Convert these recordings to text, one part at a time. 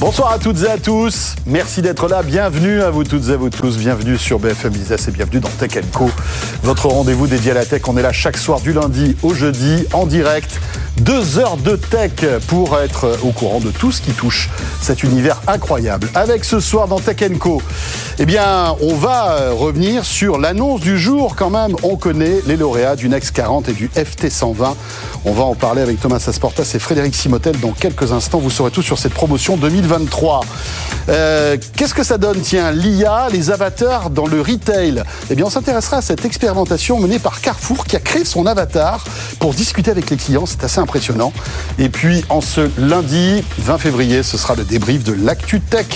Bonsoir à toutes et à tous. Merci d'être là. Bienvenue à vous toutes et à vous tous. Bienvenue sur BFM Business et bienvenue dans Tech Co. Votre rendez-vous dédié à la tech. On est là chaque soir du lundi au jeudi en direct. Deux heures de tech pour être au courant de tout ce qui touche cet univers incroyable. Avec ce soir dans Tech Co, eh bien, on va revenir sur l'annonce du jour quand même. On connaît les lauréats du Next 40 et du FT 120. On va en parler avec Thomas Asportas et Frédéric Simotel dans quelques instants. Vous saurez tout sur cette promotion 2023. Euh, Qu'est-ce que ça donne? Tiens, l'IA, les avatars dans le retail. Eh bien, on s'intéressera à cette expérimentation menée par Carrefour qui a créé son avatar pour discuter avec les clients. C'est assez impressionnant. Et puis, en ce lundi 20 février, ce sera le débrief de l'actu tech.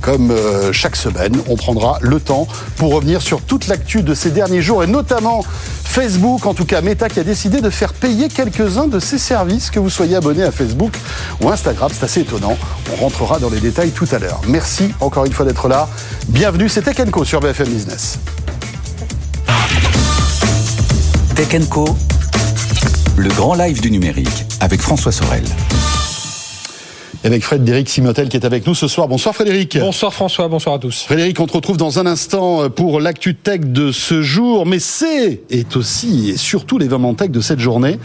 Comme euh, chaque semaine, on prendra le temps pour revenir sur toute l'actu de ces derniers jours et notamment Facebook, en tout cas Meta, qui a décidé de faire payer quelques-uns de ses services, que vous soyez abonné à Facebook ou Instagram. C'est assez étonnant. On rentrera dans les détails tout à l'heure. Merci encore une fois d'être là. Bienvenue, c'est Tech sur BFM Business. Tech Co, le grand live du numérique avec François Sorel. Et avec Frédéric Simotel qui est avec nous ce soir. Bonsoir Frédéric. Bonsoir François, bonsoir à tous. Frédéric, on te retrouve dans un instant pour l'actu tech de ce jour, mais c'est est aussi et surtout l'événement tech de cette journée.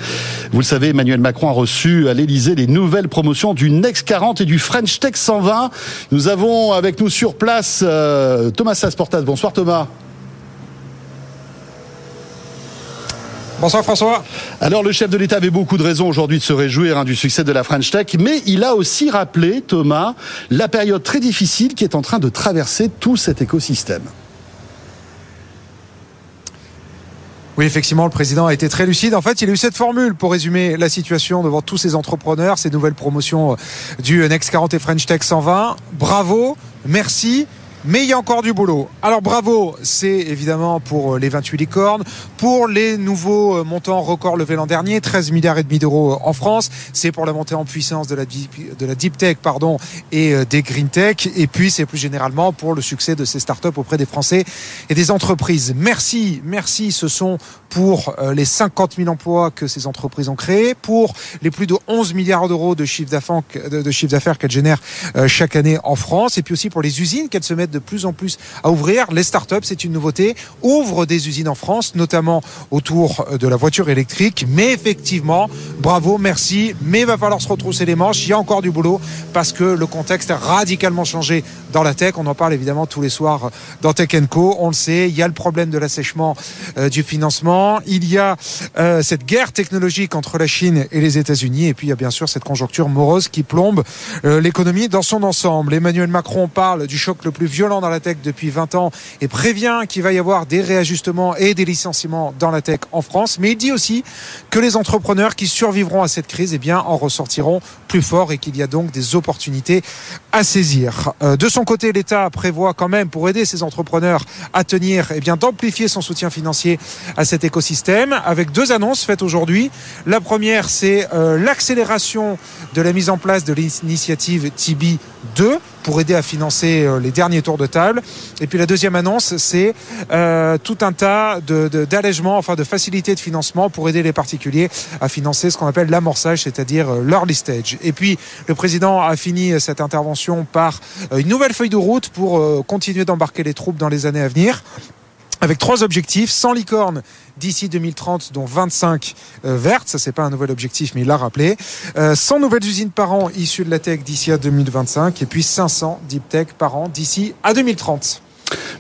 Vous le savez, Emmanuel Macron a reçu à l'Elysée les nouvelles promotions du Next 40 et du French Tech 120. Nous avons avec nous sur place euh, Thomas Sasportas. Bonsoir Thomas. Bonsoir François. Alors le chef de l'État avait beaucoup de raisons aujourd'hui de se réjouir hein, du succès de la French Tech, mais il a aussi rappelé, Thomas, la période très difficile qui est en train de traverser tout cet écosystème. Oui, effectivement, le président a été très lucide. En fait, il a eu cette formule pour résumer la situation devant tous ces entrepreneurs, ces nouvelles promotions du Next 40 et French Tech 120. Bravo, merci. Mais il y a encore du boulot. Alors bravo, c'est évidemment pour les 28 licornes, pour les nouveaux montants records levés l'an dernier, 13 milliards et demi d'euros en France. C'est pour la montée en puissance de la deep, de la deep tech, pardon, et des green tech. Et puis c'est plus généralement pour le succès de ces startups auprès des Français et des entreprises. Merci, merci. Ce sont pour les 50 000 emplois que ces entreprises ont créés, pour les plus de 11 milliards d'euros de chiffre d'affaires de chiffre d'affaires qu'elles génèrent chaque année en France, et puis aussi pour les usines qu'elles se mettent de plus en plus à ouvrir. Les startups, c'est une nouveauté, ouvrent des usines en France, notamment autour de la voiture électrique. Mais effectivement, bravo, merci. Mais il va falloir se retrousser les manches. Il y a encore du boulot parce que le contexte a radicalement changé dans la tech. On en parle évidemment tous les soirs dans Tech Co. On le sait, il y a le problème de l'assèchement euh, du financement. Il y a euh, cette guerre technologique entre la Chine et les États-Unis. Et puis il y a bien sûr cette conjoncture morose qui plombe euh, l'économie dans son ensemble. Emmanuel Macron parle du choc le plus violent dans la tech depuis 20 ans et prévient qu'il va y avoir des réajustements et des licenciements dans la tech en France. Mais il dit aussi que les entrepreneurs qui survivront à cette crise eh bien, en ressortiront plus forts et qu'il y a donc des opportunités à saisir. de son côté, l'État prévoit quand même pour aider ces entrepreneurs à tenir, eh bien, d'amplifier son soutien financier à cet avec deux annonces faites aujourd'hui. La première, c'est euh, l'accélération de la mise en place de l'initiative TIBI 2 pour aider à financer les derniers tours de table. Et puis la deuxième annonce, c'est euh, tout un tas d'allègements, enfin de facilités de financement pour aider les particuliers à financer ce qu'on appelle l'amorçage, c'est-à-dire l'early stage. Et puis le président a fini cette intervention par une nouvelle feuille de route pour euh, continuer d'embarquer les troupes dans les années à venir avec trois objectifs 100 licornes d'ici 2030, dont 25 euh, vertes. Ça, c'est pas un nouvel objectif, mais il l'a rappelé. Euh, 100 nouvelles usines par an issues de la tech d'ici à 2025, et puis 500 deep tech par an d'ici à 2030.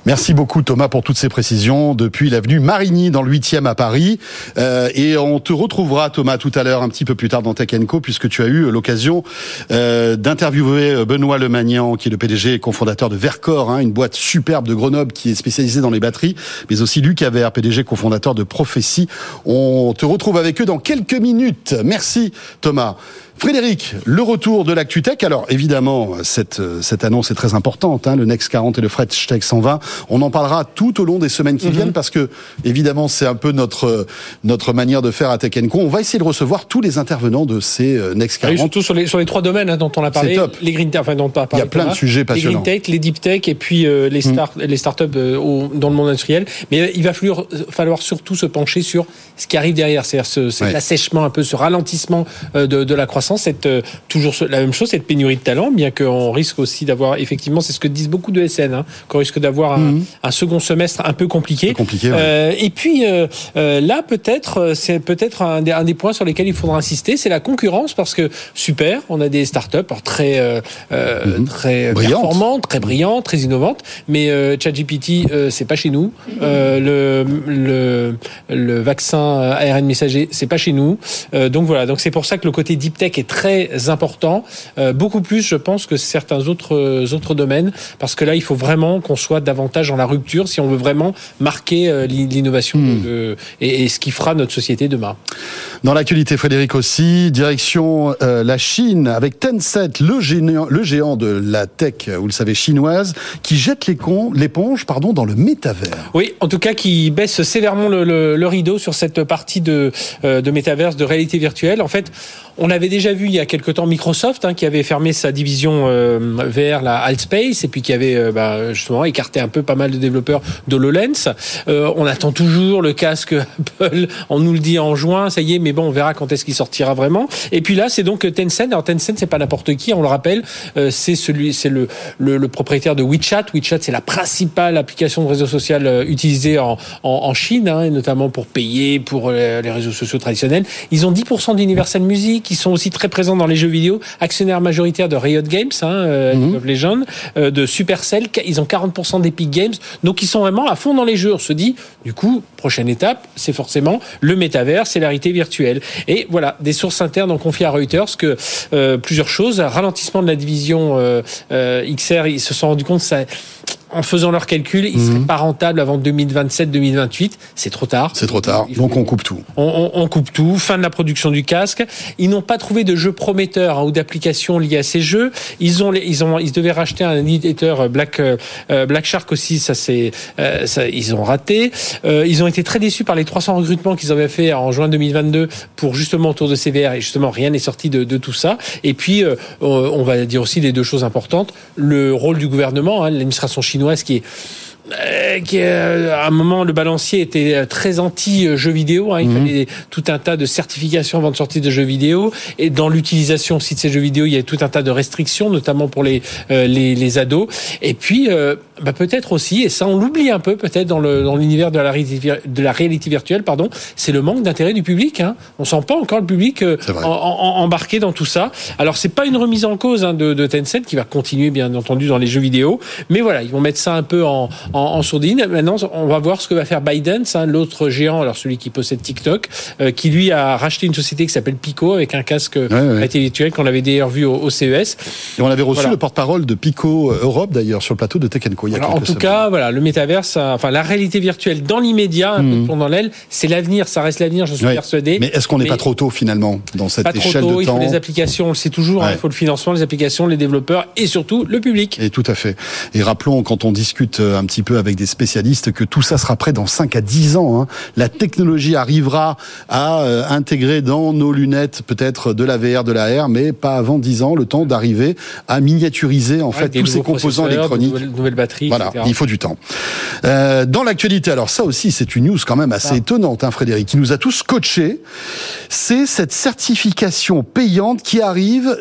Merci beaucoup Thomas pour toutes ces précisions depuis l'avenue Marigny dans le 8e à Paris. Euh, et on te retrouvera Thomas tout à l'heure un petit peu plus tard dans Tech Co puisque tu as eu l'occasion euh, d'interviewer Benoît Lemagnan qui est le PDG et cofondateur de Vercor, hein, une boîte superbe de Grenoble qui est spécialisée dans les batteries, mais aussi Luc Aver, PDG cofondateur de Prophétie. On te retrouve avec eux dans quelques minutes. Merci Thomas. Frédéric, le retour de l'ActuTech. Alors évidemment, cette, cette annonce est très importante, hein, le Next 40 et le French Tech 120. On en parlera tout au long des semaines qui mm -hmm. viennent parce que évidemment c'est un peu notre notre manière de faire à Tech Co. On va essayer de recevoir tous les intervenants de ces Next 40. Et surtout sur les sur les trois domaines hein, dont on a parlé, top. les green tech, enfin dont on a Il y a plein de sujets passionnants. Les green tech, les deep tech et puis euh, les start mm. les startups euh, dans le monde industriel. Mais il va falloir, falloir surtout se pencher sur ce qui arrive derrière, c'est-à-dire ce, ouais. l'assèchement un peu, ce ralentissement euh, de, de la croissance sent cette, euh, toujours la même chose, cette pénurie de talent, bien qu'on risque aussi d'avoir, effectivement, c'est ce que disent beaucoup de SN, hein, qu'on risque d'avoir un, mhm. un, second semestre un peu compliqué. compliqué euh, et puis euh, là, peut-être, c'est peut-être un, un, des points sur lesquels il faudra insister, c'est la concurrence, parce que super, on a des startups très, mhm. très performantes, très brillantes, très innovantes, mais ChatGPT, c'est pas chez nous. le, le, le vaccin ARN messager, c'est pas chez nous. donc voilà, donc c'est pour ça que le côté deep tech est très important, euh, beaucoup plus, je pense, que certains autres euh, autres domaines, parce que là, il faut vraiment qu'on soit davantage dans la rupture si on veut vraiment marquer euh, l'innovation hmm. et, ce qui fera notre société demain. Dans l'actualité, Frédéric aussi, direction la Chine avec Tencent, le géant, le géant de la tech, vous le savez, chinoise, qui jette l'éponge pardon, dans le métavers. Oui, en tout cas, qui baisse sévèrement le, le, rideau sur cette partie de, de métaverse, de réalité virtuelle. En fait, on avait déjà vu il y a quelque temps Microsoft hein, qui avait fermé sa division euh, vers la Altspace et puis qui avait euh, bah, justement écarté un peu pas mal de développeurs d'HoloLens. Euh, on attend toujours le casque Apple. On nous le dit en juin, ça y est, mais bon, on verra quand est-ce qu'il sortira vraiment. Et puis là, c'est donc Tencent. Alors Tencent, c'est pas n'importe qui, on le rappelle. c'est celui, c'est le, le, propriétaire de WeChat. WeChat, c'est la principale application de réseau social utilisée en, en, Chine, hein, et notamment pour payer pour les réseaux sociaux traditionnels. Ils ont 10% d'Universal Music qui sont aussi très présents dans les jeux vidéo, actionnaire majoritaire de Riot Games, hein, euh, League mhm. of Legends, euh, de Supercell, ils ont 40% d'Epic Games, donc ils sont vraiment à fond dans les jeux. On se dit, du coup, prochaine étape, c'est forcément le métavers, c'est la réalité virtuelle. Et voilà, des sources internes ont confié à Reuters que euh, plusieurs choses, ralentissement de la division XR, ils se sont rendus compte que ça en faisant leurs calculs, ils ne seraient mhm. pas rentables avant 2027-2028. C'est trop tard. C'est trop tard. Donc on coupe tout. On, coupe tout. Fin de la production du casque. Ils n'ont pas trouvé de jeux prometteurs hein, ou d'applications liées à ces jeux. Ils ont, ils ont, ils devaient racheter un éditeur euh, Black euh, euh, Black Shark aussi. Ça c'est, ça, ils ont raté. ils ont été très déçus par les 300 recrutements qu'ils avaient fait en juin 2022 pour justement autour de CVR et justement rien n'est sorti de, de, tout ça. Et puis on va dire aussi les deux choses importantes. Le rôle du gouvernement, hein, l'administration chinoise qui est qui euh, à un moment le balancier était euh, très anti jeux vidéo. Hein, il mhm. fallait tout un tas de certifications avant de sortir de jeux vidéo. Et dans l'utilisation aussi de ces jeux vidéo, il y a tout un tas de restrictions, notamment pour les les, les, ados. Et puis bah peut-être aussi, et ça on l'oublie un peu peut-être dans le dans l'univers de la réalité, de la réalité virtuelle, pardon, c'est le manque d'intérêt du public. Hein. On sent pas encore le public embarqué dans tout ça. Alors c'est pas une remise en cause hein, de, de Tencent qui va continuer bien entendu dans les jeux vidéo, mais voilà, ils vont mettre ça un peu en, en, sourdine. Maintenant, on va voir ce que va faire Biden, hein, l'autre géant, alors celui qui possède TikTok, euh, qui lui a racheté une société qui s'appelle Pico avec un casque intellectuel qu'on avait d'ailleurs vu au, CES. Et on avait reçu le porte-parole de Pico euh, Europe d'ailleurs sur le plateau de Tech Co. Il y a en tout cas, voilà, le métaverse, enfin la réalité virtuelle dans l'immédiat, un mmh. peu dans l'aile, c'est l'avenir, ça reste l'avenir, je suis persuadé. Mais est-ce qu'on n'est pas trop tôt finalement dans cette échelle de temps Il faut les applications, sait toujours, hein, il faut le financement, les applications, les développeurs et surtout le public. Et tout à fait. Et rappelons quand on discute euh, un petit peu avec des spécialistes que tout ça sera prêt dans 5 à 10 ans. Hein. La technologie arrivera à euh, intégrer dans nos lunettes peut-être de la VR, de la R, mais pas avant 10 ans, le temps d'arriver à miniaturiser en fait tous ces composants électroniques. Nouvelles, nouvelles batteries. Voilà, il faut du temps. Euh, dans l'actualité, alors ça aussi c'est une news quand même assez étonnante, hein, Frédéric, qui nous a tous coachés. C'est cette certification payante qui arrive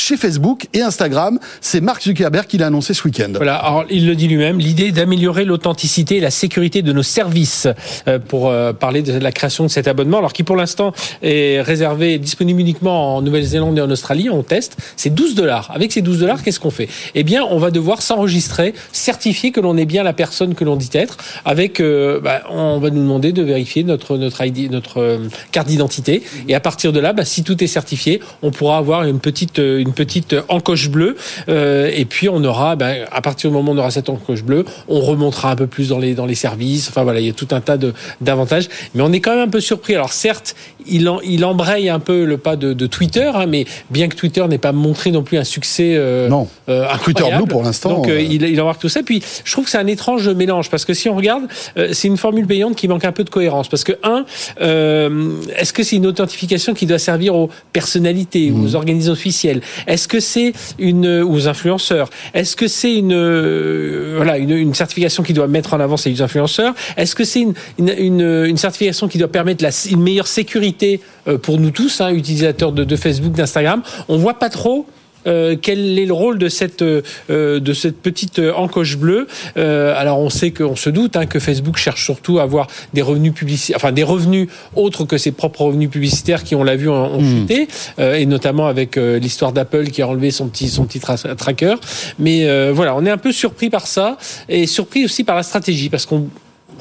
chez Facebook et Instagram. C'est Mark Zuckerberg qui l'a annoncé ce week-end. Voilà, alors il le dit lui-même, l'idée d'améliorer l'authenticité et la sécurité de nos services euh, pour euh, parler de la création de cet abonnement, alors qui pour l'instant est réservé, disponible uniquement en Nouvelle-Zélande et en Australie, on teste, c'est 12 dollars. Avec ces 12 dollars, qu'est-ce qu'on fait? Eh bien, on va devoir s'enregistrer, certifier que l'on est bien la personne que l'on dit être, avec, euh, bah, on va nous demander de vérifier notre notre ID, notre carte d'identité, et à partir de là, bah, si tout est certifié, on pourra avoir une petite une petite encoche bleue. Euh, et puis on aura, ben, à partir du moment où on aura cette encoche bleue, on remontera un peu plus dans les dans les services. Enfin voilà, il y a tout un tas de d'avantages. Mais on est quand même un peu surpris. Alors certes, il il embraye un peu le pas de, de Twitter, hein, mais bien que Twitter n'ait pas montré non plus un succès euh, non. Euh, Twitter Blue pour l'instant. Donc euh, il, il embarque tout ça. Puis je trouve que c'est un étrange mélange parce que si on regarde, c'est une formule payante qui manque un peu de cohérence. Parce que un, est-ce que c'est une authentification qui doit servir aux personnalités, aux mmh. organisations officielles Est-ce que c'est une aux Est-ce que c'est une voilà une, certification qui doit mettre en avant ces influenceurs Est-ce que c'est une, certification qui doit permettre la, une meilleure sécurité pour nous tous, hein, utilisateurs de, de Facebook, d'Instagram? On voit pas trop euh, quel est le rôle de cette euh, de cette petite euh, encoche bleue Alors on sait qu'on se doute hein, que Facebook cherche surtout à avoir des revenus publicitaires, enfin des revenus autres que ses propres revenus publicitaires qui on l'a vu ont, hmm. chuté, et notamment avec l'histoire d'Apple qui a enlevé son petit son petit tracker. Mais voilà, on est un peu surpris par ça et surpris aussi par la stratégie parce qu'on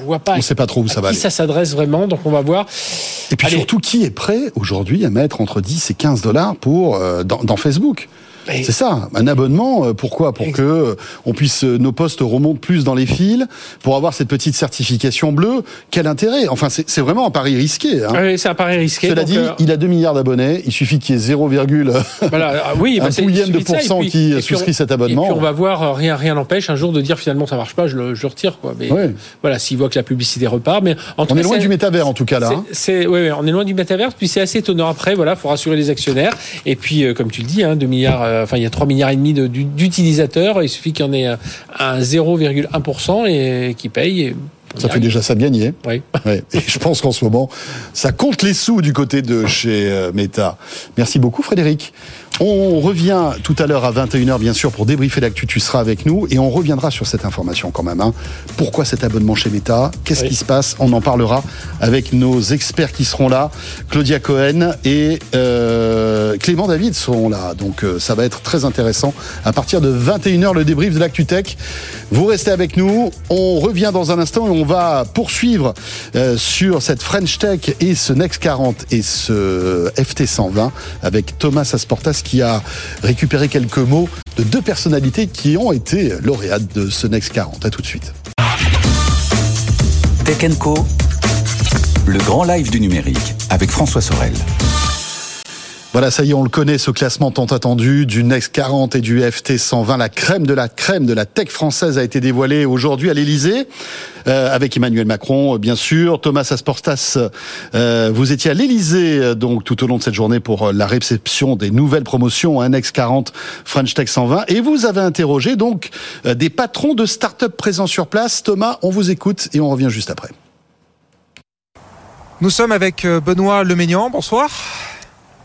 voit pas. On sait pas trop où ça va. Qui ça s'adresse vraiment, donc on va voir. Et puis surtout, qui est prêt aujourd'hui à mettre entre 10 et 15 dollars pour dans, dans Facebook? C'est ça, un abonnement. Euh, pourquoi? Pour que euh, on puisse euh, nos postes remontent plus dans les fils, pour avoir cette petite certification bleue. Quel intérêt? Enfin, c'est vraiment un pari risqué. Hein. Oui, c'est un pari risqué. Cela dit, il a 2 milliards d'abonnés. Il suffit qu'il y ait 0, voilà, ah un bah, pouillème de pourcent qui souscrit cet abonnement. Et puis on va voir, rien rien n'empêche un jour de dire finalement ça marche pas, je le, je retire quoi. Mais voilà, s'il voit que la publicité repart, mais en on est loin du métavers en tout cas là. C'est hein. oui, on est loin du métavers. Puis c'est assez étonnant après. Voilà, faut rassurer les actionnaires. Et puis comme tu le dis, hein, 2 milliards enfin il y a 3 milliards et demi d'utilisateurs. Il suffit qu'il y en ait un 0,1% et qui paye. Ça fait déjà ça de gagner. Oui. Et je pense qu'en ce moment, ça compte les sous du côté de chez euh, Meta. Merci beaucoup, Frédéric. On revient tout à l'heure à 21h, bien sûr, pour débriefer l'actu. Tu seras avec nous et on reviendra sur cette information quand même. Hein. Pourquoi cet abonnement chez Meta? Qu'est-ce qui se passe? On en parlera avec nos experts qui seront là. Claudia Cohen et euh, Clément David seront là. Donc euh, ça va être très intéressant. À partir de 21h, le débrief de l'actu tech. Vous restez avec nous. On revient dans un instant et on va poursuivre euh, sur cette French Tech et ce Next 40 et ce FT 120 avec Thomas Asportas qui a récupéré quelques mots de deux personnalités qui ont été lauréates de ce Next 40. À tout de suite. Tech Co, le grand live du numérique avec François Sorel. Voilà, ça y est, on le connaît, ce classement tant attendu du Next 40 et du FT 120. La crème de la crème de la tech française a été dévoilée aujourd'hui à l'Elysée, euh, avec Emmanuel Macron, bien sûr. Thomas Asportas, euh, vous étiez à l'Elysée euh, donc tout au long de cette journée pour la réception des nouvelles promotions, un Next 40 French Tech 120. Et vous avez interrogé donc des patrons de start-up présents sur place. Thomas, on vous écoute et on revient juste après. Nous sommes avec Benoît Leménian. Bonsoir.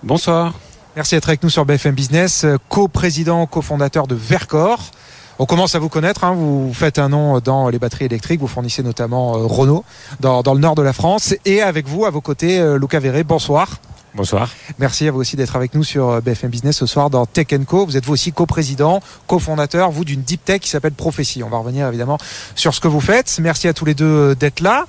Bonsoir. Merci d'être avec nous sur BFM Business, co-président, co-fondateur de Vercor. On commence à vous connaître, hein. vous faites un nom dans les batteries électriques, vous fournissez notamment euh, Renault dans, le nord de la France. Et avec vous, à vos côtés, euh, Luca Verret, bonsoir. Bonsoir. Merci à vous aussi d'être avec nous sur euh, BFM Business ce soir dans Tech Co. Vous êtes vous aussi co-président, co-fondateur, vous d'une deep tech qui s'appelle Prophétie. On va revenir évidemment sur ce que vous faites. Merci à tous les deux d'être là.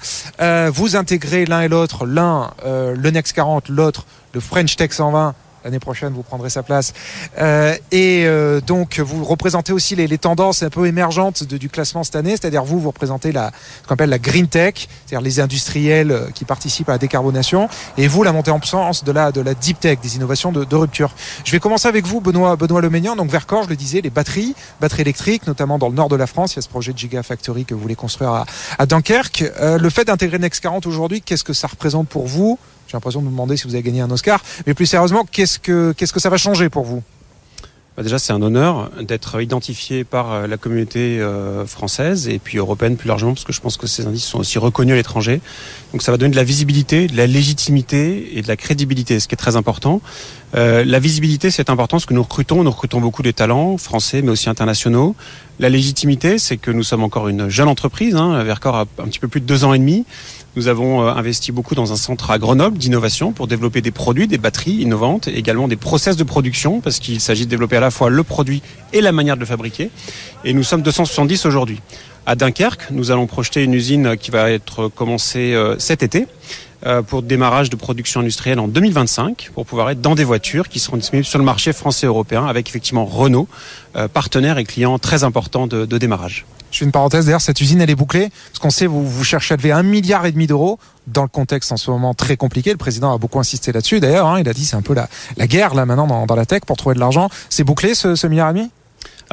vous intégrez l'un et l'autre, l'un le Next 40, l'autre le French Tech 120 l'année prochaine vous prendrez sa place. Euh, et euh, donc vous représentez aussi les, tendances un peu émergentes du classement cette année, c'est-à-dire vous vous représentez la ce qu'on appelle la green tech, c'est-à-dire les industriels euh, qui participent à la décarbonation, et vous la montée en puissance de la de la deep tech, des innovations de, rupture. Je vais commencer avec vous, Benoît Benoît Leménian. Donc Vercors, je le disais, les batteries, batteries électriques, notamment dans le nord de la France, il y a ce projet de Gigafactory que vous voulez construire à, Dunkerque. le fait d'intégrer Next 40 aujourd'hui, qu'est-ce que ça représente pour vous j'ai l'impression de vous demander si vous avez gagné un Oscar. Mais plus sérieusement, qu'est-ce que, ça va changer pour vous? Bah, déjà, c'est un honneur d'être identifié par euh, la communauté euh, française et puis européenne plus largement, parce que je pense que ces indices sont aussi reconnus à l'étranger. Donc ça va donner de la visibilité, de la légitimité et de la crédibilité, ce qui est très important. Euh, la visibilité, c'est important parce que nous recrutons, nous recrutons beaucoup des talents français, mais aussi internationaux. La légitimité, c'est que nous sommes encore une jeune entreprise. Hein, a un petit peu plus de deux ans et demi. Nous avons euh, investi beaucoup dans un centre à Grenoble d'innovation pour développer des produits, des batteries innovantes, et également des process de production, parce qu'il s'agit de développer à la fois le produit et la manière de le fabriquer. Et nous sommes 270 aujourd'hui. À Dunkerque, nous allons projeter une usine qui va être commencée euh, cet été pour démarrage de production industrielle en 2025 pour pouvoir être dans des voitures qui seront disponibles sur le marché français et européen avec effectivement Renault, partenaire et client très important de démarrage. Je fais une parenthèse, d'ailleurs, cette usine, elle est bouclée, parce qu'on sait, vous, vous cherchez à lever un milliard et demi d'euros dans le contexte en ce moment très compliqué. Le président a beaucoup insisté là-dessus, d'ailleurs. Hein, il a dit c'est un peu la, guerre, là, maintenant, dans, la tech pour trouver de l'argent. C'est bouclé, ce milliard et demi?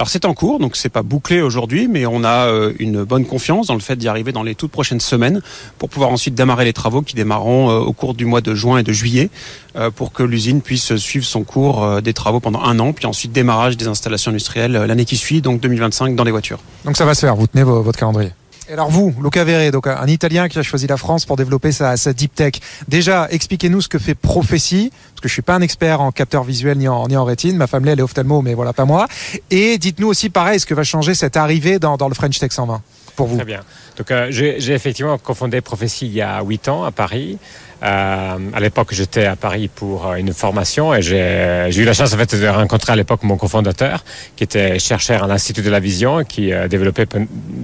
Alors c'est en cours, donc c'est pas bouclé aujourd'hui, mais on a euh, une bonne confiance dans le fait d'y arriver dans les toutes prochaines semaines pour pouvoir ensuite démarrer les travaux qui démarreront euh, au cours du mois de juin et de juillet euh, pour que l'usine puisse suivre son cours des travaux pendant un an, puis ensuite démarrage des installations industrielles l'année qui suit, donc 2025 dans les voitures. Donc ça va se faire, vous tenez votre calendrier? Et alors vous, Luca Verre, donc un Italien qui a choisi la France pour développer sa, sa deep tech. Déjà, expliquez-nous ce que fait Prophétie, parce que je suis pas un expert en capteur visuel ni en, ni en rétine. Ma femme elle est ophtalmo, mais voilà pas moi. Et dites-nous aussi pareil, ce que va changer cette arrivée dans, dans le French Tech 120 pour vous. Très bien. Donc euh, j'ai effectivement confondé Prophétie il y a 8 ans à Paris. Euh, à l'époque, j'étais à Paris pour euh, une formation et j'ai eu la chance en fait de rencontrer à l'époque mon cofondateur, qui était chercheur à l'Institut de la Vision, qui euh, développait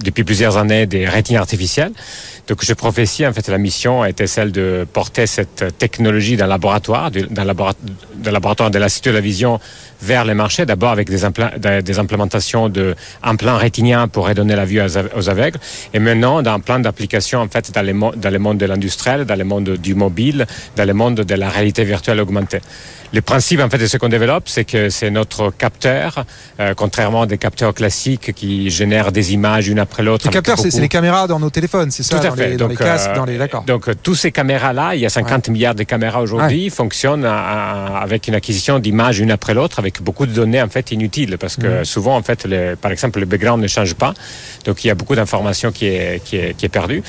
depuis plusieurs années des rétines artificielles. Donc, je prophétie en fait la mission était celle de porter cette technologie d'un laboratoire, d'un laboratoire de l'Institut de la Vision vers les marchés, d'abord avec des, des implémentations d'implants rétiniens pour redonner la vue aux aveugles, et maintenant d'un plan d'application en fait dans les, dans le monde de l'industriel, dans le monde du mobile, dans le monde de la réalité virtuelle augmentée. Le principe en fait de ce qu'on développe, c'est que c'est notre capteur, euh, contrairement à des capteurs classiques qui génèrent des images une après l'autre. Les capteurs, c'est les caméras dans nos téléphones, c'est ça Tout à fait. Les, dans les casques, dans les d'accord. Donc tous ces caméras-là, il y a 50 milliards de caméras aujourd'hui, fonctionnent avec une acquisition d'images une après l'autre, avec beaucoup de données en fait inutiles, parce que mmh. souvent en fait, par exemple, le background ne change pas, donc il y a beaucoup d'informations qui est qui est qui est perdue.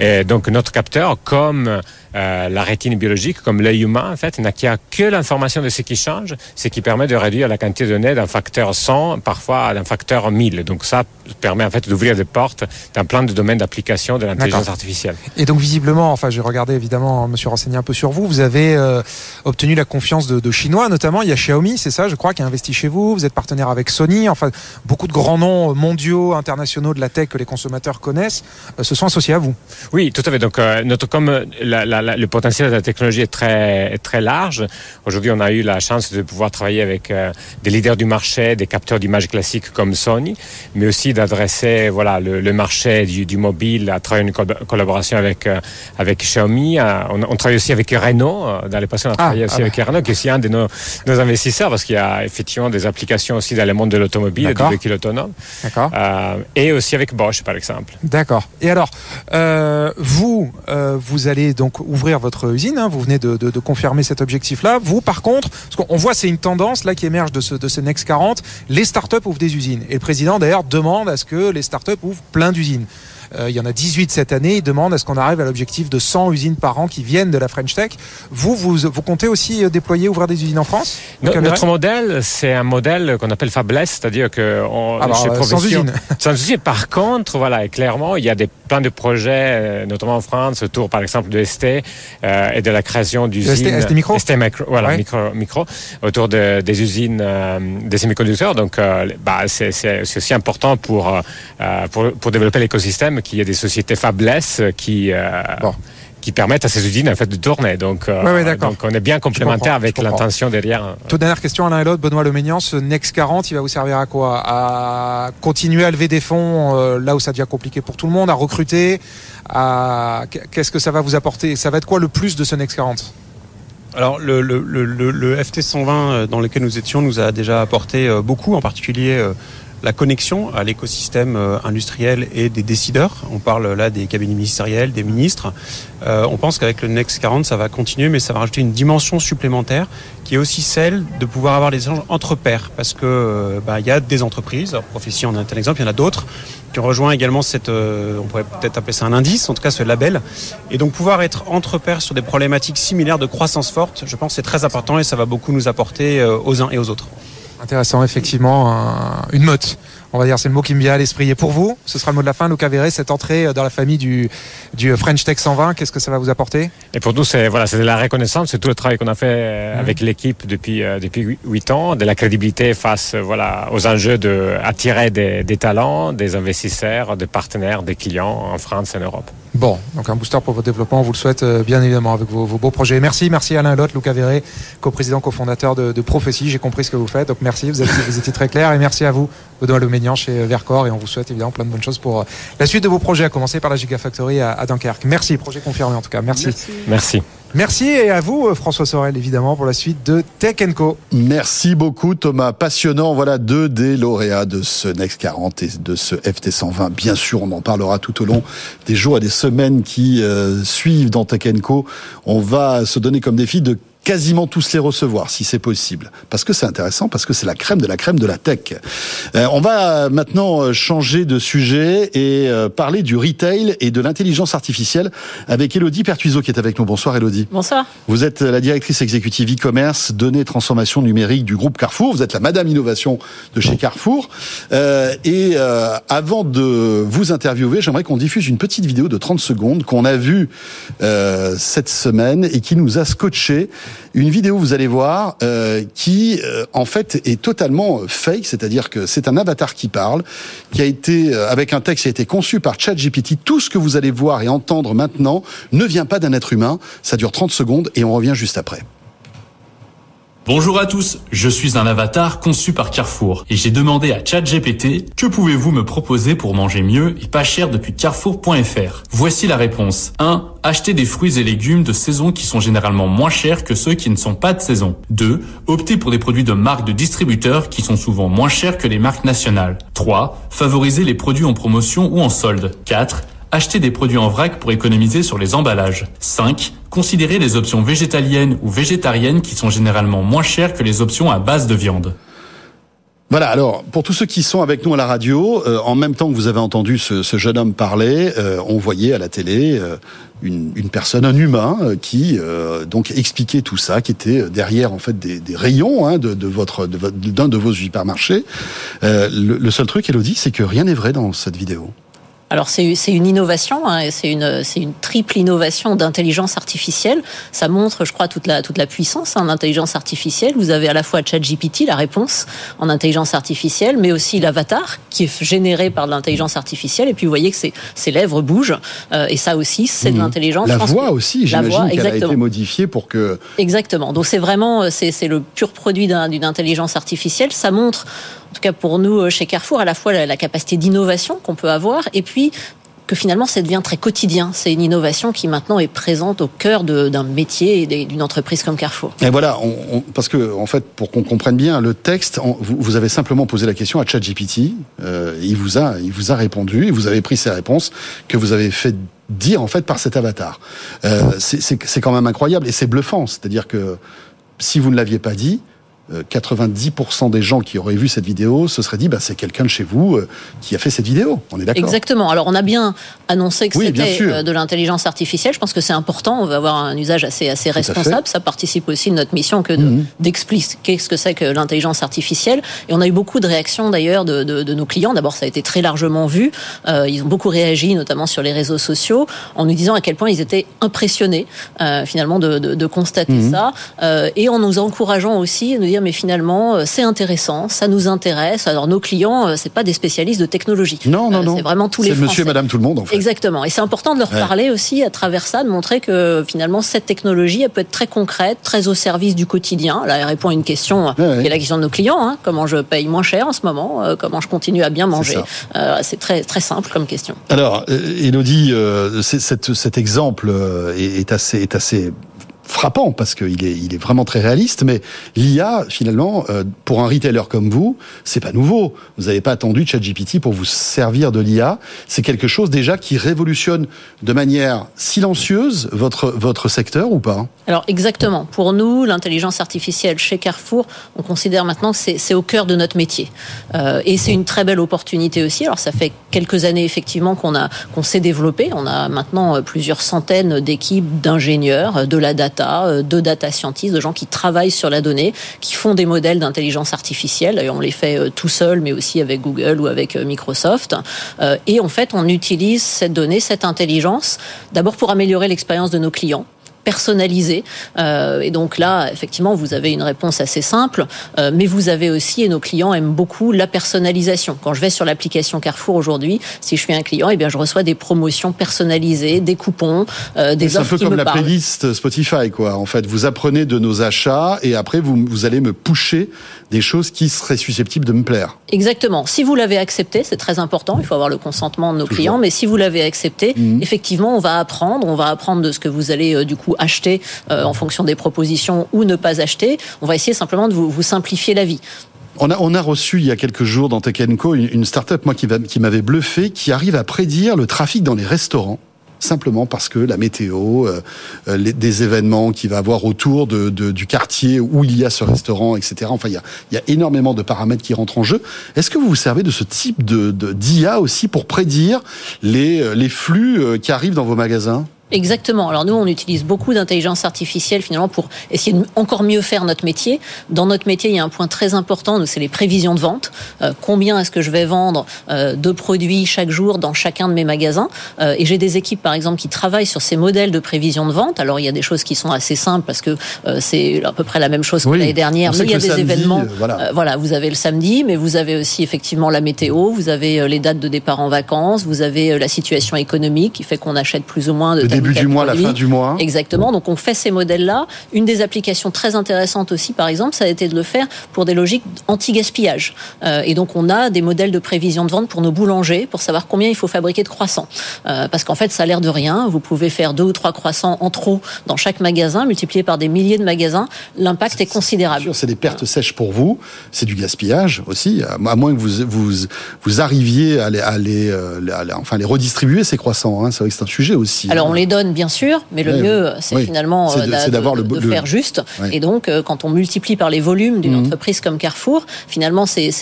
Et donc notre capteur, comme euh, la rétine biologique, comme l'œil humain, en fait, n'a que l'information de ce qui change, ce qui permet de réduire la quantité de données d'un facteur 100, parfois d'un facteur 1000. Donc ça permet en fait d'ouvrir des portes d'un plein de domaines d'application de l'intelligence artificielle. Et donc visiblement, enfin j'ai regardé évidemment, me suis renseigné un peu sur vous, vous avez euh, obtenu la confiance de, de, Chinois, notamment il y a Xiaomi, c'est ça je crois, qui a investi chez vous, vous êtes partenaire avec Sony, enfin beaucoup de grands noms mondiaux, internationaux de la tech que les consommateurs connaissent, euh, se sont associés à vous. Oui, tout à fait. Donc notre, comme la, la le potentiel de la technologie est très, très large. Aujourd'hui, on a eu la chance de pouvoir travailler avec euh, des leaders du marché, des capteurs d'image classiques comme Sony, mais aussi d'adresser voilà, le, marché du, du, mobile à travers une collaboration avec, euh, avec Xiaomi. Euh, on, travaille aussi avec Renault. Dans les passés, on a ah, travaillé aussi ah avec Renault, qui est aussi un de nos, nos investisseurs, parce qu'il y a effectivement des applications aussi dans le monde de l'automobile et du véhicule autonome. et aussi avec Bosch, par exemple. D'accord. Et alors, vous, vous allez donc ouvrir votre usine. Hein. vous venez de, confirmer cet objectif-là. Vous, par contre, parce qu'on voit c'est une tendance là qui émerge de ce, de ce Next 40. Les startups ouvrent des usines. Et le président d'ailleurs demande à ce que les startups ouvrent plein d'usines. Euh, il y en a 18 cette année. Il demande à ce qu'on arrive à l'objectif de 100 usines par an qui viennent de la French Tech. Vous, vous, vous comptez aussi euh, déployer, ouvrir des usines en France? Notre modèle, c'est un modèle qu'on appelle fabless, c'est-à-dire que on, Alors, euh, sans usine. Sans usine. Par contre, voilà, clairement, il y a des plein de projets, notamment en France, autour, par exemple, de ST et de la création d'usines. ST, Micro. ST Micro, voilà, micro, micro, autour de, des usines des semi-conducteurs. Donc, bah, c'est aussi important pour, pour, pour développer l'écosystème qu'il y ait des sociétés fabless qui euh, qui permettent à ces usines en fait de tourner. Donc, euh, donc on est bien complémentaire avec l'intention derrière. Toute dernière question à l'un et l'autre, Benoît Leménian, ce Next 40, il va vous servir à quoi? À continuer à lever des fonds euh, là où ça devient compliqué pour tout le monde, à recruter. À... Qu'est-ce que ça va vous apporter? Ça va être quoi le plus de ce Next 40 alors le, le, le, le, FT 120 dans lequel nous étions nous a déjà apporté beaucoup, en particulier la connexion à l'écosystème euh, industriel et des décideurs. On parle là des cabinets ministériels, des ministres. Euh, on pense qu'avec le Next 40, ça va continuer, mais ça va rajouter une dimension supplémentaire qui est aussi celle de pouvoir avoir des échanges entre pairs. Parce que euh, bah, il y a des entreprises, alors Prophétie en est un exemple, il y en a d'autres, qui ont rejoint également cette, on pourrait peut-être appeler ça un indice, en tout cas ce label. Et donc pouvoir être entre pairs sur des problématiques similaires de croissance forte, je pense c'est très important et ça va beaucoup nous apporter aux uns et aux autres. Intéressant, effectivement, une motte on va dire, c'est le mot qui me vient à l'esprit. Et pour vous, ce sera le mot de la fin, Luca Verret, cette entrée dans la famille du, du French Tech 120, qu'est-ce que ça va vous apporter? Et pour nous, c'est voilà, c'est de la reconnaissance, c'est tout le travail qu'on a fait euh, mhm. avec l'équipe depuis euh, depuis huit ans, de la crédibilité face euh, voilà aux enjeux de attirer des, des talents, des investisseurs, des partenaires, des clients en France et en Europe. Bon, donc un booster pour votre développement, on vous le souhaite bien évidemment avec vos, beaux projets. Merci, merci Alain Lotte, Luca Verret, co-président, co-fondateur de, de Prophétie. J'ai compris ce que vous faites, donc merci, vous, vous étiez très clair et merci à vous Benoît Loménian chez Vercor et on vous souhaite évidemment plein de bonnes choses pour la suite de vos projets, à commencer par la Gigafactory à, à Dunkerque. Merci, projet confirmé en tout cas. Merci. Merci. Merci et à vous François Sorel évidemment pour la suite de Tech Co. Merci beaucoup Thomas, passionnant. Voilà deux des lauréats de ce Next 40 et de ce FT 120. Bien sûr, on en parlera tout au long des jours et des semaines qui euh, suivent dans Tech Co. On va se donner comme défi de quasiment tous les recevoir, si c'est possible. Parce que c'est intéressant, parce que c'est la crème de la crème de la tech. Euh, on va maintenant euh, changer de sujet et euh, parler du retail et de l'intelligence artificielle avec Elodie Pertuiseau qui est avec nous. Bonsoir Elodie. Bonsoir. Vous êtes la directrice exécutive e-commerce, données, transformation numérique du groupe Carrefour. Vous êtes la Madame Innovation de chez Carrefour. Euh, et euh, avant de vous interviewer, j'aimerais qu'on diffuse une petite vidéo de 30 secondes qu'on a vue euh, cette semaine et qui nous a scotché une vidéo, vous allez voir, euh, qui euh, en fait est totalement euh, fake, c'est-à-dire que c'est un avatar qui parle, qui a été avec un texte qui a été conçu par ChatGPT. Tout ce que vous allez voir et entendre maintenant ne vient pas d'un être humain. Ça dure 30 secondes et on revient juste après. Bonjour à tous, je suis un avatar conçu par Carrefour et j'ai demandé à ChatGPT que pouvez-vous me proposer pour manger mieux et pas cher depuis carrefour.fr. Voici la réponse. 1. Acheter des fruits et légumes de saison qui sont généralement moins chers que ceux qui ne sont pas de saison. 2. Opter pour des produits de marques de distributeurs qui sont souvent moins chers que les marques nationales. 3. Favoriser les produits en promotion ou en solde. 4 acheter des produits en vrac pour économiser sur les emballages. 5. Considérer les options végétaliennes ou végétariennes qui sont généralement moins chères que les options à base de viande. Voilà, alors pour tous ceux qui sont avec nous à la radio, euh, en même temps que vous avez entendu ce, ce jeune homme parler, euh, on voyait à la télé euh, une, une, personne, un humain, qui donc expliquait tout ça, qui était derrière en fait des, des rayons hein, de, de, votre d'un de, de, vos supermarchés. le, le seul truc, Elodie, c'est que rien n'est vrai dans cette vidéo. Alors c'est une innovation, hein, c'est une, une triple innovation d'intelligence artificielle. Ça montre, je crois, toute la, toute la puissance hein, d'intelligence artificielle. Vous avez à la fois ChatGPT, la réponse en intelligence artificielle, mais aussi l'avatar qui est généré par l'intelligence artificielle. Et puis vous voyez que ses, ses lèvres bougent. Euh, et ça aussi, c'est de l'intelligence. La voix aussi, j'imagine qu'elle a été modifiée pour que... Exactement. Donc c'est vraiment, c'est le pur produit d'une intelligence artificielle. Ça montre en tout cas pour nous chez Carrefour, à la fois la, capacité d'innovation qu'on peut avoir et puis que finalement ça devient très quotidien. C'est une innovation qui maintenant est présente au cœur d'un métier et d'une entreprise comme Carrefour. Et voilà, parce que en fait, pour qu'on comprenne bien le texte, vous, avez simplement posé la question à ChatGPT. Euh, il vous a, il vous a répondu, et vous avez pris ses réponses que vous avez fait dire en fait par cet avatar. Euh, c'est quand même incroyable et c'est bluffant. C'est-à-dire que si vous ne l'aviez pas dit, 90% des gens qui auraient vu cette vidéo se seraient dit bah, c'est quelqu'un de chez vous euh, qui a fait cette vidéo. On est d'accord Exactement. Alors on a bien annoncé que oui, c'était euh, de l'intelligence artificielle. Je pense que c'est important. On va avoir un usage assez, assez responsable. Ça participe aussi de notre mission que d'expliquer de, mmh. ce que c'est que l'intelligence artificielle. Et on a eu beaucoup de réactions d'ailleurs de, de, de, nos clients. D'abord, ça a été très largement vu. Euh, ils ont beaucoup réagi, notamment sur les réseaux sociaux, en nous disant à quel point ils étaient impressionnés euh, finalement de, constater mmh. ça. Euh, et en nous encourageant aussi à nous dire mais finalement euh, c'est intéressant, ça nous intéresse. Alors nos clients, euh, c'est pas des spécialistes de technologie. Non, non, non. C'est vraiment tous les Français. Monsieur et Madame tout le monde. En fait. Exactement. Et c'est important de leur ouais. parler aussi à travers ça, de montrer que finalement cette technologie, elle peut être très concrète, très au service du quotidien. Là, elle répond à une question ouais, ouais. qui est la question de nos clients. Hein. Comment je paye moins cher en ce moment euh, Comment je continue à bien manger? C'est très très simple comme question. Alors, Elodie, euh, cet, cet exemple est, est assez est assez frappant parce qu'il est, il est vraiment très réaliste. Mais l'IA, finalement, euh, pour un retailer comme vous, c'est pas nouveau. Vous n'avez pas attendu ChatGPT pour vous servir de l'IA. C'est quelque chose déjà qui révolutionne de manière silencieuse votre votre secteur ou pas? Alors exactement. Pour nous, l'intelligence artificielle chez Carrefour, on considère maintenant que c'est au cœur de notre métier. Euh, et c'est une très belle opportunité aussi. Alors ça fait quelques années effectivement qu'on a qu'on s'est développé. On a maintenant plusieurs centaines d'équipes d'ingénieurs, de la data data, de data scientists, de gens qui travaillent sur la donnée, qui font des modèles d'intelligence artificielle. Et on les fait tout seul, mais aussi avec Google ou avec Microsoft. Et en fait, on utilise cette donnée, cette intelligence, d'abord pour améliorer l'expérience de nos clients personnalisé. Euh, et donc là, effectivement, vous avez une réponse assez simple, euh, mais vous avez aussi, et nos clients aiment beaucoup la personnalisation. Quand je vais sur l'application Carrefour aujourd'hui, si je suis un client, eh bien, je reçois des promotions personnalisées, des coupons, euh, des offres C'est un peu comme la playlist Spotify, quoi. En fait, vous apprenez de nos achats et après, vous, vous allez me pusher des choses qui seraient susceptibles de me plaire. Exactement. Si vous l'avez accepté, c'est très important, il faut avoir le consentement de nos clients, mais si vous l'avez accepté, mhm. effectivement, on va apprendre, on va apprendre de ce que vous allez euh, du coup acheter euh, en fonction des propositions ou ne pas acheter. On va essayer simplement de vous, simplifier la vie. On a, reçu il y a quelques jours dans Tech Co une, une start-up moi, qui, m'avait bluffé, qui arrive à prédire le trafic dans les restaurants simplement parce que la météo, euh, euh, des événements qu'il va avoir autour de, du quartier où il y a ce restaurant, etc. Enfin, il y a, énormément de paramètres qui rentrent en jeu. Est-ce que vous vous servez de ce type de d'IA aussi pour prédire les flux qui arrivent dans vos magasins? Exactement. Alors nous, on utilise beaucoup d'intelligence artificielle finalement pour essayer de encore mieux faire notre métier. Dans notre métier, il y a un point très important, nous, c'est les prévisions de vente. Euh, combien est-ce que je vais vendre euh, de produits chaque jour dans chacun de mes magasins? Euh, Et j'ai des équipes, par exemple, qui travaillent sur ces modèles de prévision de vente. Alors il y a des choses qui sont assez simples parce que c'est à peu près la même chose que l'année dernière. Mais il y a des événements. Voilà. voilà, vous avez le samedi, mais vous avez aussi effectivement la météo, vous avez les dates de départ en vacances, vous avez la situation économique qui fait qu'on achète plus ou moins de début du mois, la fin du mois. Exactement. Donc on fait ces modèles-là. Une des applications très intéressantes aussi, par exemple, ça a été de le faire pour des logiques anti-gaspillage. Euh, et donc on a des modèles de prévision de vente pour nos boulangers pour savoir combien il faut fabriquer de croissants. Euh, parce qu'en fait, ça a l'air de rien. Vous pouvez faire deux ou trois croissants en trop dans chaque magasin, multiplié par des milliers de magasins. L'impact est, considérable. C'est des pertes sèches pour vous. C'est du gaspillage aussi. À moins que vous vous, vous arriviez à les, à les, euh, enfin les redistribuer ces croissants. Hein. C'est vrai que c'est un sujet aussi. Alors on les donne bien sûr, mais le mieux, c'est finalement euh, d'avoir de, faire juste. Et donc, euh, quand on multiplie par les volumes d'une mhm. entreprise comme Carrefour, finalement, c'est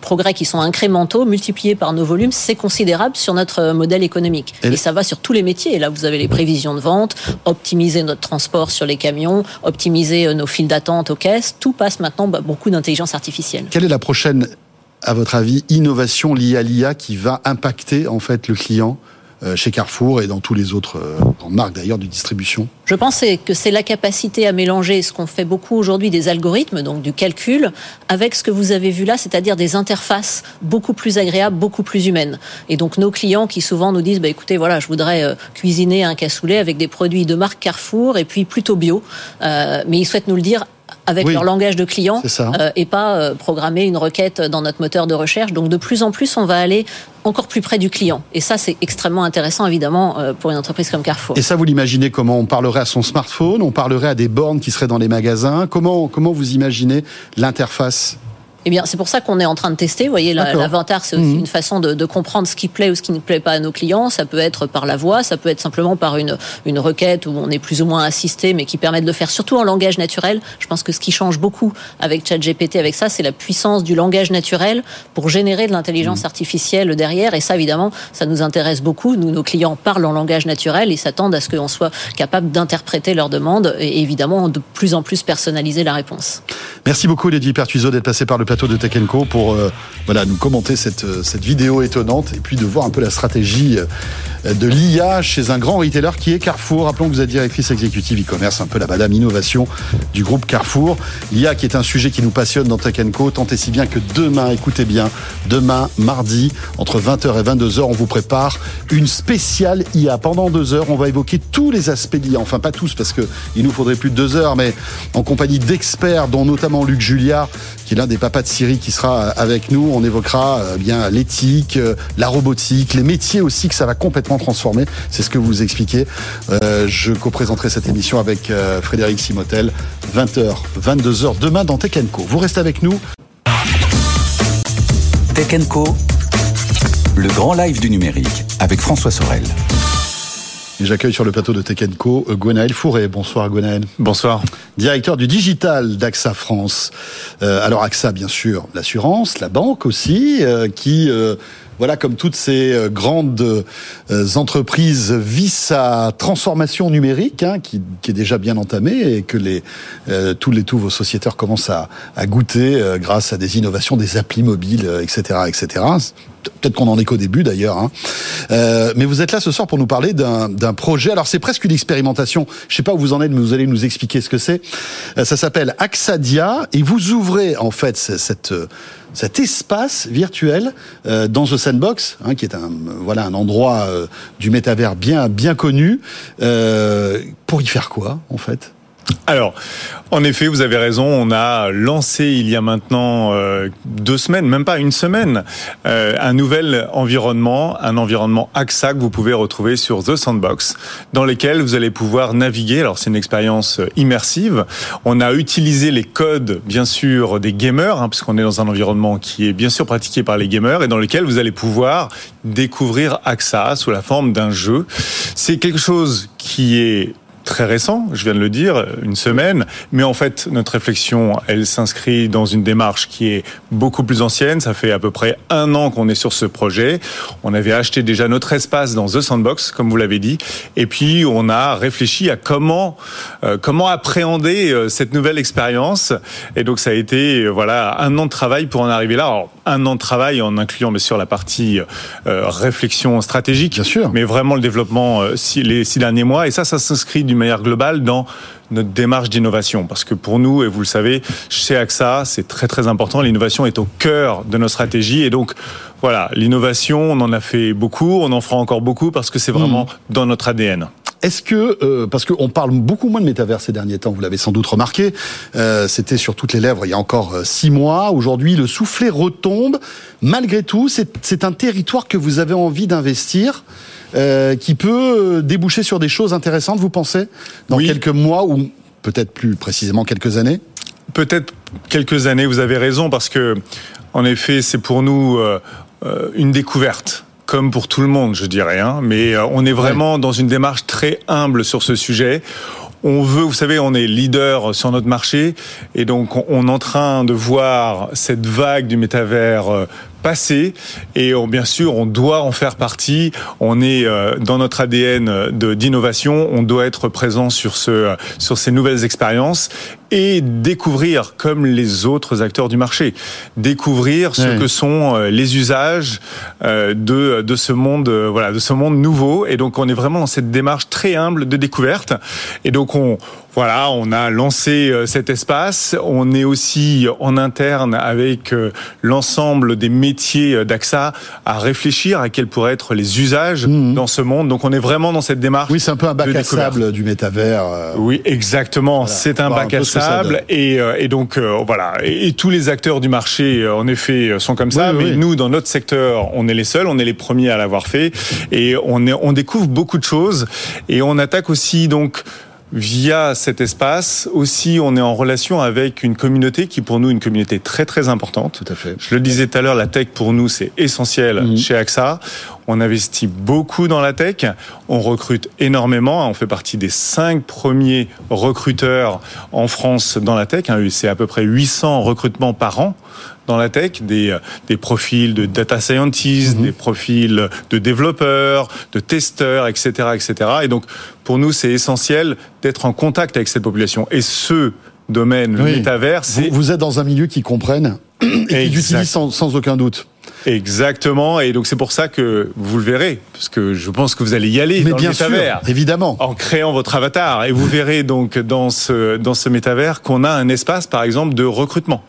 progrès qui sont incrémentaux, multipliés par nos volumes, c'est considérable sur notre euh, modèle économique. Et, ça va sur tous les métiers. Et là, vous avez les prévisions de vente, optimiser notre transport sur les camions, optimiser nos files d'attente aux caisses. Tout passe maintenant bah, beaucoup d'intelligence artificielle. Quelle est la prochaine, à votre avis, innovation liée à l'IA qui va impacter en fait le client euh, chez Carrefour et dans tous les autres euh, marques d'ailleurs de distribution Je pense que c'est la capacité à mélanger ce qu'on fait beaucoup aujourd'hui des algorithmes, donc du calcul, avec ce que vous avez vu là, c'est-à-dire des interfaces beaucoup plus agréables, beaucoup plus humaines. Et donc nos clients qui souvent nous disent, bah, écoutez, voilà, je voudrais euh, cuisiner un cassoulet avec des produits de marque Carrefour et puis plutôt bio, mais ils souhaitent nous le dire avec leur langage de client euh, et pas euh, programmer une requête dans notre moteur de recherche. Donc de plus en plus, on va aller encore plus près du client. Et ça, c'est extrêmement intéressant, évidemment, euh, pour une entreprise comme Carrefour. Et ça, vous l'imaginez comment? On parlerait à son smartphone, on parlerait à des bornes qui seraient dans les magasins. Comment, comment vous imaginez l'interface? Eh bien, c'est pour ça qu'on est en train de tester. Vous voyez, l'avatar, c'est aussi mhm. une façon de, de, comprendre ce qui plaît ou ce qui ne plaît pas à nos clients. Ça peut être par la voix, ça peut être simplement par une, une requête où on est plus ou moins assisté, mais qui permet de le faire surtout en langage naturel. Je pense que ce qui change beaucoup avec ChatGPT, avec ça, c'est la puissance du langage naturel pour générer de l'intelligence mhm. artificielle derrière. Et ça, évidemment, ça nous intéresse beaucoup. Nous, nos clients parlent en langage naturel et s'attendent à ce qu'on soit capable d'interpréter leurs demandes et évidemment de plus en plus personnaliser la réponse. Merci beaucoup, Lady Pertuiseau, d'être passé par le de Tech pour euh, voilà, nous commenter cette, euh, cette vidéo étonnante et puis de voir un peu la stratégie euh, de l'IA chez un grand retailer qui est Carrefour. Rappelons que vous êtes directrice exécutive e-commerce, un peu la madame innovation du groupe Carrefour. L'IA qui est un sujet qui nous passionne dans Tech Co, tant et si bien que demain, écoutez bien, demain, mardi, entre 20h et 22h, on vous prépare une spéciale IA. Pendant deux heures, on va évoquer tous les aspects de l'IA. Enfin, pas tous, parce qu'il nous faudrait plus de deux heures, mais en compagnie d'experts, dont notamment Luc Juliard, qui est l'un des papas de Syrie qui sera avec nous. On évoquera euh, bien l'éthique, euh, la robotique, les métiers aussi que ça va complètement transformer. C'est ce que vous expliquez. Euh, je co-présenterai cette émission avec Frédéric Simotel, 20h, 22h demain dans Tech Co. Vous restez avec nous. Tech Co, le grand live du numérique avec François Sorel. Et j'accueille sur le plateau de Tech Co Gwenaël Fourré. Bonsoir Gwenaël. Bonsoir. directeur du digital d'AXA France. alors AXA, bien sûr, l'assurance, la banque aussi, qui voilà, comme toutes ces euh, grandes euh, entreprises vit sa transformation numérique, hein, qui, est déjà bien entamée et que les, euh, tous les tous vos sociétaires commencent à, goûter grâce à des innovations, des applis mobiles, etc., etc. Peut-être qu'on en est qu'au début d'ailleurs. Hein. mais vous êtes là ce soir pour nous parler d'un projet. Alors c'est presque une expérimentation. Je sais pas où vous en êtes, mais vous allez nous expliquer ce que c'est. ça s'appelle Axadia et vous ouvrez en fait cette cet espace virtuel euh, dans The Sandbox, hein, qui est un voilà un endroit euh, du métavers bien bien connu, euh, pour y faire quoi en fait? Alors, en effet, vous avez raison. On a lancé il y a maintenant euh, deux semaines, même pas une semaine, euh, un nouvel environnement, un environnement AXA que vous pouvez retrouver sur The Sandbox, dans lequel vous allez pouvoir naviguer. Alors, c'est une expérience immersive. On a utilisé les codes, bien sûr, des gamers, hein, puisqu'on est dans un environnement qui est bien sûr pratiqué par les gamers et dans lequel vous allez pouvoir découvrir AXA sous la forme d'un jeu. C'est quelque chose qui est très récent, je viens de le dire, une semaine, mais en fait notre réflexion, elle s'inscrit dans une démarche qui est beaucoup plus ancienne. Ça fait à peu près un an qu'on est sur ce projet. On avait acheté déjà notre espace dans The Sandbox, comme vous l'avez dit, et puis on a réfléchi à comment euh, comment appréhender euh, cette nouvelle expérience. Et donc ça a été euh, voilà un an de travail pour en arriver là. Alors, un an de travail en incluant bien sûr la partie réflexion stratégique, bien sûr, mais vraiment le développement les six derniers mois. Et ça, ça s'inscrit d'une manière globale dans notre démarche d'innovation. Parce que pour nous, et vous le savez, chez AXA, c'est très très important. L'innovation est au cœur de nos stratégies. Et donc, voilà, l'innovation, on en a fait beaucoup, on en fera encore beaucoup parce que c'est vraiment hmm. dans notre ADN. Est-ce que, euh, parce qu'on parle beaucoup moins de métavers ces derniers temps, vous l'avez sans doute remarqué, euh, c'était sur toutes les lèvres il y a encore euh, six mois. Aujourd'hui, le soufflet retombe. Malgré tout, c'est un territoire que vous avez envie d'investir. Euh, qui peut euh, déboucher sur des choses intéressantes, vous pensez, dans quelques mois ou peut-être plus précisément quelques années? Peut-être quelques années, vous avez raison, parce que, en effet, c'est pour nous euh, une découverte comme pour tout le monde, je dirais. Hein, mais on est vraiment dans une démarche très humble sur ce sujet. On veut, vous savez, on est leader sur notre marché et donc on est en train de voir cette vague du métavers passé. Et bien sûr on doit en faire partie. On est euh, dans notre ADN d'innovation, on doit être présent sur ce sur ces nouvelles expériences et découvrir comme les autres acteurs du marché, découvrir ce que sont euh, les usages euh, de de ce monde voilà de ce monde nouveau. Et donc on est vraiment dans cette démarche très humble de découverte. Et donc on voilà, on a lancé cet espace. On est aussi en interne avec l'ensemble des métiers métier d'AXA à réfléchir à quels pourraient être les usages mhm. dans ce monde. Donc on est vraiment dans cette démarche. Oui, c'est un peu un bac à sable du métavers. Euh. Oui, exactement. C'est un bac à sable et, euh, et, donc euh, voilà. Et, tous les acteurs du marché, en effet, sont comme ça. mais nous, dans notre secteur, on est les seuls, on est les premiers à l'avoir fait et on, est, on découvre beaucoup de choses et on attaque aussi donc via cet espace. Aussi, on est en relation avec une communauté qui, pour nous, est une communauté très très importante. Tout à fait. Je le disais tout à l'heure, la tech pour nous, c'est essentiel mhm. chez AXA. On investit beaucoup dans la tech. On recrute énormément. On fait partie des cinq premiers recruteurs en France dans la tech. Hein, c'est à peu près 800 recrutements par an dans la tech, des, euh, des profils de data scientists, mhm. des profils de développeurs, de testeurs, etc., etc. Et donc, pour nous, c'est essentiel d'être en contact avec cette population. Et ce domaine, le métavers, c'est... Vous, êtes dans un milieu qui comprenne et qui l'utilise sans, sans aucun doute. Exactement, et donc c'est pour ça que vous le verrez, parce que je pense que vous allez y aller Mais dans bien le métavers, sûr, évidemment, en créant votre avatar, et vous verrez donc dans ce dans ce métavers qu'on a un espace, par exemple, de recrutement,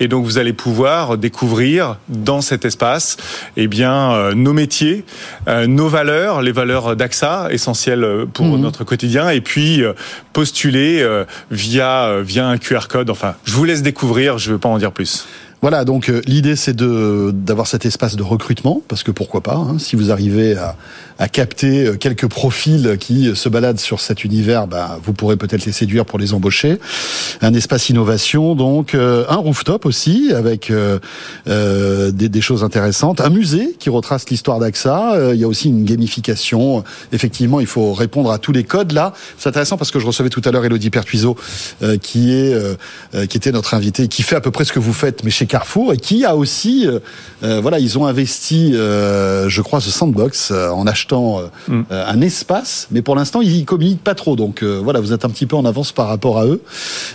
et donc vous allez pouvoir découvrir dans cet espace, eh bien, euh, nos métiers, euh, nos valeurs, les valeurs d'AXA essentielles pour mhm. notre quotidien, et puis euh, postuler via via un QR code. Enfin, je vous laisse découvrir, je ne veux pas en dire plus. Voilà, donc euh, l'idée c'est de d'avoir cet espace de recrutement, parce que pourquoi pas, hein, si vous arrivez à, à, capter euh, quelques profils qui se baladent sur cet univers, bah, vous pourrez peut-être les séduire pour les embaucher. Un espace innovation, donc euh, un rooftop aussi, avec euh, des, des, choses intéressantes, un musée qui retrace l'histoire d'AXA, il y a aussi une gamification, effectivement il faut répondre à tous les codes là. C'est intéressant parce que je recevais tout à l'heure Elodie Pertuiseau, qui, est, qui était notre invité, qui fait à peu près ce que vous faites, mais chez Carrefour et qui a aussi, euh, euh, voilà, ils ont investi, euh, je crois, ce sandbox en achetant mm. un espace, mais pour l'instant ils communiquent pas trop. Donc voilà, vous êtes un petit peu en avance par rapport à eux.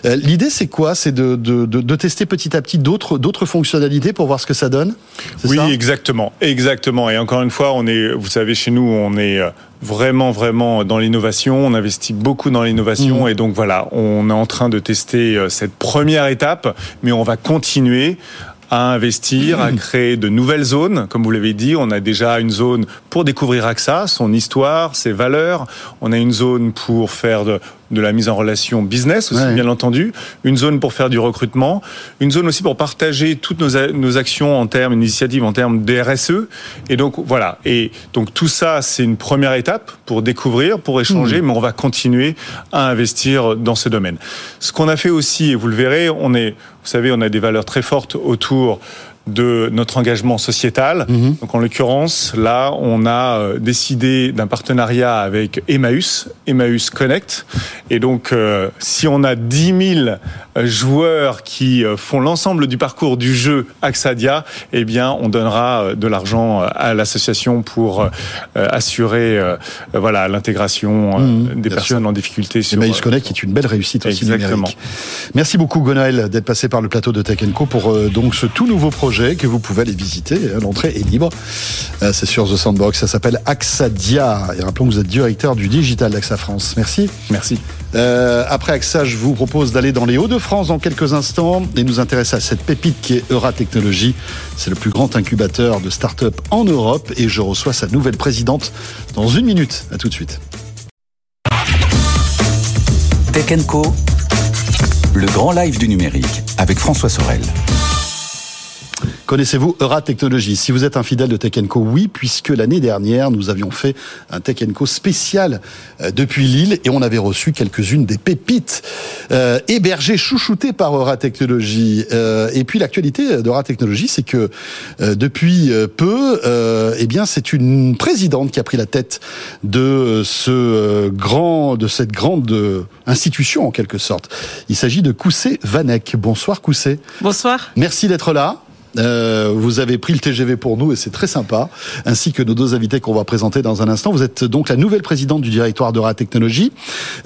L'idée c'est quoi? C'est de, de, de, tester petit à petit d'autres d'autres fonctionnalités pour voir ce que ça donne? Oui, exactement, exactement. Et encore une fois, on est, vous savez, chez nous, on est vraiment vraiment dans l'innovation, on investit beaucoup dans l'innovation mm. et donc voilà, on est en train de tester euh, cette première étape, mais on va continuer à investir, à créer de nouvelles zones. Comme vous l'avez dit, on a déjà une zone pour découvrir AXA, son histoire, ses valeurs. On a une zone pour faire de, de la mise en relation business aussi, bien entendu, une zone pour faire du recrutement, une zone aussi pour partager toutes nos, nos actions en termes d'initiatives, en termes de RSE. Et donc voilà. Et donc tout ça, c'est une première étape pour découvrir, pour échanger, mmh. mais on va continuer à investir dans ce domaine. Ce qu'on a fait aussi, et vous le verrez, on est, savez, on a des valeurs très fortes autour de notre engagement sociétal. Mhm. Donc en l'occurrence, là, on a euh, décidé d'un partenariat avec Emmaüs, Emmaüs Connect. Et donc, euh, si on a 10 000 joueurs qui euh, font l'ensemble du parcours du jeu Axadia, eh bien, on donnera de l'argent à l'association pour assurer voilà l'intégration mhm, des personnes en difficulté. Sur, Emmaüs Connect qui est une belle réussite aussi numérique. Merci beaucoup Gonaël d'être passé par le plateau de Tech Co pour donc ce tout nouveau projet que vous pouvez aller visiter. L'entrée est libre. Euh, c'est sur The Sandbox. Ça s'appelle Axadia. Et rappelons que vous êtes directeur du digital d'AXA France. Merci. Merci. Euh, après AXA, je vous propose d'aller dans les Hauts-de-France dans quelques instants et nous intéresser à cette pépite qui est Eura Technologies. C'est le plus grand incubateur de start-up en Europe et je reçois sa nouvelle présidente dans une minute. À tout de suite. Tech Co, le grand live du numérique avec François Sorel. Connaissez-vous Eura Technologies? Si vous êtes un fidèle de Tech Co, oui, puisque l'année dernière, nous avions fait un Tech Co spécial euh, depuis Lille et on avait reçu quelques-unes des pépites euh, hébergées, chouchoutées par Eura Technologies. Euh, et puis l'actualité d'Eura Technologies, c'est que euh, depuis peu, eh bien, c'est une présidente qui a pris la tête de ce grand, de cette grande institution en quelque sorte. Il s'agit de Koussé Vanek. Bonsoir Koussé. Bonsoir. Merci d'être là. Euh, vous avez pris le TGV pour nous et c'est très sympa, ainsi que nos deux invités qu'on va présenter dans un instant. Vous êtes donc la nouvelle présidente du directoire de Technologie,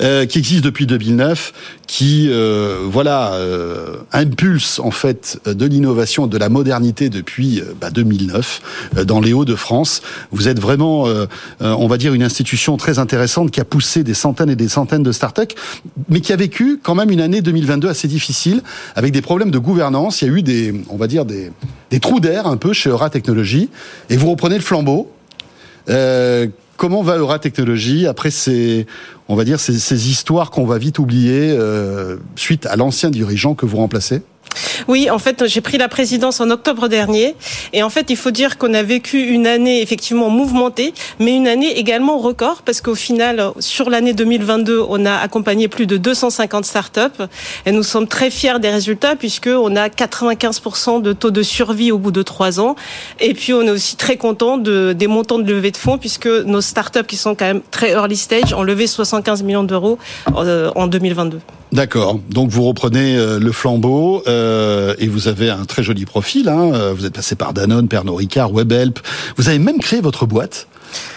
euh, qui existe depuis 2009, qui euh, voilà euh, impulse en fait de l'innovation, de la modernité depuis euh, bah, 2009 euh, dans les Hauts-de-France. Vous êtes vraiment, on va dire, une institution très intéressante qui a poussé des centaines et des centaines de start-up, mais qui a vécu quand même une année 2022 assez difficile avec des problèmes de gouvernance. Il y a eu des, on va dire des des trous d'air un peu chez Eura Technologies, et vous reprenez le flambeau. Euh, comment va Eura Technologies après ces, on va dire, ces, histoires qu'on va vite oublier euh, suite à l'ancien dirigeant que vous remplacez? Oui, en fait, j'ai pris la présidence en octobre dernier. Et en fait, il faut dire qu'on a vécu une année effectivement mouvementée, mais une année également record, parce qu'au final, sur l'année 2022, on a accompagné plus de 250 startups. Et nous sommes très fiers des résultats, puisqu'on a 95% de taux de survie au bout de trois ans. Et puis, on est aussi très content de, des montants de levée de fonds, puisque nos startups, qui sont quand même très early stage, ont levé 75 millions d'euros euh, en 2022. D'accord. Donc vous reprenez euh, le flambeau euh, et vous avez un très joli profil. Hein. Euh, vous êtes passé par Danone, Pernod Ricard, Webhelp. Vous avez même créé votre boîte.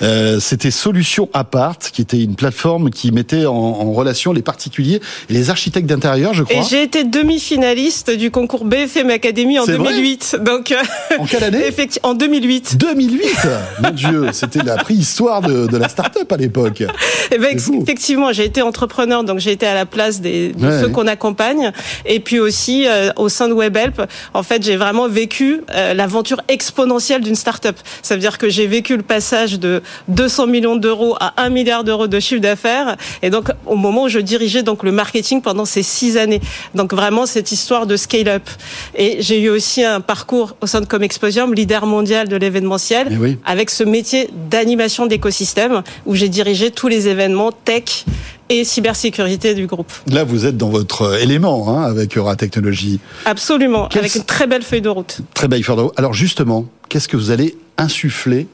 Euh, c'était Solution Apart, qui était une plateforme qui mettait en, relation les particuliers et les architectes d'intérieur, je crois. Et j'ai été demi-finaliste du concours BFM Academy en 2008. Donc en quelle année En 2008. 2008 Mon Dieu, c'était la préhistoire de, de la start-up à l'époque. Eh ben, effectivement, j'ai été entrepreneur, donc j'ai été à la place des, de ceux qu'on accompagne. Et puis aussi, euh, au sein de WebHelp, en fait, j'ai vraiment vécu euh, l'aventure exponentielle d'une start-up. Ça veut dire que j'ai vécu le passage de de 200 millions d'euros à 1 milliard d'euros de chiffre d'affaires. Et donc, au moment où je dirigeais donc le marketing pendant ces six années. Donc, vraiment, cette histoire de scale-up. Et j'ai eu aussi un parcours au sein de Comexposium, leader mondial de l'événementiel, eh avec ce métier d'animation d'écosystème où j'ai dirigé tous les événements tech et cybersécurité du groupe. Là, vous êtes dans votre élément hein, avec Euratechnologie. Absolument, avec une très belle feuille de route. Très belle feuille de route. Alors justement, qu'est-ce que vous allez insuffler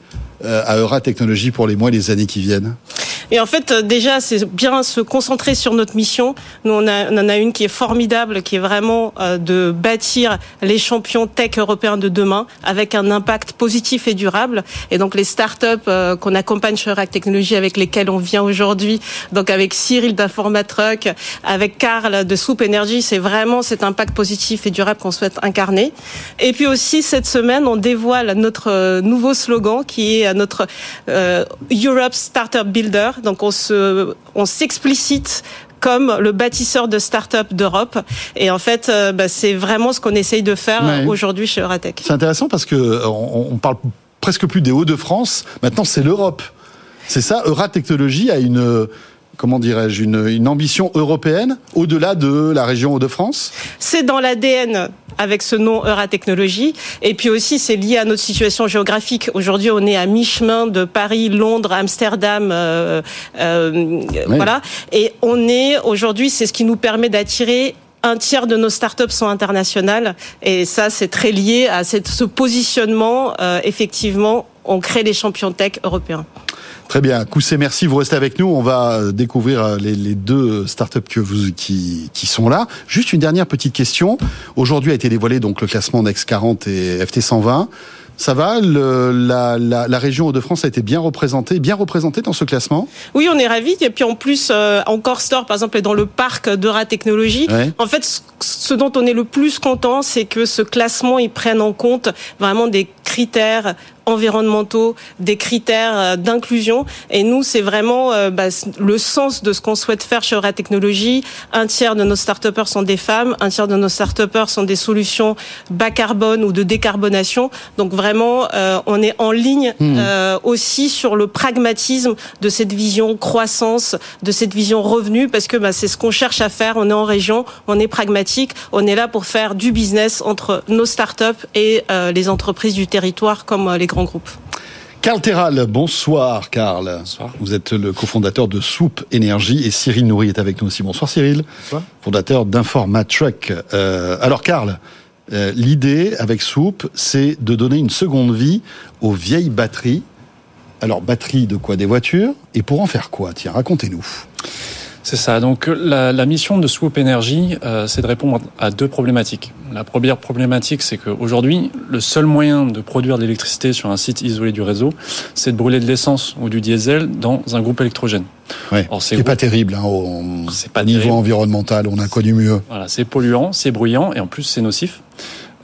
euh, à Euratechnologie pour les mois et les années qui viennent et en fait, euh, déjà, c'est bien se concentrer sur notre mission. Nous, on, en a une qui est formidable, qui est vraiment euh, de bâtir les champions tech européens de demain avec un impact positif et durable. Et donc, les startups qu'on accompagne chez Rack Technologies avec lesquelles on vient aujourd'hui, donc avec Cyril d'Informatruck, avec Karl de Soup Energy, c'est vraiment cet impact positif et durable qu'on souhaite incarner. Et puis aussi, cette semaine, on dévoile notre nouveau slogan qui est notre Europe Startup Builder. Donc on se, on s'explicite comme le bâtisseur de start-up d'Europe. Et en fait, euh, bah, c'est vraiment ce qu'on essaye de faire aujourd'hui chez Euratech. C'est intéressant parce que euh, on, parle presque plus des Hauts-de-France. Maintenant, c'est l'Europe. C'est ça. Euratechnologie a une comment dirais-je, une, une, ambition européenne au-delà de la région Hauts-de-France? C'est dans l'ADN avec ce nom Euratechnologie. Et puis aussi, c'est lié à notre situation géographique. Aujourd'hui, on est à mi-chemin de Paris, Londres, Amsterdam, euh, euh, voilà. Et on est aujourd'hui, c'est ce qui nous permet d'attirer un tiers de nos startups sont internationales et ça c'est très lié à cette, ce positionnement. Euh, effectivement, on crée les champions tech européens. Très bien. Coussé, merci. Vous restez avec nous. On va euh, découvrir euh, les, les deux startups que vous, qui, qui sont là. Juste une dernière petite question. Aujourd'hui a été dévoilé donc le classement Next 40 et FT 120. Ça va? Le, la, la, la, région Hauts-de-France a été bien représentée, bien représentée dans ce classement? Oui, on est ravis. Et puis en plus, euh, encore Store, par exemple, est dans le parc d'Eura Technologies. En fait, ce dont on est le plus content, c'est que ce classement, il prenne en compte vraiment des critères environnementaux, des critères euh, d'inclusion. Et nous, c'est vraiment euh, bah, le sens de ce qu'on souhaite faire chez Aura Technologies. Un tiers de nos start sont des femmes, un tiers de nos start sont des solutions bas carbone ou de décarbonation. Donc vraiment, euh, on est en ligne hmm. aussi sur le pragmatisme de cette vision croissance, de cette vision revenu, parce que bah, c'est ce qu'on cherche à faire. On est en région, on est pragmatique, on est là pour faire du business entre nos start et les entreprises du territoire comme les grand groupe. Carl Terral, bonsoir Carl. Bonsoir. Vous êtes le cofondateur de Soup Énergie et Cyril Nourri est avec nous aussi. Bonsoir Cyril. Bonsoir. Fondateur d'Informatruck. Euh, alors Carl, euh, l'idée avec Soup, c'est de donner une seconde vie aux vieilles batteries. Alors batteries de quoi? Des voitures? Et pour en faire quoi? Tiens, racontez-nous. C'est ça. Donc la, mission de Swoop Energy, euh, c'est de répondre à deux problématiques. La première problématique, c'est qu'aujourd'hui, le seul moyen de produire de l'électricité sur un site isolé du réseau, c'est de brûler de l'essence ou du diesel dans un groupe électrogène. Ouais, c'est pas terrible hein, au pas niveau environnemental, on a connu mieux. Voilà, c'est polluant, c'est bruyant et en plus c'est nocif.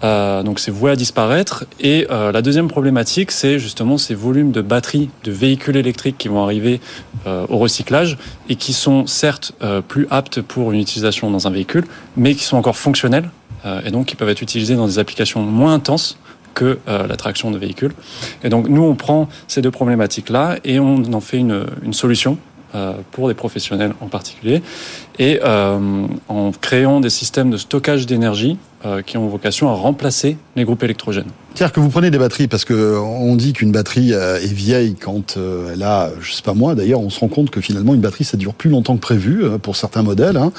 Euh, donc c'est voué à disparaître. Et euh, la deuxième problématique, c'est justement ces volumes de batteries de véhicules électriques qui vont arriver euh, au recyclage et qui sont certes euh, plus aptes pour une utilisation dans un véhicule, mais qui sont encore fonctionnels euh, et donc qui peuvent être utilisés dans des applications moins intenses que la traction de véhicules. Et donc nous, on prend ces deux problématiques-là et on en fait une, une solution pour des professionnels en particulier, et euh, en créant des systèmes de stockage d'énergie euh, qui ont vocation à remplacer les groupes électrogènes. C'est-à-dire que vous prenez des batteries parce que on dit qu'une batterie euh, est vieille quand euh, elle a, je sais pas moi, d'ailleurs, on se rend compte que finalement une batterie ça dure plus longtemps que prévu pour certains modèles. Hein.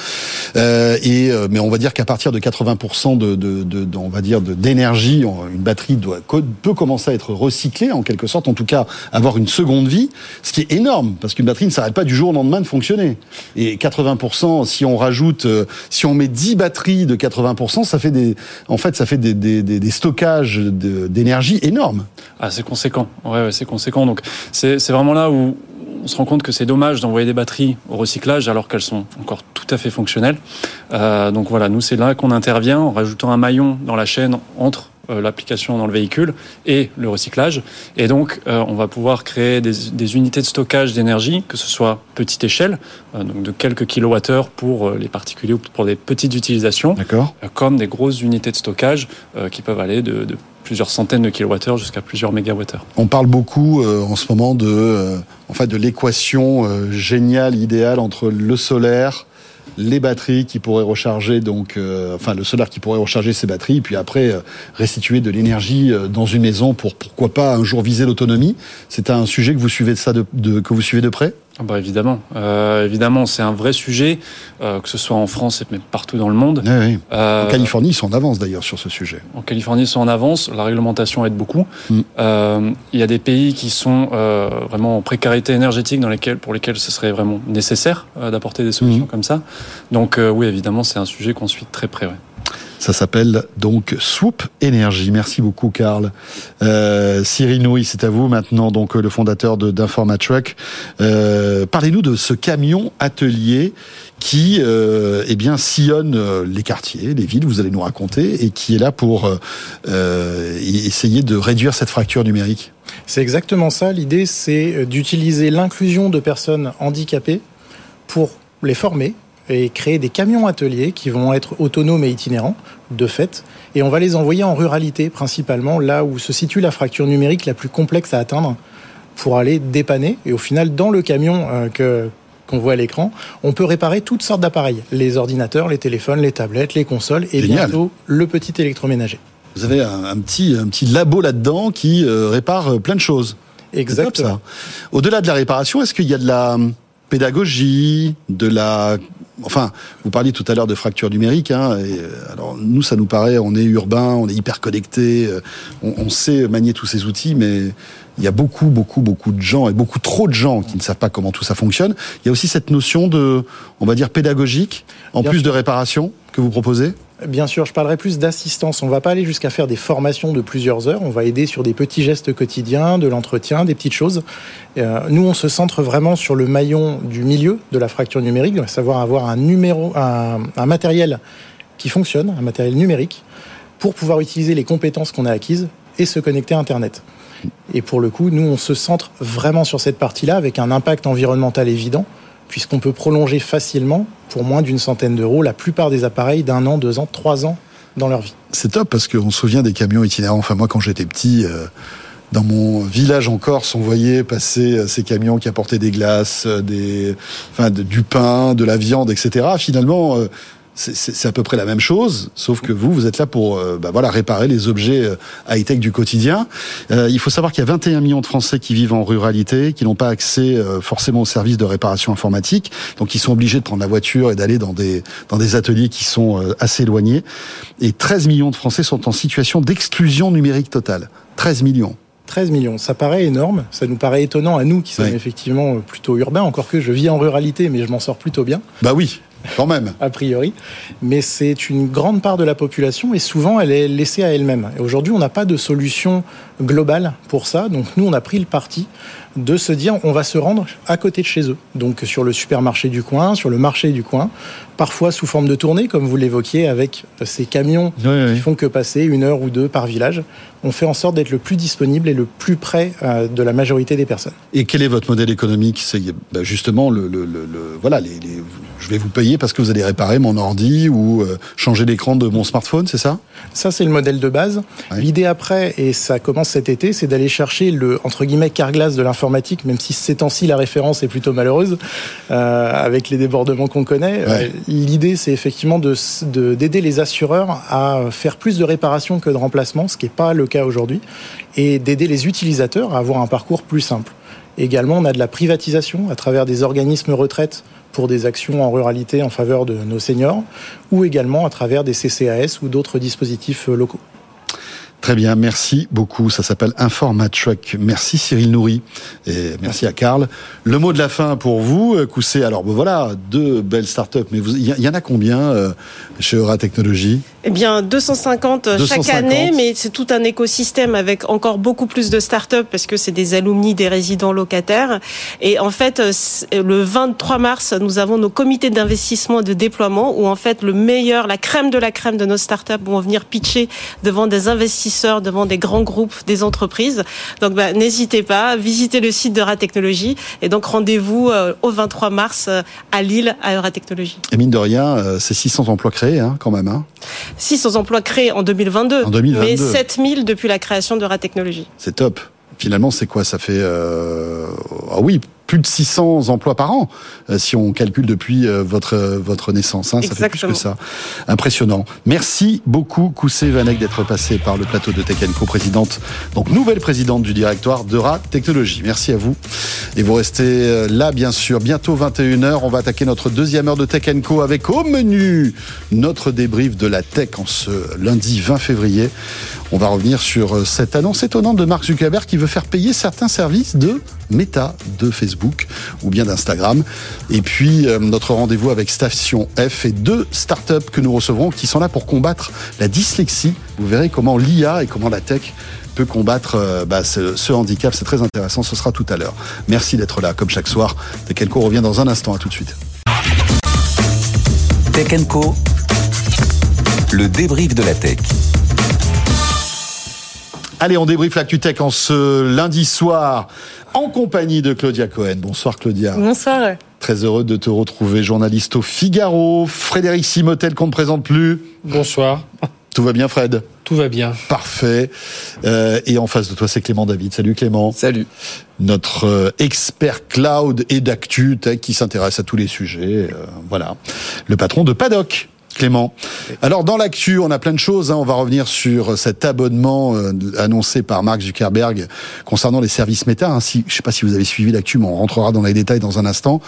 Euh, et mais on va dire qu'à partir de 80% de, on va dire d'énergie, une batterie peut commencer à être recyclée en quelque sorte, en tout cas avoir une seconde vie, ce qui est énorme parce qu'une batterie ne s'arrête pas du jour au lendemain de fonctionner. Et 80% si on rajoute, euh, si on met 10 batteries de 80%, ça fait des, en fait, ça fait des, des, stockages d'énergie énormes. Ah, c'est conséquent. Ouais c'est conséquent. Donc, c'est vraiment là où on se rend compte que c'est dommage d'envoyer des batteries au recyclage alors qu'elles sont encore tout à fait fonctionnelles. Euh, donc voilà, nous c'est là qu'on intervient en rajoutant un maillon dans la chaîne entre l'application dans le véhicule et le recyclage. Et donc, on va pouvoir créer des, unités de stockage d'énergie, que ce soit petite échelle, donc de quelques kilowattheures pour les particuliers ou pour des petites utilisations, comme des grosses unités de stockage qui peuvent aller de, de plusieurs centaines de kilowattheures jusqu'à plusieurs mégawattheures. On parle beaucoup euh, en ce moment de, euh, en fait, de l'équation euh, géniale, idéale entre le solaire, les batteries qui pourraient recharger donc enfin le solaire qui pourrait recharger ses batteries puis après restituer de l'énergie dans une maison pour pourquoi pas un jour viser l'autonomie. C'est un sujet que vous suivez de ça que vous suivez de près? Bah évidemment, euh, évidemment, c'est un vrai sujet, euh, que ce soit en France et même partout dans le monde. Oui, Euh, en Californie, ils sont en avance d'ailleurs sur ce sujet. En Californie, ils sont en avance. La réglementation aide beaucoup. Mm. Euh, il y a des pays qui sont euh, vraiment en précarité énergétique, dans lesquels, pour lesquels ce serait vraiment nécessaire euh, d'apporter des solutions mm. comme ça. Donc oui, évidemment, c'est un sujet qu'on suit de très près. Ouais. Ça s'appelle donc Swoop Énergie. Merci beaucoup, Karl. Euh, c'est à vous maintenant, donc le fondateur d'Informatruck. Euh, Parlez-nous de ce camion atelier qui euh, eh bien sillonne euh, les quartiers, les villes, vous allez nous raconter, et qui est là pour euh, essayer de réduire cette fracture numérique. C'est exactement ça. L'idée, c'est d'utiliser l'inclusion de personnes handicapées pour les former et créer des camions ateliers qui vont être autonomes et itinérants, de fait, et on va les envoyer en ruralité, principalement là où se situe la fracture numérique la plus complexe à atteindre, pour aller dépanner. Et au final, dans le camion euh, que qu'on voit à l'écran, on peut réparer toutes sortes d'appareils, les ordinateurs, les téléphones, les tablettes, les consoles, et bientôt le petit électroménager. Vous avez un, petit, un petit labo là-dedans qui euh, répare euh, plein de choses. Exactement. Au-delà de la réparation, est-ce qu'il y a de la pédagogie, de la enfin, vous parliez tout à l'heure de fracture numérique. Hein, et, euh, alors nous, ça nous paraît, on est urbain, on est hyper connecté, euh, on, sait manier tous ces outils, mais il y a beaucoup, beaucoup, beaucoup de gens et beaucoup trop de gens qui ne savent pas comment tout ça fonctionne. Il y a aussi cette notion de, on va dire, pédagogique, en plus de réparation que vous proposez? Bien sûr, je parlerai plus d'assistance. On va pas aller jusqu'à faire des formations de plusieurs heures. On va aider sur des petits gestes quotidiens, de l'entretien, des petites choses. Euh, nous, on se centre vraiment sur le maillon du milieu de la fracture numérique, savoir avoir un numéro, un matériel qui fonctionne, un matériel numérique, pour pouvoir utiliser les compétences qu'on a acquises et se connecter à Internet. Et pour le coup, nous, on se centre vraiment sur cette partie-là avec un impact environnemental évident puisqu'on peut prolonger facilement, pour moins d'une centaine d'euros, la plupart des appareils d'un an, deux ans, trois ans dans leur vie. C'est top parce qu'on se souvient des camions itinérants. Enfin, moi, quand j'étais petit, euh, dans mon village en Corse, on voyait passer euh, ces camions qui apportaient des glaces, euh, des, enfin, du pain, de la viande, etc. Finalement, c'est à peu près la même chose, sauf que vous, vous êtes là pour euh, bah voilà, réparer les objets euh, high-tech du quotidien. Euh, il faut savoir qu'il y a 21 millions de Français qui vivent en ruralité, qui n'ont pas accès forcément aux services de réparation informatique, donc ils sont obligés de prendre la voiture et d'aller dans des, dans des ateliers qui sont assez éloignés. Et 13 millions de Français sont en situation d'exclusion numérique totale. 13 millions. 13 millions, ça paraît énorme, ça nous paraît étonnant à nous qui sommes effectivement plutôt urbains, encore que je vis en ruralité, mais je m'en sors plutôt bien. Bah oui. Quand même. a priori. Mais c'est une grande part de la population et souvent elle est laissée à elle-même. Et aujourd'hui, on n'a pas de solution globale pour ça. Donc nous, on a pris le parti de se dire on va se rendre à côté de chez eux. Donc sur le supermarché du coin, sur le marché du coin, parfois sous forme de tournée, comme vous l'évoquiez, avec ces camions qui font que passer une heure ou deux par village. On fait en sorte d'être le plus disponible et le plus près euh, de la majorité des personnes. Et quel est votre modèle économique? C'est bah, justement le, voilà, les, je vais vous payer parce que vous allez réparer mon ordi ou euh, changer l'écran de mon smartphone, c'est ça? Ça, c'est le modèle de base. L'idée après, et ça commence cet été, c'est d'aller chercher le entre guillemets carglass de l'informatique, même si ces temps-ci la référence est plutôt malheureuse euh, avec les débordements qu'on connaît. L'idée, c'est effectivement de, d'aider les assureurs à faire plus de réparations que de remplacements, ce qui n'est pas le cas aujourd'hui, et d'aider les utilisateurs à avoir un parcours plus simple. Également, on a de la privatisation à travers des organismes retraite pour des actions en ruralité en faveur de nos seniors, ou également à travers des CCAS ou d'autres dispositifs locaux. Très bien, merci beaucoup. Ça s'appelle Informatruck. Merci Cyril Nourri et merci à Karl. Le mot de la fin pour vous, euh, Coussé. Alors voilà, deux belles startups, mais il y, en a combien euh, chez Eura Technologies? Eh bien, 250, chaque année, mais c'est tout un écosystème avec encore beaucoup plus de start-up parce que c'est des alumni, des résidents locataires. Et en fait, le 23 mars, nous avons nos comités d'investissement et de déploiement où en fait le meilleur, la crème de la crème de nos start-up vont venir pitcher devant des investisseurs, devant des grands groupes, des entreprises. Donc, bah, n'hésitez pas, visitez le site de Technologie et donc rendez-vous euh, au 23 mars euh, à Lille à Euratechnologie. Et mine de rien, euh, c'est 600 emplois créés hein, quand même. Hein. 600 emplois créés en 2022, en 2022. mais 7000 depuis la création de Technologie. C'est top. Finalement, c'est quoi? Ça fait... Euh... Ah oui, plus de 600 emplois par an, euh, si on calcule depuis euh, votre votre naissance. Hein, ça fait plus que ça. Impressionnant. Merci beaucoup, Koussé Vanek, d'être passé par le plateau de Tech présidente, donc nouvelle présidente du directoire d'Eura Technologies. Merci à vous. Et vous restez euh, là, bien sûr. Bientôt 21h, on va attaquer notre deuxième heure de Tech Co avec au menu notre débrief de la tech en ce lundi 20 février. On va revenir sur cette annonce étonnante de Mark Zuckerberg qui veut faire payer certains services de Meta, de Facebook ou bien d'Instagram. Et puis euh, notre rendez-vous avec Station F et deux startups que nous recevrons qui sont là pour combattre la dyslexie. Vous verrez comment l'IA et comment la tech peut combattre euh, bah, ce, handicap. C'est très intéressant. Ce sera tout à l'heure. Merci d'être là, comme chaque soir. Tech Co revient dans un instant. À tout de suite. Tech Co, le débrief de la tech. Allez, on débriefe l'actu tech en ce lundi soir en compagnie de Claudia Cohen. Bonsoir Claudia. Bonsoir. Très heureux de te retrouver, journaliste au Figaro. Frédéric Simotel qu'on ne présente plus. Bonsoir. Tout va bien Fred? Tout va bien. Parfait. Euh, et en face de toi, c'est Clément David. Salut Clément. Salut. Notre euh, expert cloud et d'actu tech qui s'intéresse à tous les sujets. Euh, voilà. Le patron de Paddock. Clément. Alors dans l'actu, on a plein de choses. Hein. On va revenir sur cet abonnement euh, annoncé par Mark Zuckerberg concernant les services Meta. Hein. Si, je ne sais pas si vous avez suivi l'actu, mais on rentrera dans les détails dans un instant.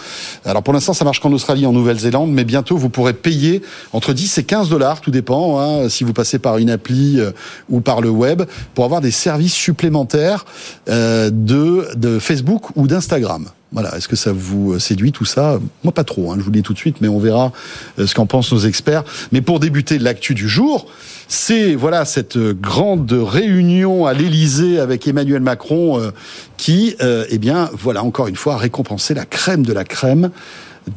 Alors pour l'instant, ça marche qu'en Australie, en Nouvelle-Zélande, mais bientôt vous pourrez payer entre 10 et 15 dollars, tout dépend, hein, si vous passez par une appli euh, ou par le web, pour avoir des services supplémentaires euh, de, de Facebook ou d'Instagram. Voilà, est-ce que ça vous euh, séduit tout ça? Moi pas trop, hein, je vous le dis tout de suite, mais on verra euh, ce qu'en pensent nos experts. Mais pour débuter l'actu du jour, c'est voilà cette euh, grande réunion à l'Élysée avec Emmanuel Macron qui, eh bien, voilà encore une fois récompensé la crème de la crème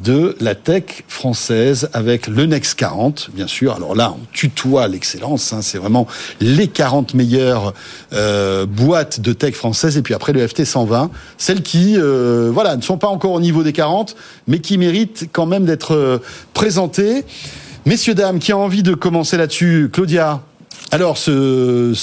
de la tech française avec le Next 40, bien sûr. Alors là, on tutoie l'excellence. Hein, c'est vraiment les 40 meilleures euh, boîtes de tech françaises. Et puis après, le FT 120, celles qui, euh, voilà, ne sont pas encore au niveau des 40, mais qui méritent quand même d'être euh, présentées. Messieurs, dames, qui a envie de commencer là-dessus? Claudia? Alors, ce,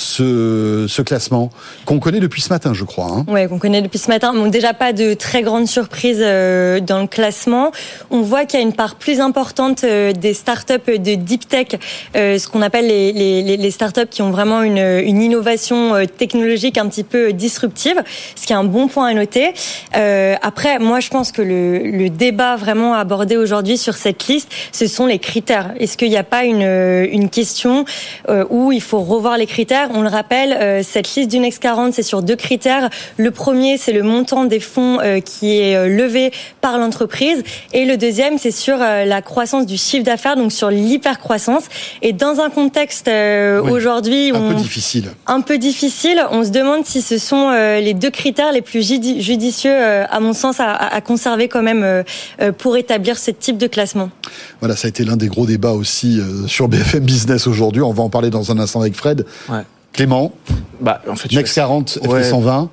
classement qu'on connaît depuis ce matin, je crois. Hein. Oui, qu'on connaît depuis ce matin. Bon, déjà pas de très grande surprise euh, dans le classement. On voit qu'il y a une part plus importante euh, des startups de deep tech, euh, ce qu'on appelle les, startups qui ont vraiment une, innovation technologique un petit peu disruptive, ce qui est un bon point à noter. après, moi, je pense que le, le débat vraiment abordé aujourd'hui sur cette liste, ce sont les critères. Est-ce qu'il n'y a pas une, une question où il faut revoir les critères. On le rappelle, euh, cette liste du Next 40, c'est sur deux critères. Le premier, c'est le montant des fonds euh, qui est euh, levé par l'entreprise. Et le deuxième, c'est sur la croissance du chiffre d'affaires, donc sur l'hypercroissance. Et dans un contexte aujourd'hui... Un peu difficile. Un peu difficile. On se demande si ce sont les deux critères les plus judicieux, à mon sens, à, à conserver quand même pour établir ce type de classement. Voilà, ça a été l'un des gros débats aussi sur BFM Business aujourd'hui. On va en parler dans un instant avec Fred. Clément, bah, en fait, Next 40, FP 120.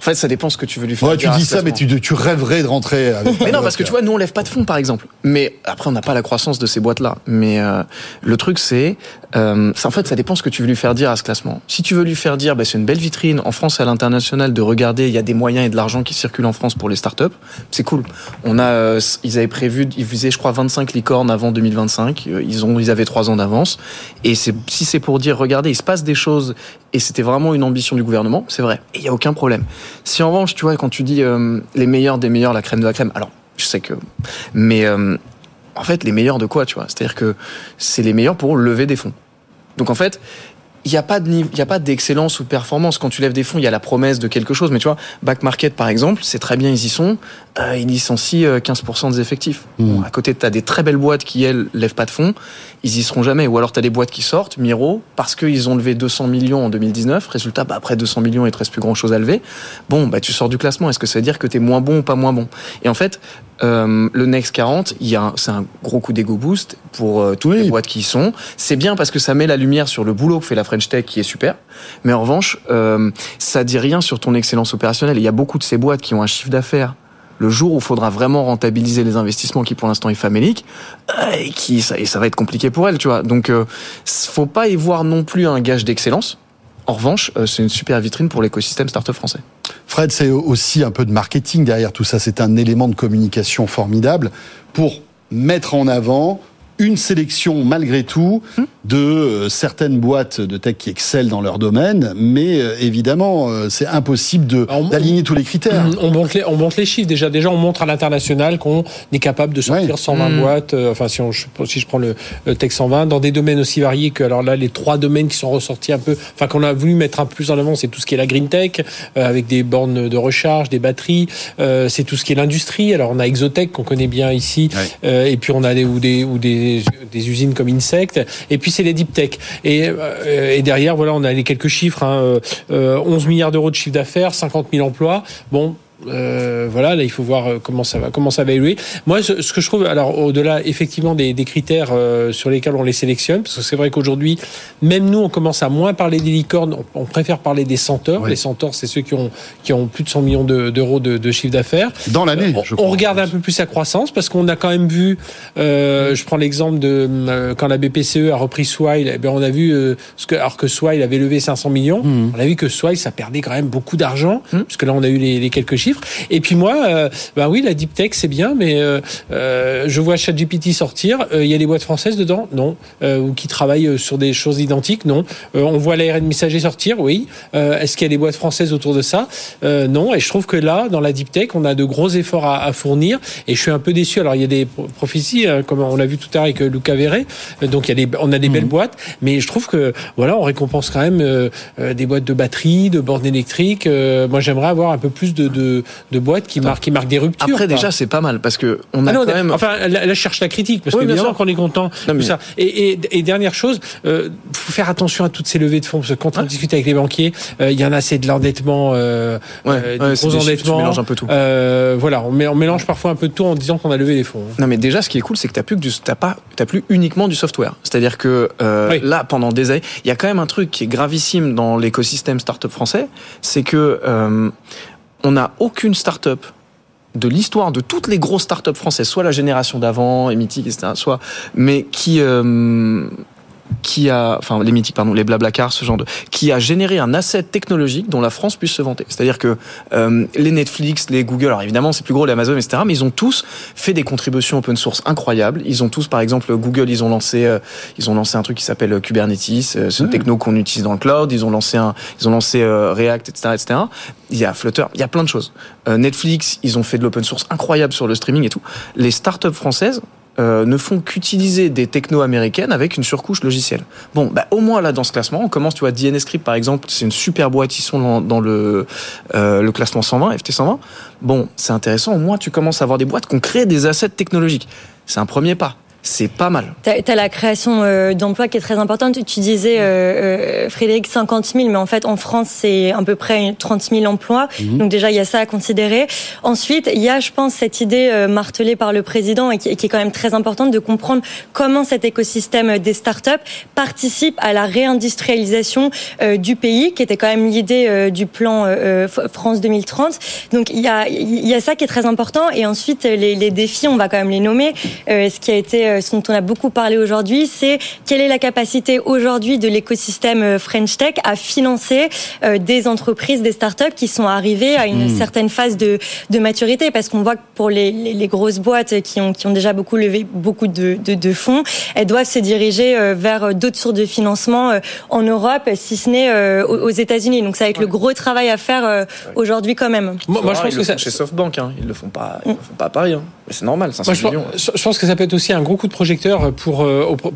En fait, ça dépend ce que tu veux lui faire. Ouais, tu dis ça, mais tu, tu, rêverais de rentrer. Avec mais non, parce que tu vois, nous on lève pas de fonds, par exemple. Mais après, on n'a pas la croissance de ces boîtes-là. Mais euh, le truc, c'est, euh, en fait, ça dépend ce que tu veux lui faire dire à ce classement. Si tu veux lui faire dire, bah, c'est une belle vitrine en France et à l'international de regarder, il y a des moyens et de l'argent qui circulent en France pour les startups, c'est cool. On a, euh, ils avaient prévu, ils visaient, je crois, 25 licornes avant 2025. Euh, ils ont, ils avaient trois ans d'avance. Et c'est, si c'est pour dire, regardez, il se passe des choses et c'était vraiment une ambition du gouvernement, c'est vrai. Et il y a aucun problème. Si en revanche, tu vois, quand tu dis euh, les meilleurs des meilleurs, la crème de la crème, alors je sais que, mais euh, en fait, les meilleurs de quoi, tu vois? C'est-à-dire que c'est les meilleurs pour lever des fonds. Donc en fait, il n'y a pas de il y a pas d'excellence ou de performance. Quand tu lèves des fonds il y a la promesse de quelque chose. Mais tu vois back market par exemple c'est très bien ils y sont. Euh, ils licencient 15% euh, des effectifs. Mmh. à côté tu as des très belles boîtes qui elles lèvent pas de fonds. Ils y seront jamais. Ou alors tu as des boîtes qui sortent Miro parce qu'ils ont levé 200 millions en 2019 résultat bah, après 200 millions il te reste plus grand chose à lever. Bon bah tu sors du classement. Est-ce que ça veut dire que tu es moins bon ou pas moins bon? Et en fait euh, le Next 40, il y a, c'est un gros coup d'ego boost pour euh, toutes les boîtes qui y sont. C'est bien parce que ça met la lumière sur le boulot que fait la French Tech, qui est super. Mais en revanche, euh, ça dit rien sur ton excellence opérationnelle. Il y a beaucoup de ces boîtes qui ont un chiffre d'affaires le jour où il faudra vraiment rentabiliser les investissements qui pour l'instant est famélique, euh, et qui ça, et ça va être compliqué pour elles, tu vois. Donc, euh, faut pas y voir non plus un gage d'excellence. En revanche, euh, c'est une super vitrine pour l'écosystème startup français. Fred, c'est aussi un peu de marketing derrière tout ça. C'est un élément de communication formidable pour mettre en avant une sélection malgré tout hum. de euh, certaines boîtes de tech qui excellent dans leur domaine, mais euh, évidemment, euh, c'est impossible d'aligner tous les critères. On montre les, on montre les chiffres. Déjà, déjà, on montre à l'international qu'on est capable de sortir 120 hum. boîtes. enfin, si, on, si je prends le, Tech 120, dans des domaines aussi variés que, alors là, les trois domaines qui sont ressortis un peu, enfin, qu'on a voulu mettre un peu plus en avant, c'est tout ce qui est la green tech, avec des bornes de recharge, des batteries. c'est tout ce qui est l'industrie. Alors, on a Exotech qu'on connaît bien ici, et puis on a des ou des ou des des, usines comme Insect. Et puis c'est les deep tech. Et, euh, derrière, voilà, on a les quelques chiffres. Hein, 11 euh, milliards d'euros de chiffre d'affaires, 50 000 emplois. Bon, euh, voilà, là, il faut voir euh, comment ça va, comment ça va évoluer. Moi, ce, que je trouve, alors au-delà effectivement des, des critères euh, sur lesquels on les sélectionne, parce que c'est vrai qu'aujourd'hui, même nous, on commence à moins parler des licornes, on, préfère parler des centaures. Les centaures, c'est ceux qui ont qui ont plus de 100 millions d'euros de, de, chiffre d'affaires dans l'année. on, on regarde un peu plus sa croissance parce qu'on a quand même vu. je prends l'exemple de quand la BPCE a repris Swile, eh on a vu ce que alors que Swile avait levé 500 millions, mmh. on a vu que Swile ça perdait quand même beaucoup d'argent, mmh. puisque là on a eu les, les quelques chiffres. Et puis moi, euh, bah oui, la deep tech c'est bien, mais euh, euh, je vois ChatGPT sortir. Il y a des boîtes françaises dedans, non, ou qui travaillent sur des choses identiques, non. on voit l'ARN messager sortir, oui. Est-ce qu'il y a des boîtes françaises autour de ça? Non. Et je trouve que là, dans la deep tech, on a de gros efforts à, fournir. Et je suis un peu déçu. Alors il y a des prophéties, hein, comme on l'a vu tout à l'heure avec Luca Verret. Donc il y a des, on a des belles mhm. boîtes, mais je trouve que voilà, on récompense quand même des boîtes de batteries, de bornes électriques. moi, j'aimerais avoir un peu plus de, de de, boîtes qui marquent, qui marquent des ruptures. Après, déjà, c'est pas mal parce que on a ah quand même. Enfin, là, je cherche la critique parce que bien qu'on est content. de ça. Et, et, dernière chose, euh, faut faire attention à toutes ces levées de fonds parce que quand on discute avec les banquiers, euh, il y en a c'est de l'endettement, euh, euh des gros endettements. un peu tout. Euh, voilà, on, on, mélange parfois un peu de tout en disant qu'on a levé les fonds. Non, mais déjà, ce qui est cool, c'est que t'as plus que du, t'as pas, t'as plus uniquement du software. C'est-à-dire que là, pendant des années, il y a quand même un truc qui est gravissime dans l'écosystème startup français, c'est que on n'a aucune start-up de l'histoire de toutes les grosses startups françaises, soit la génération d'avant, Emitic, etc., soit, mais qui, euh, qui a, enfin les mythiques, pardon, les Blablacar, ce genre de, qui a généré un asset technologique dont la France puisse se vanter. C'est-à-dire que euh, les Netflix, les Google, alors évidemment c'est plus gros les Amazon, etc. Mais ils ont tous fait des contributions open source incroyables. Ils ont tous, par exemple, Google, ils ont lancé, euh, ils ont lancé un truc qui s'appelle euh, Kubernetes, euh, c'est une techno qu'on utilise dans le cloud. Ils ont lancé un, ils ont lancé React, etc., etc. Il y a Flutter, il y a plein de choses. Netflix, ils ont fait de l'open source incroyable sur le streaming et tout. Les startups françaises euh, ne font qu'utiliser des technos américaines avec une surcouche logicielle. Bon, bah, au moins là dans ce classement, on commence, tu vois, DNSCrypt par exemple, c'est une super boîte, ils sont dans, le, euh, le classement 120, FT 120. Bon, c'est intéressant, au moins tu commences à avoir des boîtes qui ont créé des assets technologiques. C'est un premier pas c'est pas mal. Tu as, la création euh, d'emplois qui est très importante. Tu disais, euh, euh Frédéric, 50 000, mais en fait, en France, c'est à peu près 30 000 emplois. Mhm. Donc déjà, il y a ça à considérer. Ensuite, il y a, je pense, cette idée euh, martelée par le président et qui, qui, est quand même très importante de comprendre comment cet écosystème des startups participe à la réindustrialisation du pays, qui était quand même l'idée du plan France 2030. Donc il y, a, il y a ça qui est très important. Et ensuite, les, les défis, on va quand même les nommer. ce qui a été euh, ce dont on a beaucoup parlé aujourd'hui, c'est quelle est la capacité aujourd'hui de l'écosystème euh, French Tech à financer euh, des entreprises, des startups qui sont arrivées à une hmm. certaine phase de, de maturité, parce qu'on voit que pour les, les, grosses boîtes qui ont, qui ont déjà beaucoup levé beaucoup de, de, de fonds, elles doivent se diriger vers d'autres sources de financement en Europe, si ce n'est aux États-Unis. Donc ça va être le gros travail à faire aujourd'hui quand même. Moi, je pense que ça... chez SoftBank, hein. ils le font pas, ils le font pas à Paris, hein. mais c'est normal. 500 je, millions. je pense que ça peut être aussi un gros beaucoup de projecteurs pour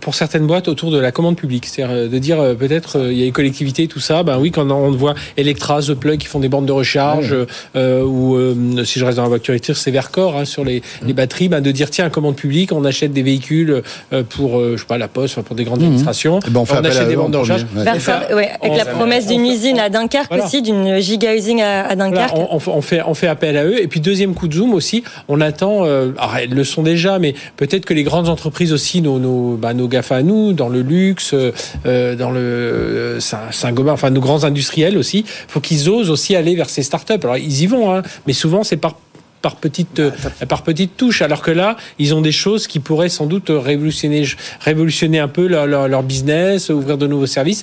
pour certaines boîtes autour de la commande publique, c'est-à-dire de dire peut-être il y a les collectivités tout ça, ben oui quand on voit Electra, The Plug qui font des bandes de recharge ou si je reste dans la voiture c'est Vercor hein, sur les, les batteries, ben de dire tiens commande publique, on achète des véhicules pour je sais pas la poste, pour des grandes mmh. administrations, eh ben, on, achète des bandes de recharge. avec la promesse d'une usine à Dunkerque aussi, d'une giga usine à, Dunkerque. on, fait on fait appel à eux. Et puis deuxième coup de zoom aussi, on attend, euh, elles le sont déjà, mais peut-être que les grandes entreprises aussi, nos, bah, nos GAFA à nous, dans le luxe, euh, dans le Saint-Gobain, enfin nos grands industriels aussi, faut qu'ils osent aussi aller vers ces startups. Alors ils y vont, hein, mais souvent c'est par par petite euh, par petite touche alors que là ils ont des choses qui pourraient sans doute révolutionner révolutionner un peu leur, leur, business ouvrir de nouveaux services.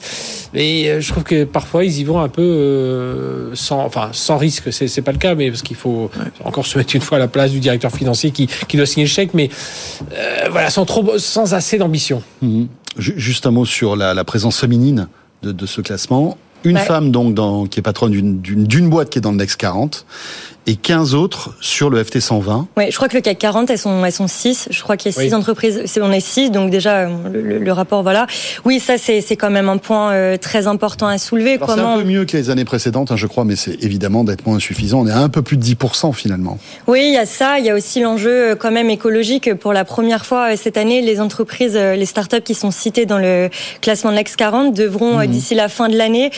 Et euh, je trouve que parfois ils y vont un peu euh, sans enfin sans risque. C'est c'est pas le cas mais parce qu'il faut encore se mettre une fois à la place du directeur financier qui, qui doit signer le chèque. Mais voilà sans trop sans assez d'ambition. Mmh. juste un mot sur la, la présence féminine de, de ce classement. Une femme donc dans, qui est patronne d'une boîte qui est dans le Next 40 et 15 autres sur le FT 120. Oui, je crois que le CAC 40, elles sont, elles sont 6. Je crois qu'il y a 6 entreprises. On est 6, donc déjà, le, le, rapport, voilà. Oui, ça, c'est, c'est quand même un point euh, très important à soulever. C'est un peu mieux que les années précédentes, hein, je crois, mais c'est évidemment d'être moins insuffisant. On est à un peu plus de 10% finalement. Oui, il y a ça. Il y a aussi l'enjeu euh, quand même écologique. Pour la première fois euh, cette année, les entreprises, les startups qui sont citées dans le classement de l'Ex 40 devront, mhm. d'ici la fin de l'année,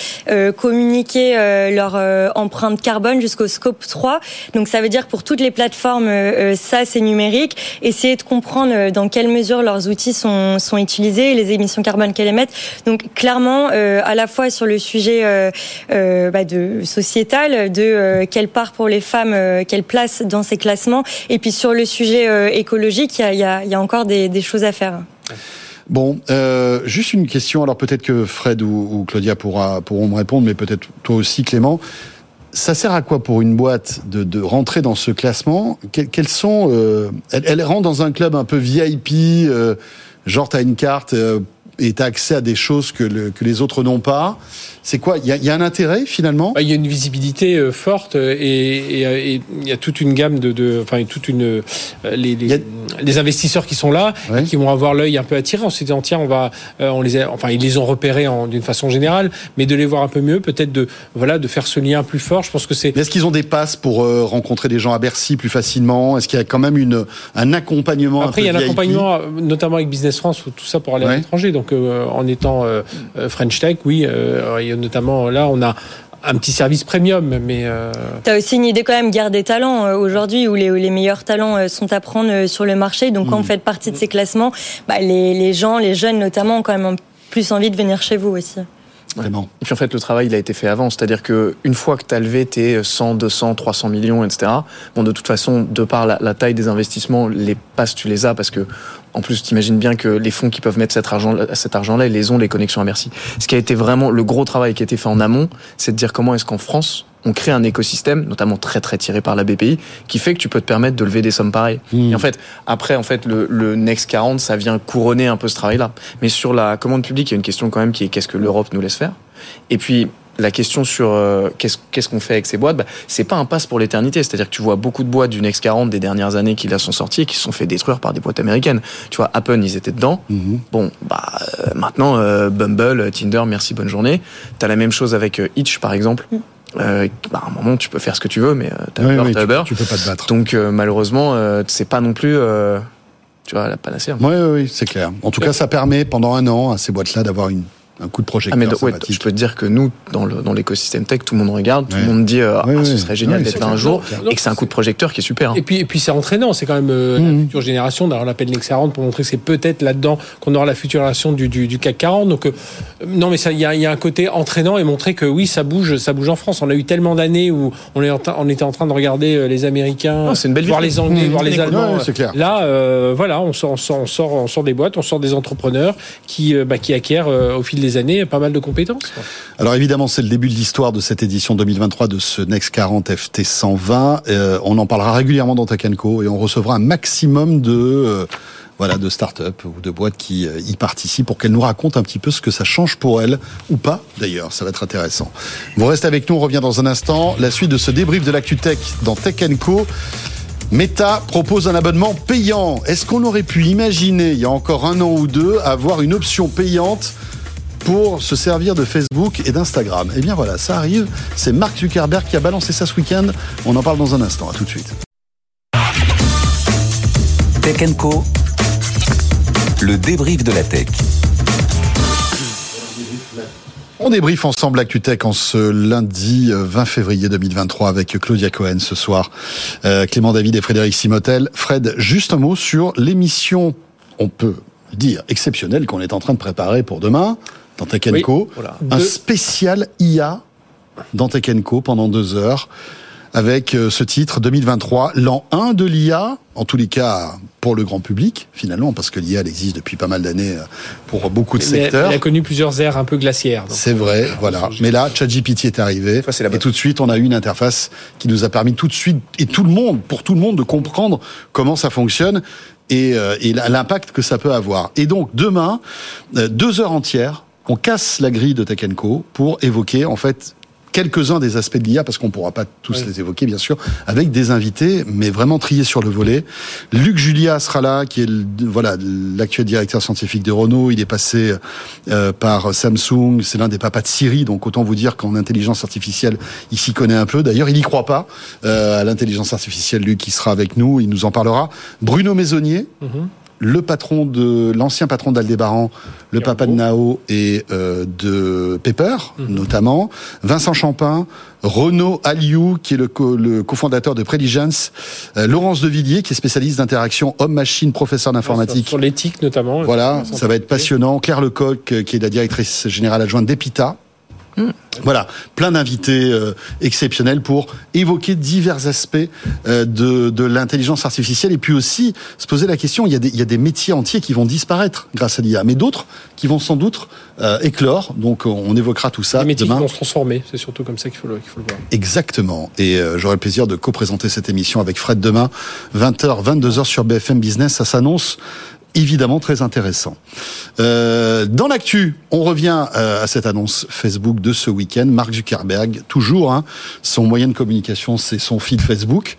communiquer leur empreinte carbone jusqu'au scope 3 donc ça veut dire pour toutes les plateformes euh, SaaS et numériques, essayer de comprendre euh, dans quelle mesure leurs outils sont, utilisés, les émissions carbone qu'elles émettent. Donc clairement, euh, à la fois sur le sujet bah, sociétal, de quelle part pour les femmes, quelle place dans ces classements, et puis sur le sujet écologique, il y a, encore des, choses à faire. Bon, euh, juste une question. Alors peut-être que Fred ou, Claudia pourront me répondre, mais peut-être toi aussi, Clément ça sert à quoi pour une boîte de, de rentrer dans ce classement Quels sont euh, elle, rentre dans un club un peu VIP, euh, genre t'as une carte euh, et t'as accès à des choses que, que les autres n'ont pas. C'est quoi Il y, y a, un intérêt finalement bah, Il y a une visibilité euh, forte et, et, il y a toute une gamme de, de enfin toute une euh, les, les, les, investisseurs qui sont là et qui vont avoir l'œil un peu attiré. On s'est dit tiens on va euh, on les a, enfin ils les ont repérés d'une façon générale, mais de les voir un peu mieux, peut-être de voilà de faire ce lien plus fort. Je pense que c'est. Est-ce qu'ils ont des passes pour rencontrer des gens à Bercy plus facilement? Est-ce qu'il y a quand même une un accompagnement Après il y a un accompagnement notamment avec Business France tout ça pour aller à l'étranger. Donc en étant French Tech, oui. Notamment là, on a un petit service premium, mais. Euh... Tu as aussi une idée quand même, guerre des talents euh, aujourd'hui, où les, les, meilleurs talents euh, sont à prendre euh, sur le marché. Donc quand vous faites partie de ces classements, bah, les, les gens, les jeunes notamment, ont quand même plus envie de venir chez vous aussi. Et puis en fait, le travail, il a été fait avant. C'est-à-dire que une fois que tu as levé tes 100, 200, 300 millions, etc., bon, de toute façon, de par la, la taille des investissements, les passes, tu les as parce que en plus, t'imagines bien que les fonds qui peuvent mettre cet argent, cet argent-là, ils les ont, les connexions à merci. Ce qui a été vraiment le gros travail qui a été fait en amont, c'est de dire comment est-ce qu'en France, on crée un écosystème, notamment très très tiré par la BPI, qui fait que tu peux te permettre de lever des sommes pareilles. Hmm. Et en fait, après, en fait, le, le, Next 40, ça vient couronner un peu ce travail-là. Mais sur la commande publique, il y a une question quand même qui est qu'est-ce que l'Europe nous laisse faire? Et puis, la question sur euh, qu'est-ce qu'on fait avec ces boîtes, bah, c'est pas un passe pour l'éternité. C'est-à-dire que tu vois beaucoup de boîtes du Next 40 des dernières années qui là sont sorties et qui se sont fait détruire par des boîtes américaines. Tu vois, Apple, ils étaient dedans. Mhm. Bon, bah euh, maintenant, euh, Bumble, Tinder, merci, bonne journée. T'as la même chose avec Itch, par exemple. Mm. Bah, à un moment, tu peux faire ce que tu veux, mais t'as oui, oui, tu, tu, peux pas te battre. Donc, malheureusement, c'est pas non plus tu vois, la panacée. Oui, oui, oui c'est clair. En tout cas, ça permet pendant un an à ces boîtes-là d'avoir une un coup de projecteur. Ah mais je peux te dire que nous, dans, le, dans l'écosystème tech, tout le monde regarde, tout le monde dit euh, ah, ce serait génial d'être là un jour, et que c'est un coup de projecteur qui est super. Et puis, et puis c'est entraînant, c'est quand même euh, la mmh. future génération. D'ailleurs, on l'appelle 40 pour montrer que c'est peut-être là-dedans qu'on aura la future génération du, du, du CAC 40. Donc, euh, non, mais il y a, y a, un côté entraînant et montrer que oui, ça bouge, ça bouge en France. On a eu tellement d'années où on, est on était en train de regarder les Américains, une belle voir les Anglais, mmh. voir les Allemands. Là, voilà, on sort, on sort, on sort, on sort des boîtes, on sort des entrepreneurs qui, bah, qui acquièrent au fil années pas mal de compétences. Alors évidemment, c'est le début de l'histoire de cette édition 2023 de ce Next 40 FT 120. Euh, on en parlera régulièrement dans Tech et on recevra un maximum de euh, voilà de start-up ou de boîtes qui euh, y participent pour qu'elles nous racontent un petit peu ce que ça change pour elles ou pas d'ailleurs. Ça va être intéressant. Vous restez avec nous, on revient dans un instant. La suite de ce débrief de l'actu tech dans Tech. Meta propose un abonnement payant. Est-ce qu'on aurait pu imaginer, il y a encore un an ou deux, avoir une option payante pour se servir de Facebook et d'Instagram Eh bien voilà, ça arrive. C'est Mark Zuckerberg qui a balancé ça ce week-end. On en parle dans un instant. À tout de suite. Tech Co. Le débrief de la tech. On débriefe ensemble ActuTech en ce lundi 20 euh, février 2023 avec Claudia Cohen ce soir, euh, Clément David et Frédéric Simotel. Fred, juste un mot sur l'émission, on peut dire exceptionnelle qu'on est en train de préparer pour demain dans Tech Co. Un spécial IA dans Tech Co pendant deux heures avec euh, ce titre 2023, l'an 1 de l'IA, en tous les cas pour le grand public, finalement, parce que l'IA elle existe depuis pas mal d'années euh, pour beaucoup de secteurs. Elle a connu plusieurs ères un peu glaciaires. C'est vrai, voilà. Mais là, ChatGPT est arrivé, et tout de suite, on a eu une interface qui nous a permis tout de suite, et tout le monde, pour tout le monde, de comprendre comment ça fonctionne et, euh, et l'impact que ça peut avoir. Et donc, demain, deux heures entières, on casse la grille de Tech Co pour évoquer, en fait, quelques-uns des aspects de l'IA, parce qu'on ne pourra pas tous les évoquer, bien sûr, avec des invités, mais vraiment triés sur le volet. Luc Julia sera là, qui est voilà l'actuel directeur scientifique de Renault. Il est passé euh, par Samsung. C'est l'un des papas de Siri, donc autant vous dire qu'en intelligence artificielle, il s'y connaît un peu. D'ailleurs, il n'y croit pas euh, à l'intelligence artificielle. Luc, qui sera avec nous, il nous en parlera. Bruno Maisonnier. Mm-hmm le patron de l'ancien patron d'Aldébaran, le papa de Nao et euh, de Pepper mhm. notamment, Vincent Champin, Renaud Aliou qui est le, cofondateur de Preligence, euh, Laurence Devilliers qui est spécialiste d'interaction homme-machine, professeur d'informatique. Sur l'éthique notamment. Voilà, ça va être passionnant. Claire Lecoq euh, qui est la directrice générale adjointe d'Epita. Hmm. Voilà, plein d'invités euh, exceptionnels pour évoquer divers aspects euh, de, de l'intelligence artificielle et puis aussi se poser la question, il y, a des, il y a des métiers entiers qui vont disparaître grâce à l'IA, mais d'autres qui vont sans doute euh, éclore, donc on évoquera tout ça Les métiers demain. qui vont se transformer, c'est surtout comme ça qu'il faut, le, faut le voir. Exactement, et j'aurai le plaisir de co-présenter cette émission avec Fred demain, 20h, 22h sur BFM Business, ça s'annonce évidemment très intéressant. Euh, dans l'actu, on revient euh, à cette annonce Facebook de ce week-end. Mark Zuckerberg, toujours, hein, son moyen de communication, c'est son feed Facebook.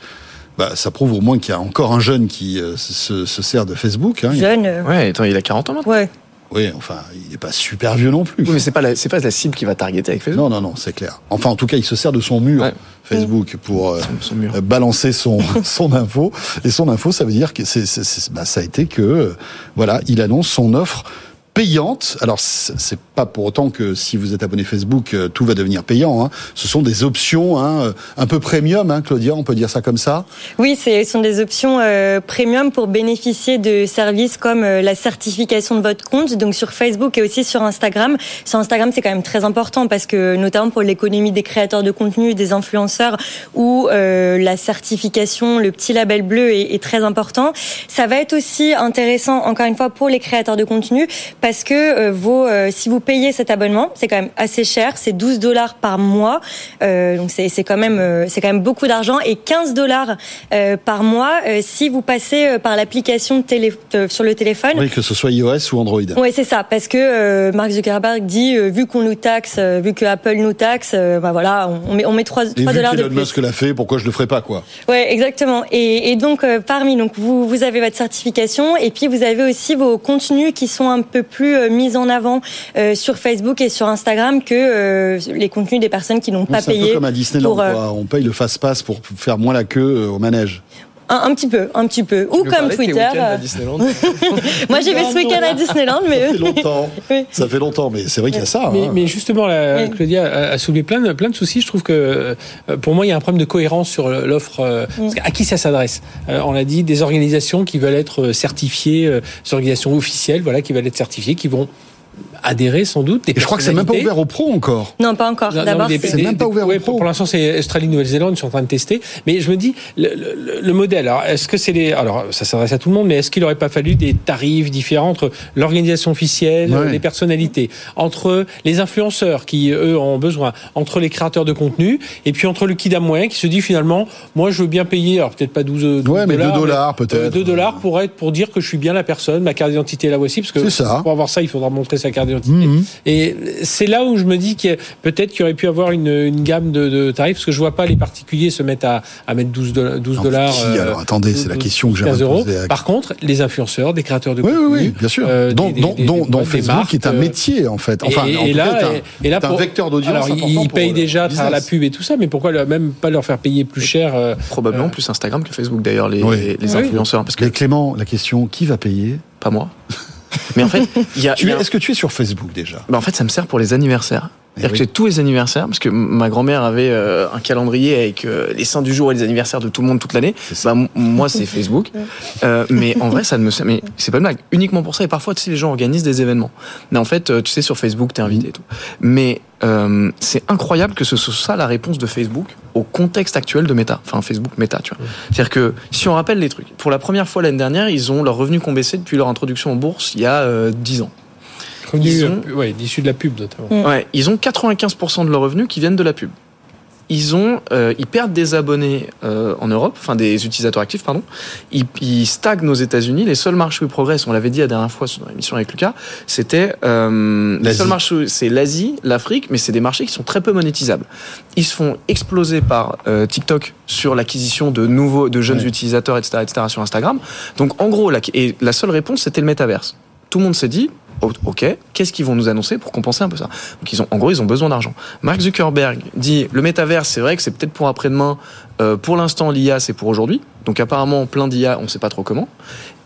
Bah, ça prouve au moins qu'il y a encore un jeune qui euh, se, se, sert de Facebook. Hein. Jeune. Ouais, attends, il a 40 ans maintenant. Ouais. Oui, enfin, il n'est pas super vieux non plus. Oui, mais c'est pas la, c'est pas la cible qui va targeter avec Facebook. Non, non, non, c'est clair. Enfin, en tout cas, il se sert de son mur Facebook pour euh, balancer son son info. Et son info, ça veut dire que c'est, bah, ça a été que euh, voilà, il annonce son offre payante. Alors, c'est pas pour autant que si vous êtes abonné Facebook, euh, tout va devenir payant. Hein. Ce sont des options hein, euh, un peu premium, hein, Claudia, on peut dire ça comme ça? Oui, ce sont des options euh, premium pour bénéficier de services comme la certification de votre compte, donc sur Facebook et aussi sur Instagram. Sur Instagram, c'est quand même très important parce que, notamment pour l'économie des créateurs de contenu, des influenceurs, où la certification, le petit label bleu est très important. Ça va être aussi intéressant, encore une fois, pour les créateurs de contenu parce que euh, vos, euh, si vous payez cet abonnement, c'est quand même assez cher, c'est 12 dollars par mois, euh, donc c'est quand même c'est quand même beaucoup d'argent et 15 dollars par mois si vous passez par l'application télé, sur le téléphone. Oui, que ce soit iOS ou Android. Oui, c'est ça, parce que Mark Zuckerberg dit vu qu'on nous taxe, vu que Apple nous taxe, bah voilà, on met on met 3, 3 dollars de plus. Musk l'a fait, pourquoi je le ferais pas quoi? Ouais, exactement. Et, et donc parmi donc vous vous avez votre certification et puis vous avez aussi vos contenus qui sont un peu plus euh, mise en avant euh, sur Facebook et sur Instagram que euh, les contenus des personnes qui n'ont pas payé. C'est un peu comme à Disneyland, on paye le fast-pass pour faire moins la queue au manège. Un, petit peu, un petit peu. Ou comme Twitter. Moi, j'ai fait ce week-end à Disneyland, mais. Ça fait longtemps. Ça fait longtemps, mais c'est vrai qu'il y a ça. Mais, hein. mais justement, la, Claudia a, soulevé plein de, plein de soucis. Je trouve que, pour moi, il y a un problème de cohérence sur l'offre. Mm. À qui ça s'adresse? On l'a dit, des organisations qui veulent être certifiées, des organisations officielles, voilà, qui veulent être certifiées, qui vont adhérer sans doute. je crois que c'est même pas ouvert aux pros encore. Non, pas encore. D'abord, c'est même pas ouvert aux pros. Pour l'instant, c'est Australie, Nouvelle-Zélande, ils sont en train de tester. Mais je me dis, le, le, modèle, alors est-ce que c'est les, alors ça s'adresse à tout le monde, mais est-ce qu'il n'aurait pas fallu des tarifs différents entre l'organisation officielle, les personnalités, entre les influenceurs qui eux ont besoin, entre les créateurs de contenu, et puis entre le kidam moyen qui se dit finalement, moi je veux bien payer, alors peut-être pas 12, 12 ouais, mais 2 dollars peut-être. 2 dollars pour être, pour dire que je suis bien la personne, ma carte d'identité la voici, parce que ça. pour avoir ça, il faudra montrer sa carte d'identité. Mhm. Et c'est là où je me dis que peut-être qu'il aurait pu avoir une, une gamme de, de, tarifs, parce que je vois pas les particuliers se mettre à, à mettre 12 dollars. 12 dollars alors attendez, c'est la question que j'ai euros. Par contre, les influenceurs, des créateurs de contenu, oui, oui, bien sûr, euh, dont, dont, dont, dont Facebook est un métier en fait. Enfin, et, là, et, là, pour, un vecteur d'audience. Alors, ils payent déjà à la pub et tout ça, mais pourquoi même pas leur faire payer plus cher euh, Probablement plus Instagram que Facebook d'ailleurs, les, les influenceurs. Parce que Clément, la question, qui va payer? Pas moi. Mais en fait, il y a. Est-ce que tu es sur Facebook déjà? Bah En fait, ça me sert pour les anniversaires. Eh C'est-à-dire que j'ai tous les anniversaires, parce que ma grand-mère avait euh, un calendrier avec euh, les saints du jour et les anniversaires de tout le monde toute l'année. Bah, moi, c'est Facebook. Euh, mais en vrai, ça ne me mais c'est pas une blague. Uniquement pour ça. Et parfois, tu sais, les gens organisent des événements. Mais en fait, tu sais, sur Facebook, t'es invité et tout. Mais c'est incroyable que ce soit ça la réponse de Facebook au contexte actuel de Meta. Enfin, Facebook Meta, tu vois. C'est-à-dire que si on rappelle les trucs, pour la première fois l'année dernière, ils ont leurs revenus qui ont baissé depuis leur introduction en bourse il y a 10 ans ils ont, ouais, issus de la pub notamment. Mm. Ouais, ils ont 95% de leurs revenus qui viennent de la pub. Ils ont, euh, ils perdent des abonnés euh, en Europe, enfin des utilisateurs actifs, pardon. Ils, ils stagnent aux États-Unis. Les seuls marchés où ils progressent, on l'avait dit la dernière fois sur l'émission avec Lucas, c'était euh, les seuls marchés, c'est l'Asie, l'Afrique, mais c'est des marchés qui sont très peu monétisables. Ils se font exploser par euh, TikTok sur l'acquisition de nouveaux, de jeunes utilisateurs, etc., etc., sur Instagram. Donc en gros, la, et la seule réponse, c'était le métaverse. Tout le monde s'est dit, ok, qu'est-ce qu'ils vont nous annoncer pour compenser un peu ça? Donc ils ont, en gros, ils ont besoin d'argent. Mark Zuckerberg dit le métavers, c'est vrai que c'est peut-être pour après-demain. Euh, pour l'instant, l'IA, c'est pour aujourd'hui. Donc apparemment, plein d'IA, on ne sait pas trop comment.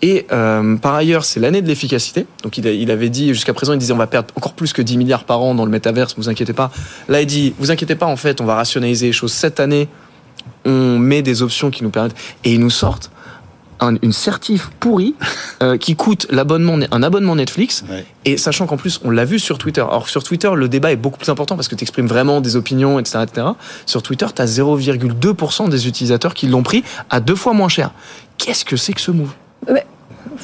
Et euh, par ailleurs, c'est l'année de l'efficacité. Donc il, il, avait dit jusqu'à présent, il disait on va perdre encore plus que 10 milliards par an dans le métaverse. Vous inquiétez pas. Là, il dit vous inquiétez pas. En fait, on va rationaliser les choses cette année. On met des options qui nous permettent et ils nous sortent une certif pourrie euh, qui coûte l'abonnement, un abonnement Netflix. Et sachant qu'en plus, on l'a vu sur Twitter. Alors sur Twitter, le débat est beaucoup plus important parce que tu exprimes vraiment des opinions, etc. etc. Sur Twitter, tu as 0,2% des utilisateurs qui l'ont pris à deux fois moins cher. Qu'est-ce que c'est que ce move?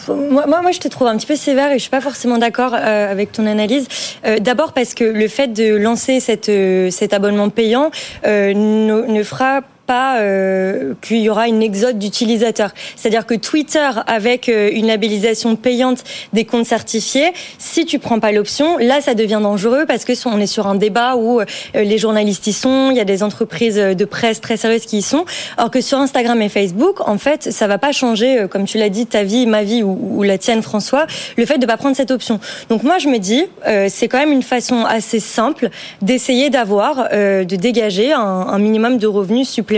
Moi, moi, je te trouve un petit peu sévère et je suis pas forcément d'accord euh, avec ton analyse. Euh, d'abord parce que le fait de lancer cette, cet abonnement payant ne, ne fera pas euh, qu'il y aura une exode d'utilisateurs. C'est-à-dire que Twitter, avec euh, une labellisation payante des comptes certifiés, si tu prends pas l'option, là, ça devient dangereux parce que on est sur un débat où euh, les journalistes y sont, il y a des entreprises de presse très sérieuses qui y sont. Alors que sur Instagram et Facebook, en fait, ça va pas changer, comme tu l'as dit, ta vie, ma vie ou, la tienne, François, le fait de pas prendre cette option. Donc moi, je me dis, c'est quand même une façon assez simple d'essayer d'avoir, de dégager un minimum de revenus supplémentaires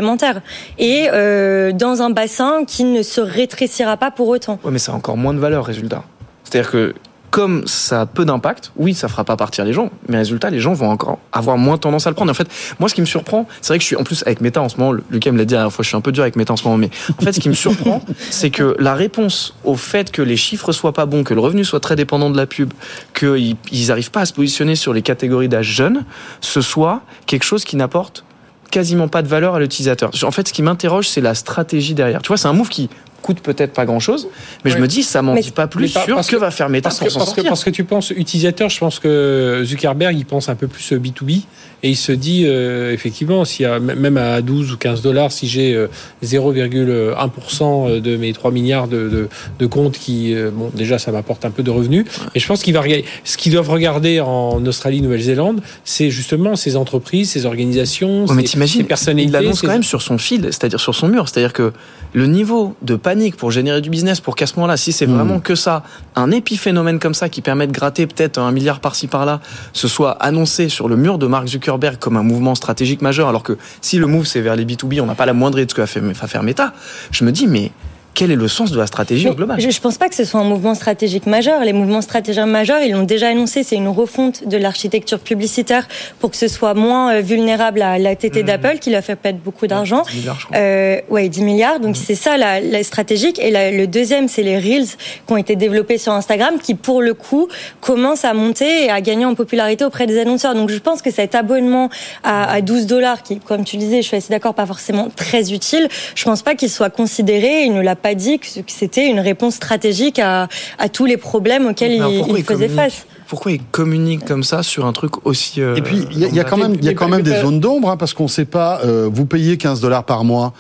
et euh, dans un bassin qui ne se rétrécira pas pour autant. Oui, mais ça a encore moins de valeur, résultat. C'est-à-dire que comme ça a peu d'impact, oui, ça fera pas partir les gens, mais résultat, les gens vont encore avoir moins tendance à le prendre. en fait, moi, ce qui me surprend, c'est vrai que je suis en plus avec Meta en ce moment. Lucas me l'a dit la dernière fois, je suis un peu dur avec Meta en ce moment, mais en fait, ce qui me surprend, c'est que la réponse au fait que les chiffres soient pas bons, que le revenu soit très dépendant de la pub, qu'ils n'arrivent pas à se positionner sur les catégories d'âge jeunes, ce soit quelque chose qui n'apporte quasiment pas de valeur à l'utilisateur. En fait, ce qui m'interroge, c'est la stratégie derrière. Tu vois, c'est un move qui coûte peut-être pas grand chose, mais je me dis ça m'en dit pas plus sur ce que va faire Meta parce pour que, parce que, parce que tu penses utilisateur, je pense que Zuckerberg il pense un peu plus B2B et il se dit euh, effectivement a même à 12 ou 15 dollars si j'ai 0,1% euh, de mes 3 milliards de, de, comptes qui euh, bon déjà ça m'apporte un peu de revenus et je pense qu'il va regarder ce qu'ils doivent regarder en Australie Nouvelle-Zélande c'est justement ces entreprises ces organisations mais ces, personnalités il l'annonce quand même sur son fil c'est-à-dire sur son mur c'est-à-dire que le niveau de panique pour générer du business pour qu'à ce moment-là, si c'est vraiment hmm. que ça, un épiphénomène comme ça qui permet de gratter peut-être un milliard par-ci par-là, ce soit annoncé sur le mur de Mark Zuckerberg comme un mouvement stratégique majeur, alors que si le move c'est vers les B2B, on n'a pas la moindre idée de ce que va faire Meta, je me dis mais quel est le sens de la stratégie globale Je ne pense pas que ce soit un mouvement stratégique majeur. Les mouvements stratégiques majeurs, ils l'ont déjà annoncé, c'est une refonte de l'architecture publicitaire pour que ce soit moins euh, vulnérable à la TT mmh. d'Apple, qui leur fait perdre beaucoup d'argent. 10 milliards, euh, ouais, 10 milliards. Donc mmh. c'est ça la, la, stratégique. Et le deuxième, c'est les Reels qui ont été développés sur Instagram, qui pour le coup commencent à monter et à gagner en popularité auprès des annonceurs. Donc je pense que cet abonnement à, à 12 dollars, qui, comme tu disais, je suis assez d'accord, pas forcément très utile, je pense pas qu'il soit considéré. Il ne l'a pas dit que c'était une réponse stratégique à, tous les problèmes auxquels il, faisait face pourquoi il communique comme ça sur un truc aussi. Euh, et puis, il y, a quand même, y a quand même des zones d'ombre, hein, parce qu'on ne sait pas, euh, vous payez 15 dollars par mois,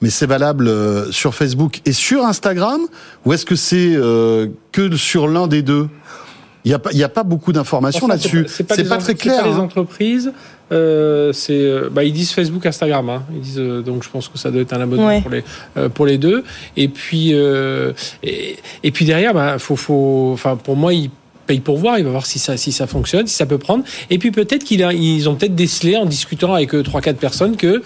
mais c'est valable euh, sur Facebook et sur Instagram, ou est-ce que c'est que sur l'un des deux? Il n'y a, pas, a pas beaucoup d'informations là-dessus. C'est pas, pas très clair. Pas les hein. Euh, c'est, euh, bah, ils disent Facebook, Instagram. Hein. Ils disent, euh, donc je pense que ça doit être un abonnement pour les euh, pour les deux. Et puis et, et, puis derrière, bah, faut faut. Enfin, pour moi, ils paye pour voir, il va voir si ça, si ça fonctionne, si ça peut prendre. Et puis peut-être qu'ils ont peut-être décelé en discutant avec trois quatre personnes que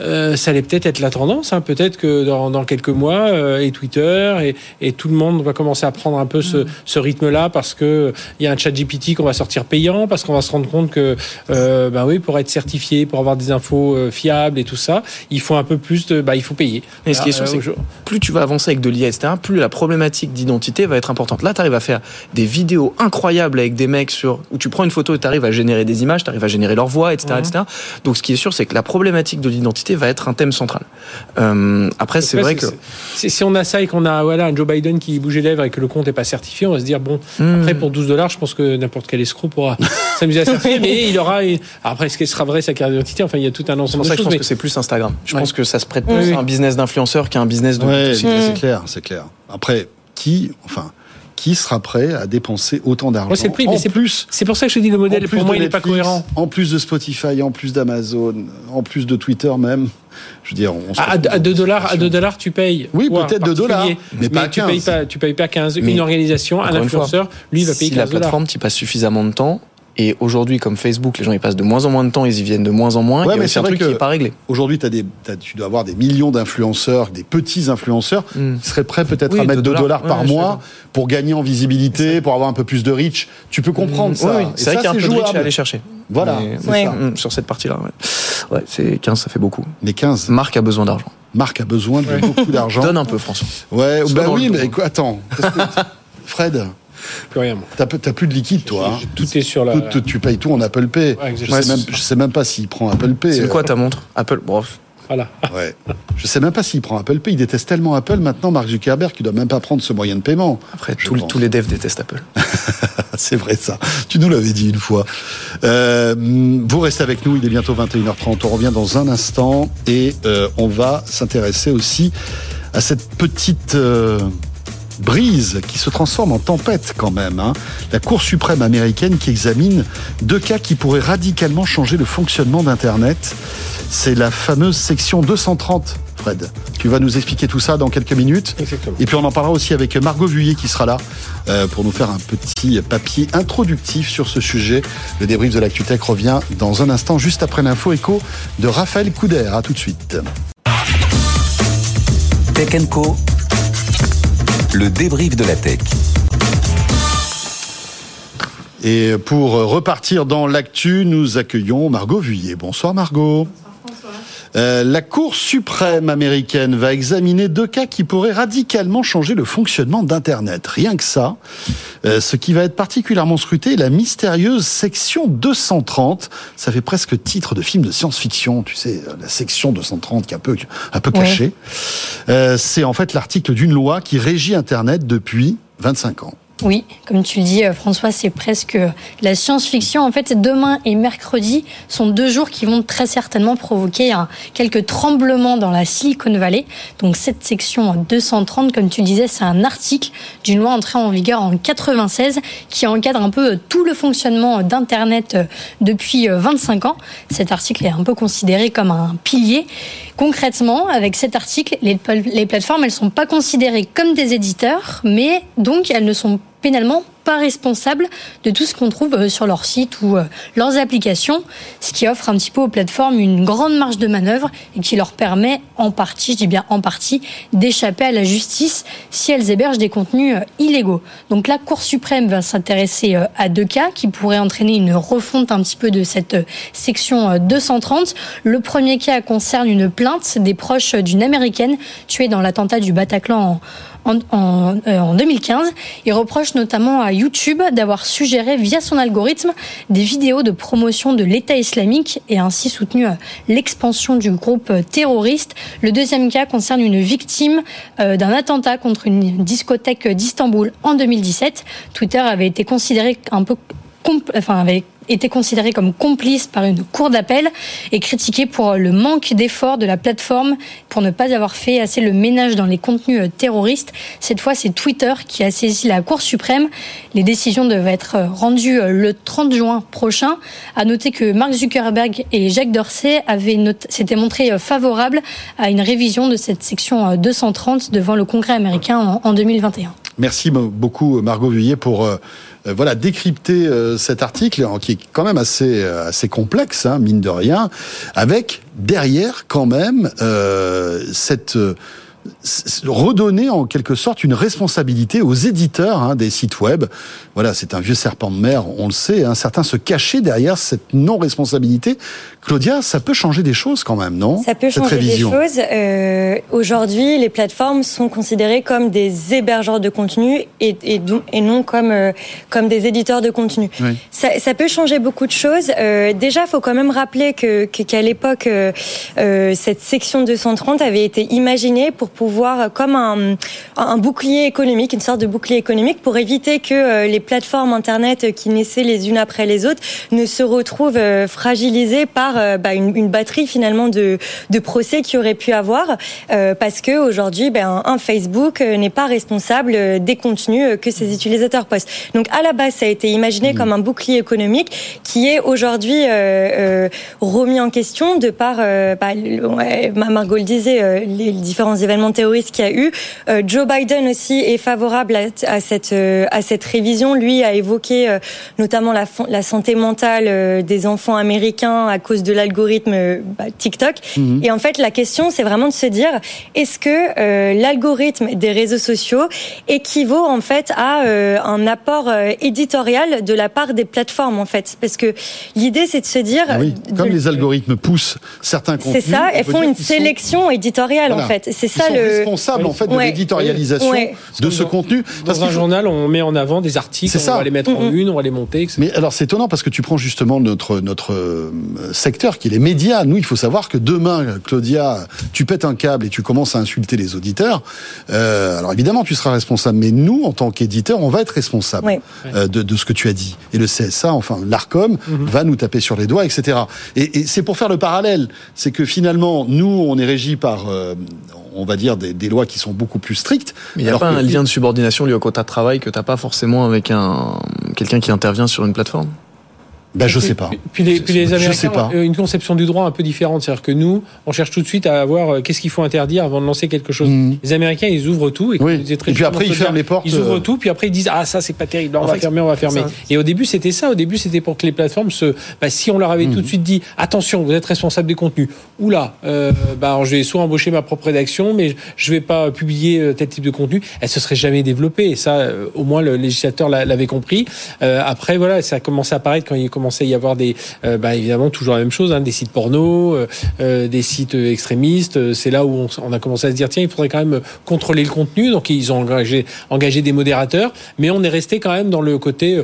euh, ça allait peut-être être la tendance. Hein. Peut-être que dans, dans, quelques mois, euh, et Twitter et, et, tout le monde va commencer à prendre un peu ce, mm. ce rythme-là parce que il y a un chat GPT qu'on va sortir payant, parce qu'on va se rendre compte que, euh, ben oui, pour être certifié, pour avoir des infos euh, fiables et tout ça, il faut un peu plus de, bah, il faut payer. Et ce qui est sûr, c'est que plus tu vas avancer avec de l'IA, etc., plus la problématique d'identité va être importante. Là, tu arrives à faire des vidéos incroyable avec des mecs sur où tu prends une photo et tu arrives à générer des images, tu arrives à générer leur voix, etc., etc. Mhm. Donc ce qui est sûr, c'est que la problématique de l'identité va être un thème central. Euh, après, c'est vrai que si on a ça et qu'on a voilà un Joe Biden qui bouge les lèvres et que le compte n'est pas certifié, on va se dire bon, hmm. après pour 12 dollars, je pense que n'importe quel escroc pourra s'amuser à certifier, mais il aura après est-ce qu'il sera vrai sa carte d'identité? Enfin, il y a tout un ensemble de choses. Je pense mais... que c'est plus Instagram. Je pense que ça se prête plus à un business d'influenceur qu'à un business de. Ouais, c'est clair, c'est clair. Après, qui, enfin qui sera prêt à dépenser autant d'argent C'est le prix, mais c'est plus. C'est pour ça que je dis le modèle. Pour moi, il n'est pas cohérent. En plus de Spotify, en plus d'Amazon, en plus de Twitter même. Je veux dire, on à, 2 dollars, à 2 dollars, tu payes. Oui, peut-être 2 dollars, mais, pas tu 15. Payes pas, tu payes pas 15. une organisation, un influenceur, lui, va payer 15 Si la plateforme, tu passes suffisamment de temps, et aujourd'hui, comme Facebook, les gens ils passent de moins en moins de temps, ils y viennent de moins en moins. Ouais, mais c'est un truc qui n'est pas réglé. Aujourd'hui, tu dois avoir des millions d'influenceurs, des petits influenceurs qui seraient prêts peut-être à mettre 2 dollars, par mois pour gagner en visibilité, pour avoir un peu plus de reach. Tu peux comprendre hmm. ça. Oui, c'est vrai qu'il y a un peu de reach à aller chercher. Voilà. Ça. Hmm, sur cette partie-là. Ouais, c'est 15, ça fait beaucoup. Mais 15. Marc a besoin d'argent. Marc a besoin de beaucoup d'argent. Donne un peu, François. Ouais, bah oui, mais attends. Fred plus rien. T'as plus de liquide, toi. Hein. Tout est sur la. tu payes tout en Apple Pay. je, sais même, sais même pas s'il prend Apple Pay. C'est quoi ta montre Apple. Bref. Voilà. Ouais. Je sais même pas s'il prend Apple Pay. Il déteste tellement Apple maintenant, Mark Zuckerberg, qu'il doit même pas prendre ce moyen de paiement. Après, tous les devs détestent Apple. C'est vrai ça. Tu nous l'avais dit une fois. Euh, vous restez avec nous. Il est bientôt 21h30. On revient dans un instant et euh, on va s'intéresser aussi à cette petite. Euh, brise qui se transforme en tempête quand même. Hein. La Cour suprême américaine qui examine deux cas qui pourraient radicalement changer le fonctionnement d'Internet. C'est la fameuse section 230 Fred. Tu vas nous expliquer tout ça dans quelques minutes. Exactement. Et puis on en parlera aussi avec Margot Vuillet qui sera là euh, pour nous faire un petit papier introductif sur ce sujet. Le débrief de l'ActuTech revient dans un instant, juste après l'info écho de Raphaël Couder. A tout de suite. Tech Co le débrief de la tech. Et pour repartir dans l'actu, nous accueillons Margot Vuillet. Bonsoir Margot. Euh, la Cour suprême américaine va examiner deux cas qui pourraient radicalement changer le fonctionnement d'Internet. Rien que ça. Euh, ce qui va être particulièrement scruté, la mystérieuse section 230. Ça fait presque titre de film de science-fiction, tu sais, la section 230 qui est un peu, un peu cachée. Euh, c'est en fait l'article d'une loi qui régit Internet depuis 25 ans. Oui, comme tu le dis, euh, François, c'est presque la science-fiction. En fait, demain et mercredi sont deux jours qui vont très certainement provoquer quelques tremblements dans la Silicon Valley. Donc, cette section 230, comme tu disais, c'est un article d'une loi entrée en vigueur en 96 qui encadre un peu tout le fonctionnement d'Internet euh, depuis 25 euh, ans. Cet article est un peu considéré comme un pilier. Concrètement, avec cet article, les, plateformes, elles sont pas considérées comme des éditeurs, mais donc elles ne sont pénalement responsables de tout ce qu'on trouve euh, sur leur site ou euh, leurs applications, ce qui offre un petit peu aux plateformes une grande marge de manœuvre et qui leur permet en partie, je dis bien en partie, d'échapper à la justice si elles hébergent des contenus euh, illégaux. Donc la Cour suprême va s'intéresser à deux cas qui pourraient entraîner une refonte un petit peu de cette section 230. Le premier cas concerne une plainte des proches d'une américaine tuée dans l'attentat du Bataclan en en, 2015. Euh, Il reproche notamment à YouTube d'avoir suggéré via son algorithme des vidéos de promotion de l'État islamique et ainsi soutenu euh, l'expansion du groupe euh, terroriste. Le deuxième cas concerne une victime d'un attentat contre une discothèque d'Istanbul en 2017. Twitter avait été considéré un peu enfin, avait été considéré comme complice par une cour d'appel et critiqué pour le manque d'efforts de la plateforme pour ne pas avoir fait assez le ménage dans les contenus terroristes. Cette fois, c'est Twitter qui a saisi la Cour suprême. Les décisions devaient être rendues le 30 juin prochain. À noter que Mark Zuckerberg et Jacques Dorsey avaient s'étaient montrés favorables à une révision de cette section 230 devant le Congrès américain en 2021. Merci beaucoup Margot Vuillet pour euh, euh, voilà décrypter euh, cet article qui est quand même assez assez complexe hein, mine de rien avec derrière quand même cette redonner en quelque sorte une responsabilité aux éditeurs hein, des sites web. Voilà, c'est un vieux serpent de mer, on le sait. Hein. Certains se cachaient derrière cette non-responsabilité. Claudia, ça peut changer des choses quand même, non? Ça peut changer des choses. Euh, Aujourd'hui, les plateformes sont considérées comme des hébergeurs de contenu et, et, et non comme, euh, comme des éditeurs de contenu. Oui. Ça, ça, peut changer beaucoup de choses. Euh, déjà, il faut quand même rappeler que qu'à l'époque, euh, euh cette section 230 avait été imaginée pour pouvoir, euh, comme un, bouclier économique, une sorte de bouclier économique, pour éviter que euh, les plateformes Internet qui naissaient les unes après les autres ne se retrouvent euh, fragilisées par bah, une, batterie finalement de, procès qui aurait pu avoir, parce que aujourd'hui, ben, un Facebook n'est pas responsable des contenus que ses utilisateurs postent. Donc à la base, ça a été imaginé comme un bouclier économique qui est aujourd'hui remis en question de par, bah, Margot le disait, les différents événements terroriste qu'il y a eu. Euh, Joe Biden aussi est favorable à, cette euh, à cette révision. Lui a évoqué euh, notamment la, la santé mentale des enfants américains à cause de l'algorithme bah, TikTok. Mhm. Et en fait, la question, c'est vraiment de se dire est-ce que l'algorithme des réseaux sociaux équivaut en fait à un apport éditorial de la part des plateformes en fait? Parce que l'idée, c'est de se dire ah oui, comme les algorithmes poussent certains contenus, c'est ça, elles font une sélection éditoriale en fait. C'est ça responsable en fait de l'éditorialisation de ce contenu. Dans un journal, on met en avant des articles, on va les mettre en une, on va les monter. Etc. Mais alors c'est étonnant parce que tu prends justement notre notre euh, secteur qui est les médias. Nous, il faut savoir que demain, Claudia, tu pètes un câble et tu commences à insulter les auditeurs. Euh, alors évidemment, tu seras responsable, mais nous, en tant qu'éditeurs, on va être responsable euh, de, de, ce que tu as dit. Et le CSA, enfin l'Arcom, mhm. va nous taper sur les doigts, etc. Et, et c'est pour faire le parallèle, c'est que finalement, nous, on est régi par, euh, on va dire, des, des, lois qui sont beaucoup plus strictes. Mais il n'y a pas un lien de subordination lié au quota de travail que tu n'as pas forcément avec un quelqu'un qui intervient sur une plateforme? Ben, je sais pas. Puis les, puis les Américains ont une conception du droit un peu différente. C'est-à-dire que nous, on cherche tout de suite à avoir euh, qu'est-ce qu'il faut interdire avant de lancer quelque chose. Mmh. Les Américains, ils ouvrent tout. Et, oui. et puis après, ils ferment les portes. Ils ouvrent euh, tout, puis après, ils disent Ah, ça, c'est pas terrible. on va fermer, on va fermer. Et au début, c'était ça. Au début, c'était pour que les plateformes se. Bah, si on leur avait mmh. tout de suite dit Attention, vous êtes responsable des contenus. Oula, euh, bah, je vais soit embaucher ma propre rédaction, mais je vais pas publier euh, tel type de contenu. Elle se serait jamais développée. Et ça, au moins, le législateur l'avait compris. après, voilà, ça a commencé à apparaître quand il commençait à y avoir des euh, bah, évidemment toujours la même chose, hein, des sites porno, euh, euh, des sites extrémistes. C'est là où on, a commencé à se dire tiens, il faudrait quand même contrôler le contenu. Donc ils ont engagé, engagé des modérateurs, mais on est resté quand même dans le côté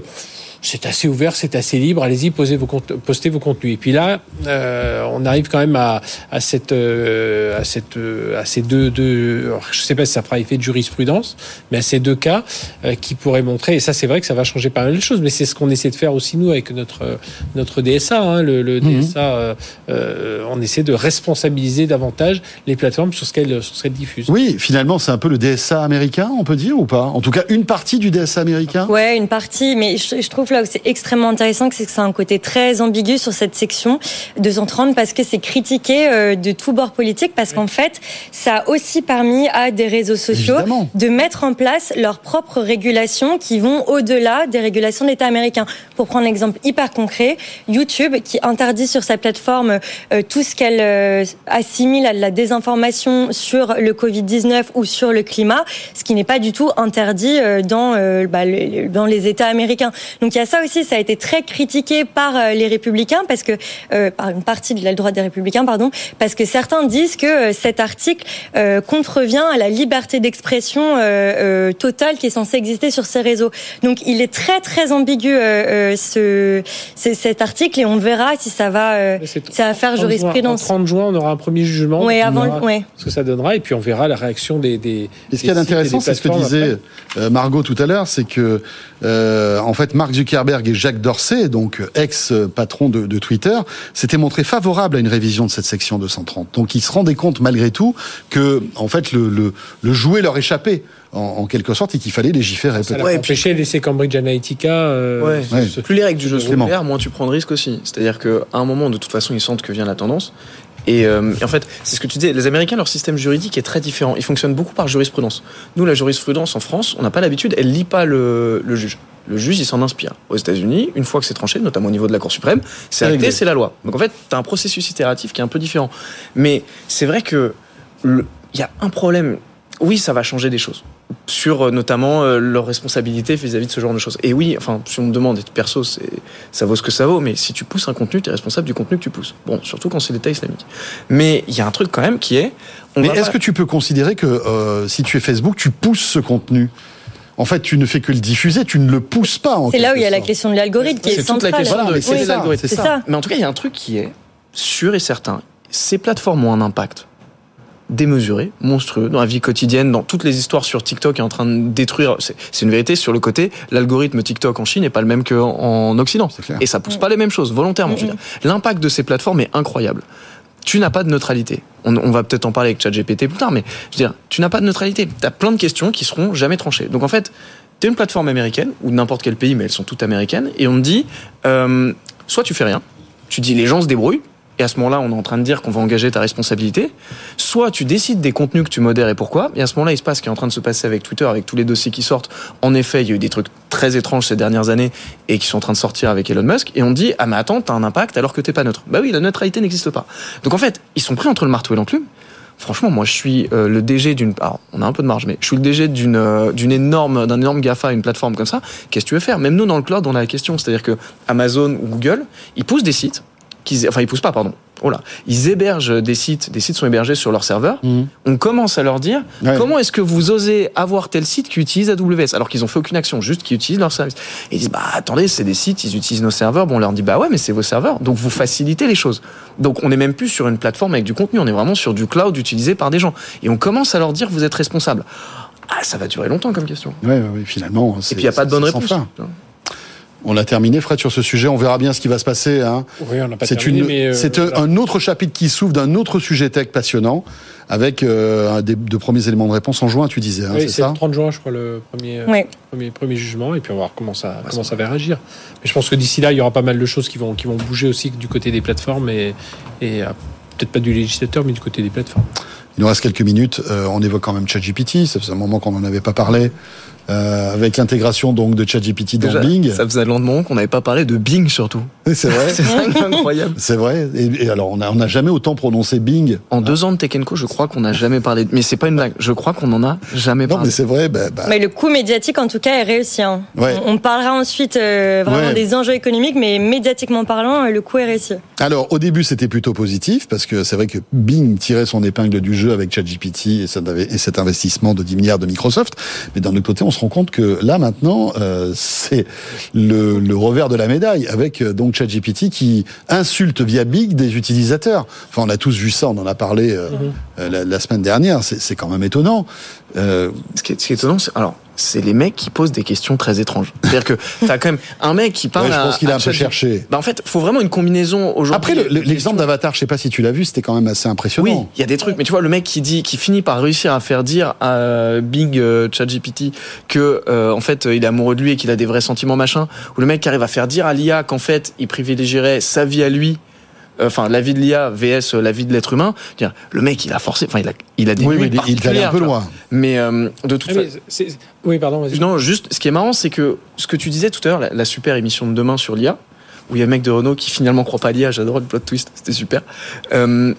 c'est assez ouvert, c'est assez libre. Allez-y, posez vos postez vos contenus. Et puis là, euh, on arrive quand même à, à cette, euh, à cette, euh, à ces deux, deux. je sais pas si ça fera effet de jurisprudence, mais à ces deux cas euh, qui pourraient montrer. Et ça, c'est vrai que ça va changer pas mal de choses. Mais c'est ce qu'on essaie de faire aussi nous avec notre notre DSA. Hein, le, le mhm. DSA, euh, on essaie de responsabiliser davantage les plateformes sur ce qu'elles sur ce qu'elles diffusent. Oui, finalement, c'est un peu le DSA américain, on peut dire ou pas? En tout cas, une partie du DSA américain? Ouais, une partie. Mais je, je trouve là où c'est extrêmement intéressant, c'est que c'est un côté très ambigu sur cette section 230 parce que c'est critiqué euh, de tous bords politiques parce qu'en fait, ça a aussi permis à des réseaux sociaux de mettre en place leurs propres régulations qui vont au-delà des régulations de l'État américain. Pour prendre un exemple hyper concret, YouTube qui interdit sur sa plateforme euh, tout ce qu'elle euh, assimile à la désinformation sur le Covid-19 ou sur le climat, ce qui n'est pas du tout interdit dans, bah, dans les États américains. Donc il y a ça aussi, ça a été très critiqué par euh, les républicains, parce que euh, par une partie de la droite des républicains, pardon, parce que certains disent que euh, cet article contrevient à la liberté d'expression totale qui est censée exister sur ces réseaux. Donc il est très très ambigu ce, cet article et on verra si ça va, ça va faire jurisprudence. En 30 juin, on aura un premier jugement. Oui, avant, ouais. Ce que ça donnera et puis on verra la réaction des. des et ce qui est intéressant, c'est ce que disait Margot tout à l'heure, c'est que en fait Marc Zuckerberg et Jacques Dorsey, donc ex-patron de, Twitter, s'étaient montrés favorables à une révision de cette section 230. Donc ils se rendaient compte malgré tout que, en fait, le, le, jouet leur échappait. En, quelque sorte, et qu'il fallait légiférer. Ça l'a empêché de laisser Cambridge Analytica. Euh, Plus les règles du jeu sont claires, moins tu prends de risques aussi. C'est-à-dire qu'à un moment, de toute façon, ils sentent que vient la tendance. Euh, et, en fait, c'est ce que tu disais, les Américains, leur système juridique est très différent. Ils fonctionnent beaucoup par jurisprudence. Nous, la jurisprudence en France, on n'a pas l'habitude, elle lit pas le, juge. Le juge, il s'en inspire. Aux États-Unis, une fois que c'est tranché, notamment au niveau de la Cour suprême, c'est acté, c'est la loi. Donc en fait, tu as un processus itératif qui est un peu différent. Mais c'est vrai que il y a un problème. Oui, ça va changer des choses sur euh, notamment euh, leurs responsabilités vis-à-vis de ce genre de choses. Et oui, enfin, si on me demande, perso, ça vaut ce que ça vaut, mais si tu pousses un contenu, tu es responsable du contenu que tu pousses. Bon, surtout quand c'est l'État islamique. Mais il y a un truc quand même qui est... mais est-ce que tu peux considérer que euh, si tu es Facebook, tu pousses ce contenu? En fait, tu ne fais que le diffuser, tu ne le pousses pas. C'est là où il y a la question de l'algorithme qui est, centrale. C'est toute la question de l'algorithme. C'est ça. Mais en tout cas, il y a un truc qui est sûr et certain. Ces plateformes ont un impact démesuré, monstrueux dans la vie quotidienne, dans toutes les histoires sur TikTok est en train de détruire. C'est une vérité sur le côté. L'algorithme TikTok en Chine n'est pas le même qu'en Occident, et ça pousse pas les mêmes choses volontairement. L'impact de ces plateformes est incroyable. Tu n'as pas de neutralité. On, va peut-être en parler avec ChatGPT plus tard, mais je veux dire, tu n'as pas de neutralité. Tu as plein de questions qui seront jamais tranchées. Donc en fait, tu es une plateforme américaine ou n'importe quel pays, mais elles sont toutes américaines, et on te dit, euh, soit tu fais rien, tu dis les gens se débrouillent, et à ce moment-là, on est en train de dire qu'on va engager ta responsabilité. Soit tu décides des contenus que tu modères et pourquoi. Et à ce moment-là, il se passe ce qui est en train de se passer avec Twitter, avec tous les dossiers qui sortent. En effet, il y a eu des trucs très étranges ces dernières années et qui sont en train de sortir avec Elon Musk. Et on dit, ah mais attends, t'as un impact alors que t'es pas neutre. Bah oui, la neutralité n'existe pas. Donc en fait, ils sont pris entre le marteau et l'enclume. Franchement, moi, je suis euh, le DG d'une. Alors, on a un peu de marge, mais je suis le DG d'une euh, d'une énorme d'un énorme Gafa, une plateforme comme ça. Qu'est-ce que tu veux faire? Même nous, dans le cloud, on a la question, c'est-à-dire que Amazon ou Google, ils poussent des sites enfin ils poussent pas, pardon. Oh là, ils hébergent des sites, des sites sont hébergés sur leur serveur. Mhm. On commence à leur dire comment est-ce que vous osez avoir tel site qui utilise AWS alors qu'ils ont fait aucune action, juste qu'ils utilisent leur service. Et ils disent bah attendez, c'est des sites, ils utilisent nos serveurs. Bon, on leur dit bah ouais, mais c'est vos serveurs, donc vous facilitez les choses. Donc on n'est même plus sur une plateforme avec du contenu, on est vraiment sur du cloud utilisé par des gens. Et on commence à leur dire vous êtes responsable. Ah, ça va durer longtemps comme question. Oui, oui, finalement. Et puis il n'y a pas de bonne réponse. On a terminé, Fred, sur ce sujet. On verra bien ce qui va se passer. Hein. Oui, on n'a pas c'est terminé, C'est euh, un autre chapitre qui s'ouvre d'un autre sujet tech passionnant, avec euh, un des deux premiers éléments de réponse en juin, tu disais. Hein, oui, c'est, ça le 30 juin, je crois, le premier, euh, premier, premier, jugement, et puis on va voir comment ça, comment ça va réagir. Mais je pense que d'ici là, il y aura pas mal de choses qui vont, qui vont bouger aussi du côté des plateformes, et, et peut-être pas du législateur, mais du côté des plateformes. Il nous reste quelques minutes. on évoque quand même ChatGPT. Ça faisait un moment qu'on n'en avait pas parlé. Euh, avec l'intégration donc de ChatGPT dans Bing. Ça faisait longtemps qu'on n'avait pas parlé de Bing surtout. C'est vrai. c'est incroyable. C'est vrai. Et, alors on n'a on a jamais autant prononcé Bing. En deux ans de Tech je crois qu'on n'a jamais parlé. De... Mais c'est pas une blague. Je crois qu'on en a jamais parlé. Non, mais c'est vrai. Bah, bah. Mais le coût médiatique en tout cas est réussi. Hein. On, parlera ensuite euh, vraiment des enjeux économiques, mais médiatiquement parlant, le coût est réussi. Alors au début c'était plutôt positif parce que c'est vrai que Bing tirait son épingle du jeu avec ChatGPT et, et cet investissement de 10 milliards de Microsoft. Mais d'un autre côté, on se rend compte que là maintenant, euh, c'est le, le, revers de la médaille avec euh, donc ChatGPT qui insulte via Big des utilisateurs. Enfin, on a tous vu ça, on en a parlé euh, mhm. la, la, semaine dernière. C'est quand même étonnant. Euh, ce, qui est, ce qui est étonnant, c'est alors c'est les mecs qui posent des questions très étranges. C'est-à-dire que t'as quand même un mec qui parle. Ouais, je pense qu'il a un peu cherché. Bah en fait, faut vraiment une combinaison aujourd'hui. Après, l'exemple d'Avatar, je sais pas si tu l'as vu, c'était quand même assez impressionnant. Oui, il y a des trucs, mais tu vois, le mec qui dit, qui finit par réussir à faire dire à Big euh, ChatGPT que euh, en fait il est amoureux de lui et qu'il a des vrais sentiments machin, ou le mec qui arrive à faire dire à l'IA qu'en fait il privilégierait sa vie à lui enfin la vie de l'IA vs la vie de l'être humain le mec il a forcé enfin il a il a des oui, il est un peu loin. Mais euh, de toute façon oui pardon non juste ce qui est marrant c'est que ce que tu disais tout à l'heure la, super émission de demain sur l'IA où il y a un mec de Renault qui finalement croit pas à l'IA j'adore le plot twist c'était super euh,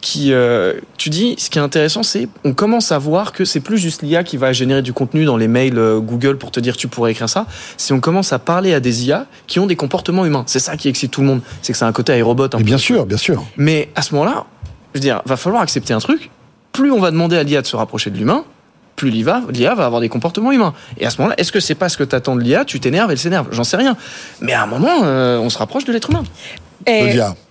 qui, euh, tu dis, ce qui est intéressant, c'est on commence à voir que c'est plus juste l'IA qui va générer du contenu dans les mails euh, Google pour te dire tu pourrais écrire ça. Si on commence à parler à des IA qui ont des comportements humains, c'est ça qui excite tout le monde. C'est que c'est un côté aérobot. Un bien sûr, bien sûr. Mais à ce moment-là, je veux dire, va falloir accepter un truc. Plus on va demander à l'IA de se rapprocher de l'humain, plus l'IA va avoir des comportements humains. Et à ce moment-là, est-ce que c'est pas ce que t'attends de l'IA Tu t'énerves, elle s'énerve. J'en sais rien. Mais à un moment, euh, on se rapproche de l'être humain.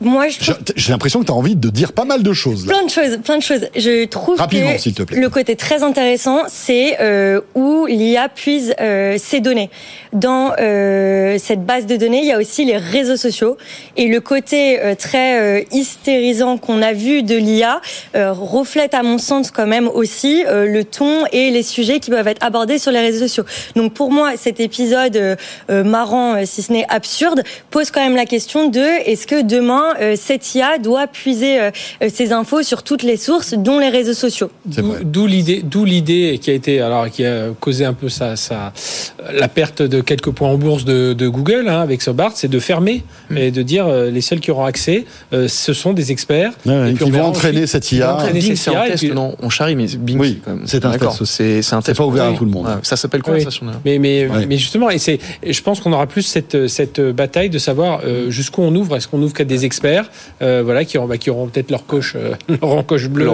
Moi, j'ai l'impression que tu as envie de dire pas mal de choses. Plein de choses, plein de choses. Je trouve Rapidement, s'il te plaît. le côté très intéressant, c'est euh, où l'IA puise euh, ses données. Dans euh, cette base de données, il y a aussi les réseaux sociaux et le côté très hystérisant qu'on a vu de l'IA reflète, à mon sens, quand même aussi le ton et les sujets qui peuvent être abordés sur les réseaux sociaux. Donc, pour moi, cet épisode marrant, si ce n'est absurde, pose quand même la question de est-ce que demain, euh, cette IA doit puiser euh, euh, ses infos sur toutes les sources, dont les réseaux sociaux? D'où l'idée, d'où l'idée qui a été, alors qui a causé un peu ça, ça la perte de quelques points en bourse de, Google hein, avec Sobart, c'est de fermer mm. et de dire les seuls qui auront accès, ce sont des experts. et puis vont entraîner cette IA. Bing, c'est un test, non On charrie, mais Bing, oui, c'est un test. C'est un test. pas ouvert à tout le monde. ça s'appelle conversation. Mais mais mais justement, et c'est, je pense qu'on aura plus cette cette bataille de savoir jusqu'où on ouvre. Est-ce qu'on ouvre qu'à des experts, euh, voilà, qui, bah, qui auront peut-être leur coche, euh, leur encoche bleue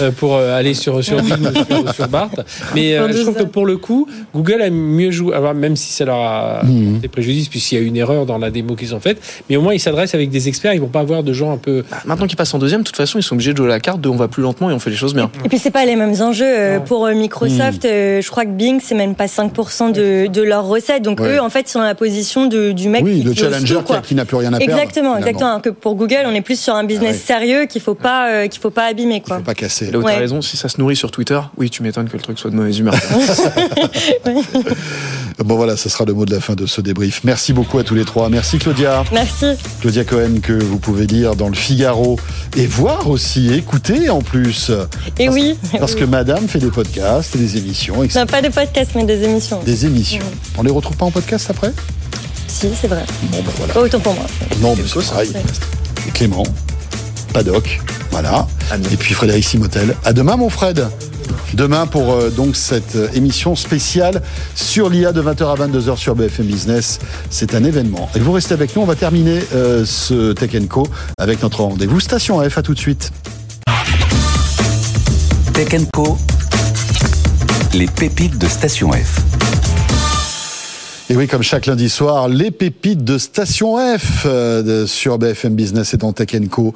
euh, pour aller sur sur, sur, sur Bart. Mais je trouve que pour le coup, Google a mieux joué. Alors, même si ça leur a mmh. des préjudices, puisqu'il y a une erreur dans la démo qu'ils ont faite, mais au moins ils s'adressent avec des experts. Ils vont pas avoir de gens un peu. Bah, maintenant qu'ils passent en deuxième, de toute façon, ils sont obligés de jouer la carte de on va plus lentement et on fait les choses bien. Et puis c'est pas les mêmes enjeux pour Microsoft. Mmh. je crois que Bing c'est même pas 5% de, de leurs recettes. Donc eux, en fait, ils sont dans la position de, du mec oui, qui le challenger qui, n'a plus rien à perdre. Exactement, exactement. Que pour Google, on est plus sur un business ah sérieux qu'il faut pas euh, qu'il faut pas abîmer quoi. Il faut pas casser. Là où ouais. raison, si ça se nourrit sur Twitter, oui, tu m'étonnes que le truc soit de mauvaise humeur. bon voilà, ce sera le mot de la fin de ce débrief. Merci beaucoup à tous les trois. Merci Claudia. Merci. Claudia Cohen que vous pouvez lire dans le Figaro et voir aussi, écouter en plus. Et oui. Parce que Madame fait des podcasts et des émissions. Etc. Non, pas des podcasts, mais des émissions. Des émissions. On les retrouve pas en podcast après? Si, c'est vrai. Bon ben voilà. Pas autant pour moi. Non, mais ça, ça Clément, Paddock, voilà. Et puis Frédéric Simotel. À demain, mon Fred. Demain pour euh, donc cette euh, émission spéciale sur l'IA de 20h à 22h sur BFM Business. C'est un événement. Et vous restez avec nous. On va terminer euh, ce Tech Co avec notre rendez-vous Station F. À tout de suite. Tech Co. Les pépites de Station F. Et oui, comme chaque lundi soir, les pépites de Station F euh, sur BFM Business et dans Tech Co.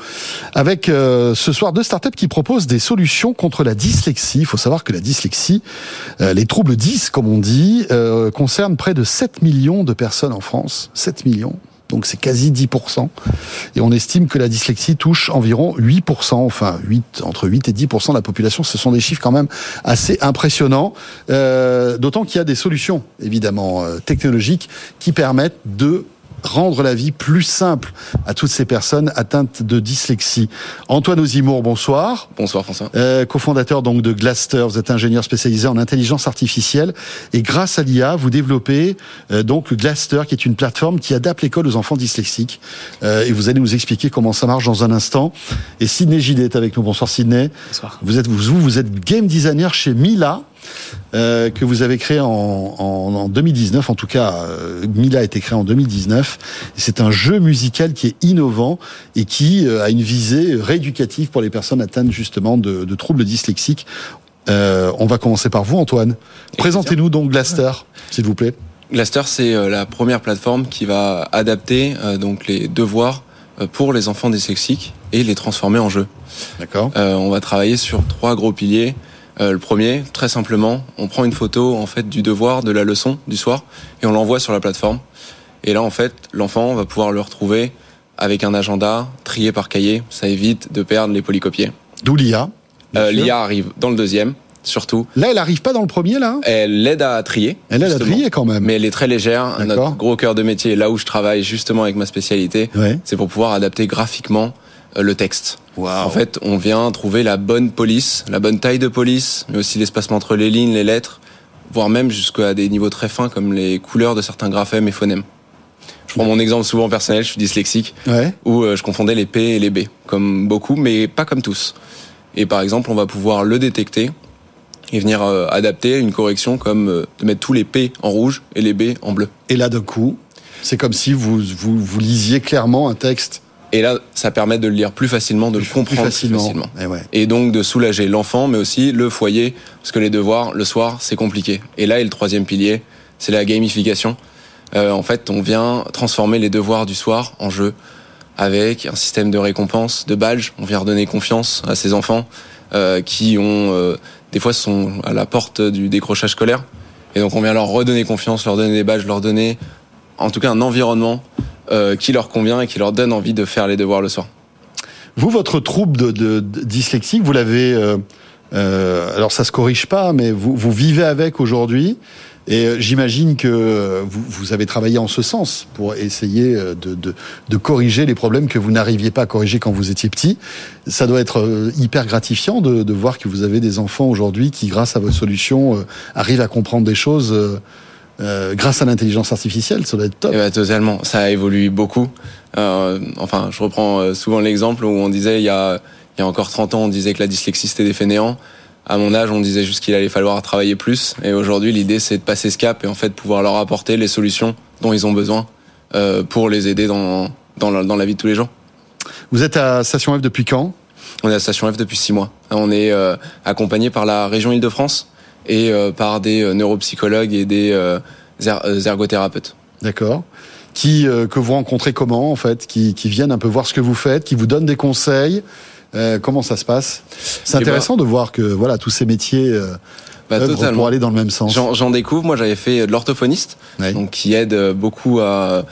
Avec euh, ce soir deux startups qui proposent des solutions contre la dyslexie. Il faut savoir que la dyslexie, euh, les troubles 10 comme on dit, concernent près de 7 millions de personnes en France. 7 millions donc c'est quasi 10%. Et on estime que la dyslexie touche environ 8%, enfin 8, entre 8 et 10% de la population. Ce sont des chiffres quand même assez impressionnants. Euh, D'autant qu'il y a des solutions, évidemment, euh, technologiques qui permettent de rendre la vie plus simple à toutes ces personnes atteintes de dyslexie. Antoine Ozimour, bonsoir. Bonsoir François. Euh, cofondateur donc de Glaster, vous êtes ingénieur spécialisé en intelligence artificielle et grâce à l'IA, vous développez euh, donc Glaster qui est une plateforme qui adapte l'école aux enfants dyslexiques euh, et vous allez nous expliquer comment ça marche dans un instant. Et Sidney Gillet est avec nous. Bonsoir Sidney. Bonsoir. Vous êtes vous, vous êtes game designer chez Mila. Euh, que vous avez créé en, en, 2019. En tout cas, euh, Mila a été créé en 2019. C'est un jeu musical qui est innovant et qui euh, a une visée rééducative pour les personnes atteintes justement de, de troubles dyslexiques. on va commencer par vous, Antoine. Présentez-nous donc Glaster, s'il vous plaît. Glaster, c'est la première plateforme qui va adapter donc les devoirs pour les enfants dyslexiques et les transformer en jeu. D'accord. on va travailler sur trois gros piliers. Euh, le premier, très simplement, on prend une photo en fait du devoir, de la leçon du soir, et on l'envoie sur la plateforme. Et là, en fait, l'enfant va pouvoir le retrouver avec un agenda trié par cahier. Ça évite de perdre les polycopiés. D'où l'IA euh, L'IA arrive dans le deuxième, surtout. Là, elle arrive pas dans le premier, là Elle l'aide à trier. Elle aide à trier quand même. Mais elle est très légère. Notre gros cœur de métier, là où je travaille justement avec ma spécialité, c'est pour pouvoir adapter graphiquement le texte. En fait, on vient trouver la bonne police, la bonne taille de police, mais aussi l'espacement entre les lignes, les lettres, voire même jusqu'à des niveaux très fins comme les couleurs de certains graphèmes et phonèmes. Je prends mon exemple souvent personnel, je suis dyslexique, où euh, je confondais les P et les B, comme beaucoup, mais pas comme tous. Et par exemple, on va pouvoir le détecter et venir euh, adapter une correction comme de mettre tous les P en rouge et les B en bleu. Et là, d'un coup, c'est comme si vous, vous, vous lisiez clairement un texte et là, ça permet de le lire plus facilement, de le comprendre plus facilement. Eh et, donc de soulager l'enfant, mais aussi le foyer, parce que les devoirs, le soir, c'est compliqué. Et là, est le troisième pilier, c'est la gamification. Euh, en fait, on vient transformer les devoirs du soir en jeu. avec un système de récompense, de badge. On vient redonner confiance à ces enfants euh, qui ont euh, des fois sont à la porte du décrochage scolaire. Et donc on vient leur redonner confiance, leur donner des badges, leur donner en tout cas un environnement qui leur convient et qui leur donne envie de faire les devoirs le soir. Vous, votre trouble de, de, dyslexique, vous l'avez... Euh, euh, alors ça se corrige pas, mais vous, vivez avec aujourd'hui. Et euh, j'imagine que vous, avez travaillé en ce sens pour essayer euh, de, corriger les problèmes que vous n'arriviez pas à corriger quand vous étiez petit. Ça doit être euh, hyper gratifiant de, de voir que vous avez des enfants aujourd'hui qui, grâce à votre solution, arrivent à comprendre des choses. Euh, grâce à l'intelligence artificielle, ça doit être top. Eh ben, totalement, ça a évolué beaucoup. Euh, enfin, je reprends souvent l'exemple où on disait il y a, il y a encore 30 ans, on disait que la dyslexie c'était des fainéants à mon âge, on disait juste qu'il allait falloir travailler plus. Et aujourd'hui, l'idée, c'est de passer ce cap et en fait pouvoir leur apporter les solutions dont ils ont besoin euh, pour les aider dans, dans la, dans, la, vie de tous les jours. Vous êtes à Station F depuis quand? On est à Station F depuis six mois. On est euh, accompagné par la région Île-de-France et euh, par des euh, neuropsychologues et des euh, er ergothérapeutes. D'accord. Qui que vous rencontrez comment en fait? Qui, qui viennent un peu voir ce que vous faites, qui vous donnent des conseils euh, comment ça se passe? C'est intéressant bah, de voir que voilà tous ces métiers euh, bah, pour aller dans le même sens. J'en découvre. Moi, j'avais fait de l'orthophoniste, donc qui aide beaucoup à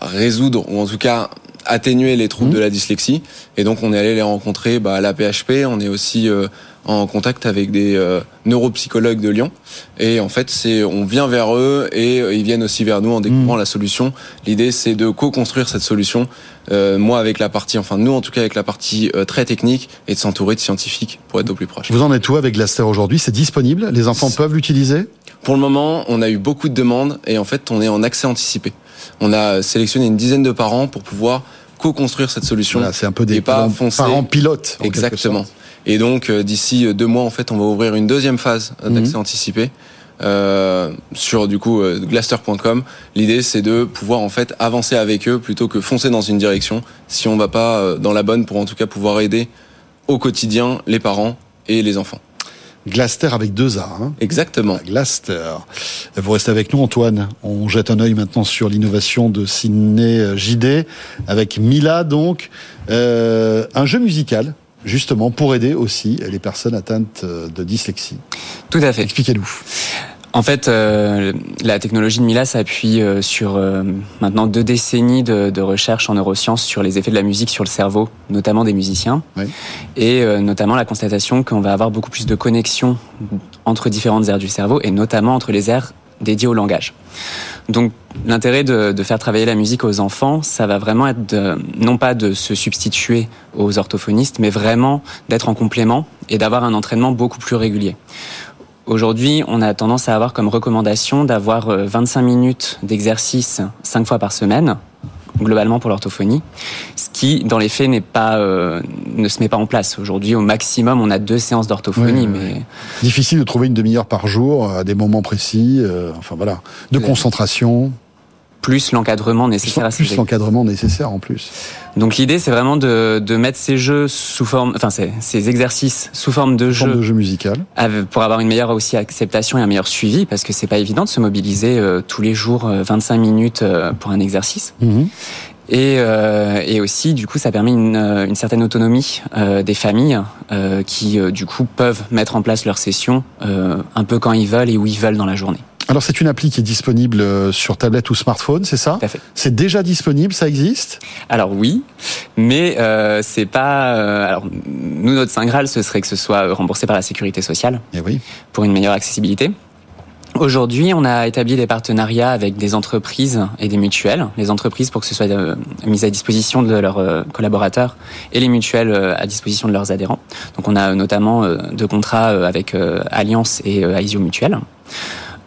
résoudre ou en tout cas atténuer les troubles mmh. de la dyslexie. Et donc, on est allé les rencontrer bah, à la PHP. On est aussi euh, en contact avec des euh, neuropsychologues de Lyon. Et en fait, c'est on vient vers eux et euh, ils viennent aussi vers nous en découvrant mmh. la solution. L'idée, c'est de co-construire cette solution. Euh, moi, avec la partie, enfin nous en tout cas avec la partie très technique et de s'entourer de scientifiques pour être au plus proche. Vous en êtes où avec Glaster aujourd'hui? C'est disponible? Les enfants peuvent l'utiliser? Pour le moment, on a eu beaucoup de demandes et en fait, on est en accès anticipé. On a sélectionné une dizaine de parents pour pouvoir co-construire cette solution. Voilà, c'est un peu des pas parents pilotes. Exactement. Et donc euh, d'ici euh, deux mois, en fait, on va ouvrir une deuxième phase d'accès mhm. anticipé. Euh, sur du coup euh, glaster.com. L'idée c'est de pouvoir en fait avancer avec eux plutôt que foncer dans une direction si on va pas dans la bonne pour en tout cas pouvoir aider au quotidien les parents et les enfants. Glaster avec deux A. Hein. Exactement. Glaster. Vous restez avec nous, Antoine. On jette un œil maintenant sur l'innovation de Ciné JD avec Mila, donc euh, un jeu musical justement pour aider aussi les personnes atteintes de dyslexie. Tout à fait. Expliquez-nous. En fait, euh, la technologie de Mila s'appuie euh, sur euh, maintenant deux décennies de, de, recherche en neurosciences sur les effets de la musique sur le cerveau, notamment des musiciens, oui. et euh, notamment la constatation qu'on va avoir beaucoup plus de connexions entre différentes aires du cerveau, et notamment entre les aires dédiées au langage. Donc l'intérêt de, de, faire travailler la musique aux enfants, ça va vraiment être de, non pas de se substituer aux orthophonistes, mais vraiment d'être en complément et d'avoir un entraînement beaucoup plus régulier. Aujourd'hui, on a tendance à avoir comme recommandation d'avoir 25 euh, minutes d'exercice 5 fois par semaine, globalement pour l'orthophonie, ce qui, dans les faits, n'est pas, euh, ne se met pas en place. Aujourd'hui, au maximum, on a deux séances d'orthophonie, oui, mais difficile de trouver une demi-heure par jour à des moments précis. Euh, enfin voilà, de concentration plus l'encadrement nécessaire. Plus, plus l'encadrement nécessaire en plus. Donc l'idée c'est vraiment de, de mettre ces jeux sous forme, enfin ces, ces exercices sous forme de jeu, de jeu musical, pour avoir une meilleure aussi acceptation et un meilleur suivi parce que c'est pas évident de se mobiliser euh, tous les jours euh, 25 minutes euh, pour un exercice. Mmh. Et, euh, et, aussi, du coup, ça permet une, euh, une certaine autonomie euh, des familles euh, qui, du coup, peuvent mettre en place leurs sessions un peu quand ils veulent et où ils veulent dans la journée. Alors c'est une appli qui est disponible euh, sur tablette ou smartphone, c'est ça C'est déjà disponible, ça existe Alors oui, mais euh, c'est pas. Euh, alors nous notre saint graal ce serait que ce soit remboursé par la sécurité sociale. Et eh oui. Pour une meilleure accessibilité. Aujourd'hui, on a établi des partenariats avec des entreprises et des mutuelles. Les entreprises pour que ce soit euh, mis à disposition de leurs euh, collaborateurs et les mutuelles euh, à disposition de leurs adhérents. Donc on a notamment deux contrats avec Alliance et Aisio Mutuelle.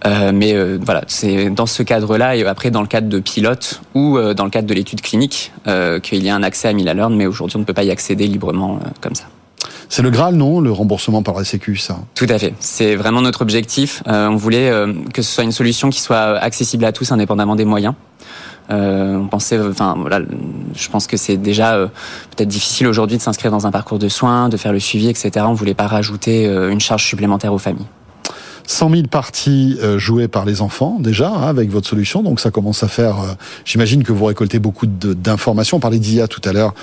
Euh, mais euh, voilà, c'est dans ce cadre-là et après dans le cadre de pilote ou euh, dans le cadre de l'étude clinique qu'il y a un accès à Learn, mais aujourd'hui on ne peut pas y accéder librement comme ça. C'est le Graal, non Le remboursement par la Sécu, ça? Tout à fait. C'est vraiment notre objectif. on voulait que ce soit une solution qui soit accessible à tous, indépendamment des moyens. Euh, on pensait, enfin voilà, je pense que c'est déjà euh, peut-être difficile aujourd'hui de s'inscrire dans un parcours de soins, de faire le suivi, etc. On voulait pas rajouter euh, une charge supplémentaire aux familles. 100 000 parties euh, jouées par les enfants déjà hein, avec votre solution, donc ça commence à faire. Euh, j'imagine que vous récoltez beaucoup d'informations. On parlait d'IA tout à l'heure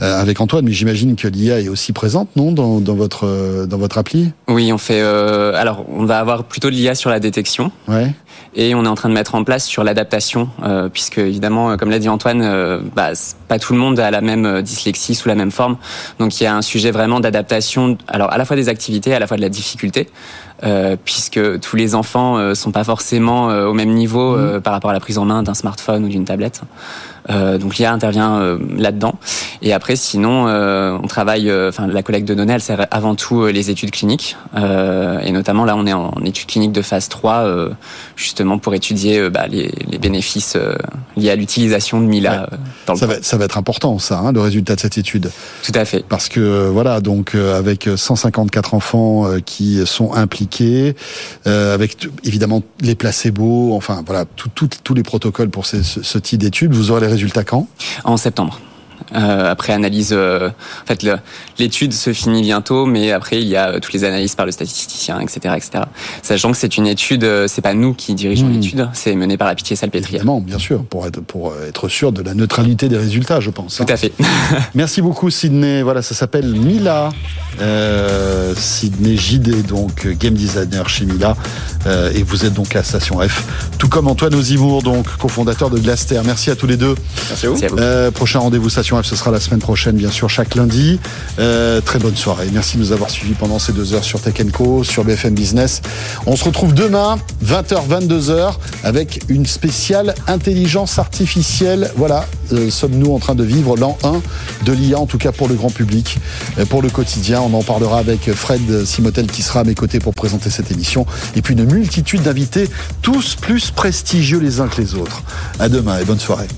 euh, avec Antoine, mais j'imagine que l'IA est aussi présente, non, dans, dans votre dans votre appli? Oui, on fait. alors, on va avoir plutôt de l'IA sur la détection. Ouais. Et on est en train de mettre en place sur l'adaptation, puisque évidemment, comme l'a dit Antoine, bah, pas tout le monde a la même dyslexie sous la même forme. Donc il y a un sujet vraiment d'adaptation, alors à la fois des activités, à la fois de la difficulté. Euh, puisque tous les enfants euh, sont pas forcément euh, au même niveau mmh. par rapport à la prise en main d'un smartphone ou d'une tablette. Euh, donc l'IA intervient euh, là-dedans. Et après, sinon, euh, on travaille. Enfin, la collecte de données, elle sert avant tout les études cliniques. et notamment là, on est en études cliniques de phase 3, justement pour étudier bah, les, les, bénéfices liés à l'utilisation de Mila. Dans ça, va, ça va être important, ça, hein, le résultat de cette étude. Tout à fait. Parce que voilà, donc avec 154 enfants qui sont impliqués, avec évidemment les placebos, enfin voilà, tous les protocoles pour ce, ce type d'études, vous aurez les résultats quand? En septembre. Euh, après analyse, euh, en fait, l'étude se finit bientôt, mais après il y a euh, toutes les analyses par le statisticien, etc., etc. Sachant que c'est une étude, c'est pas nous qui dirigeons hmm. l'étude, c'est mené par la Pitié Salpêtrière. Évidemment, bien sûr, pour être pour être sûr de la neutralité des résultats, je pense. Tout à fait. Merci beaucoup, Sydney. Voilà, ça s'appelle Mila. Euh, Sydney JD, donc game designer chez Mila, et vous êtes donc à Station F, tout comme Antoine Ozimour, donc cofondateur de Glaster. Merci à tous les deux. Merci à vous. prochain rendez-vous Station F ce sera la semaine prochaine, bien sûr, chaque lundi. Euh, très bonne soirée. Merci de nous avoir suivis pendant ces deux heures sur Tech Co, sur BFM Business. On se retrouve demain, 20h, 22h, avec une spéciale intelligence artificielle. Voilà, euh, sommes-nous en train de vivre l'an 1 de l'IA, en tout cas pour le grand public, euh, pour le quotidien. On en parlera avec Fred Simotel qui sera à mes côtés pour présenter cette émission. Et puis une multitude d'invités, tous plus prestigieux les uns que les autres. À demain et bonne soirée.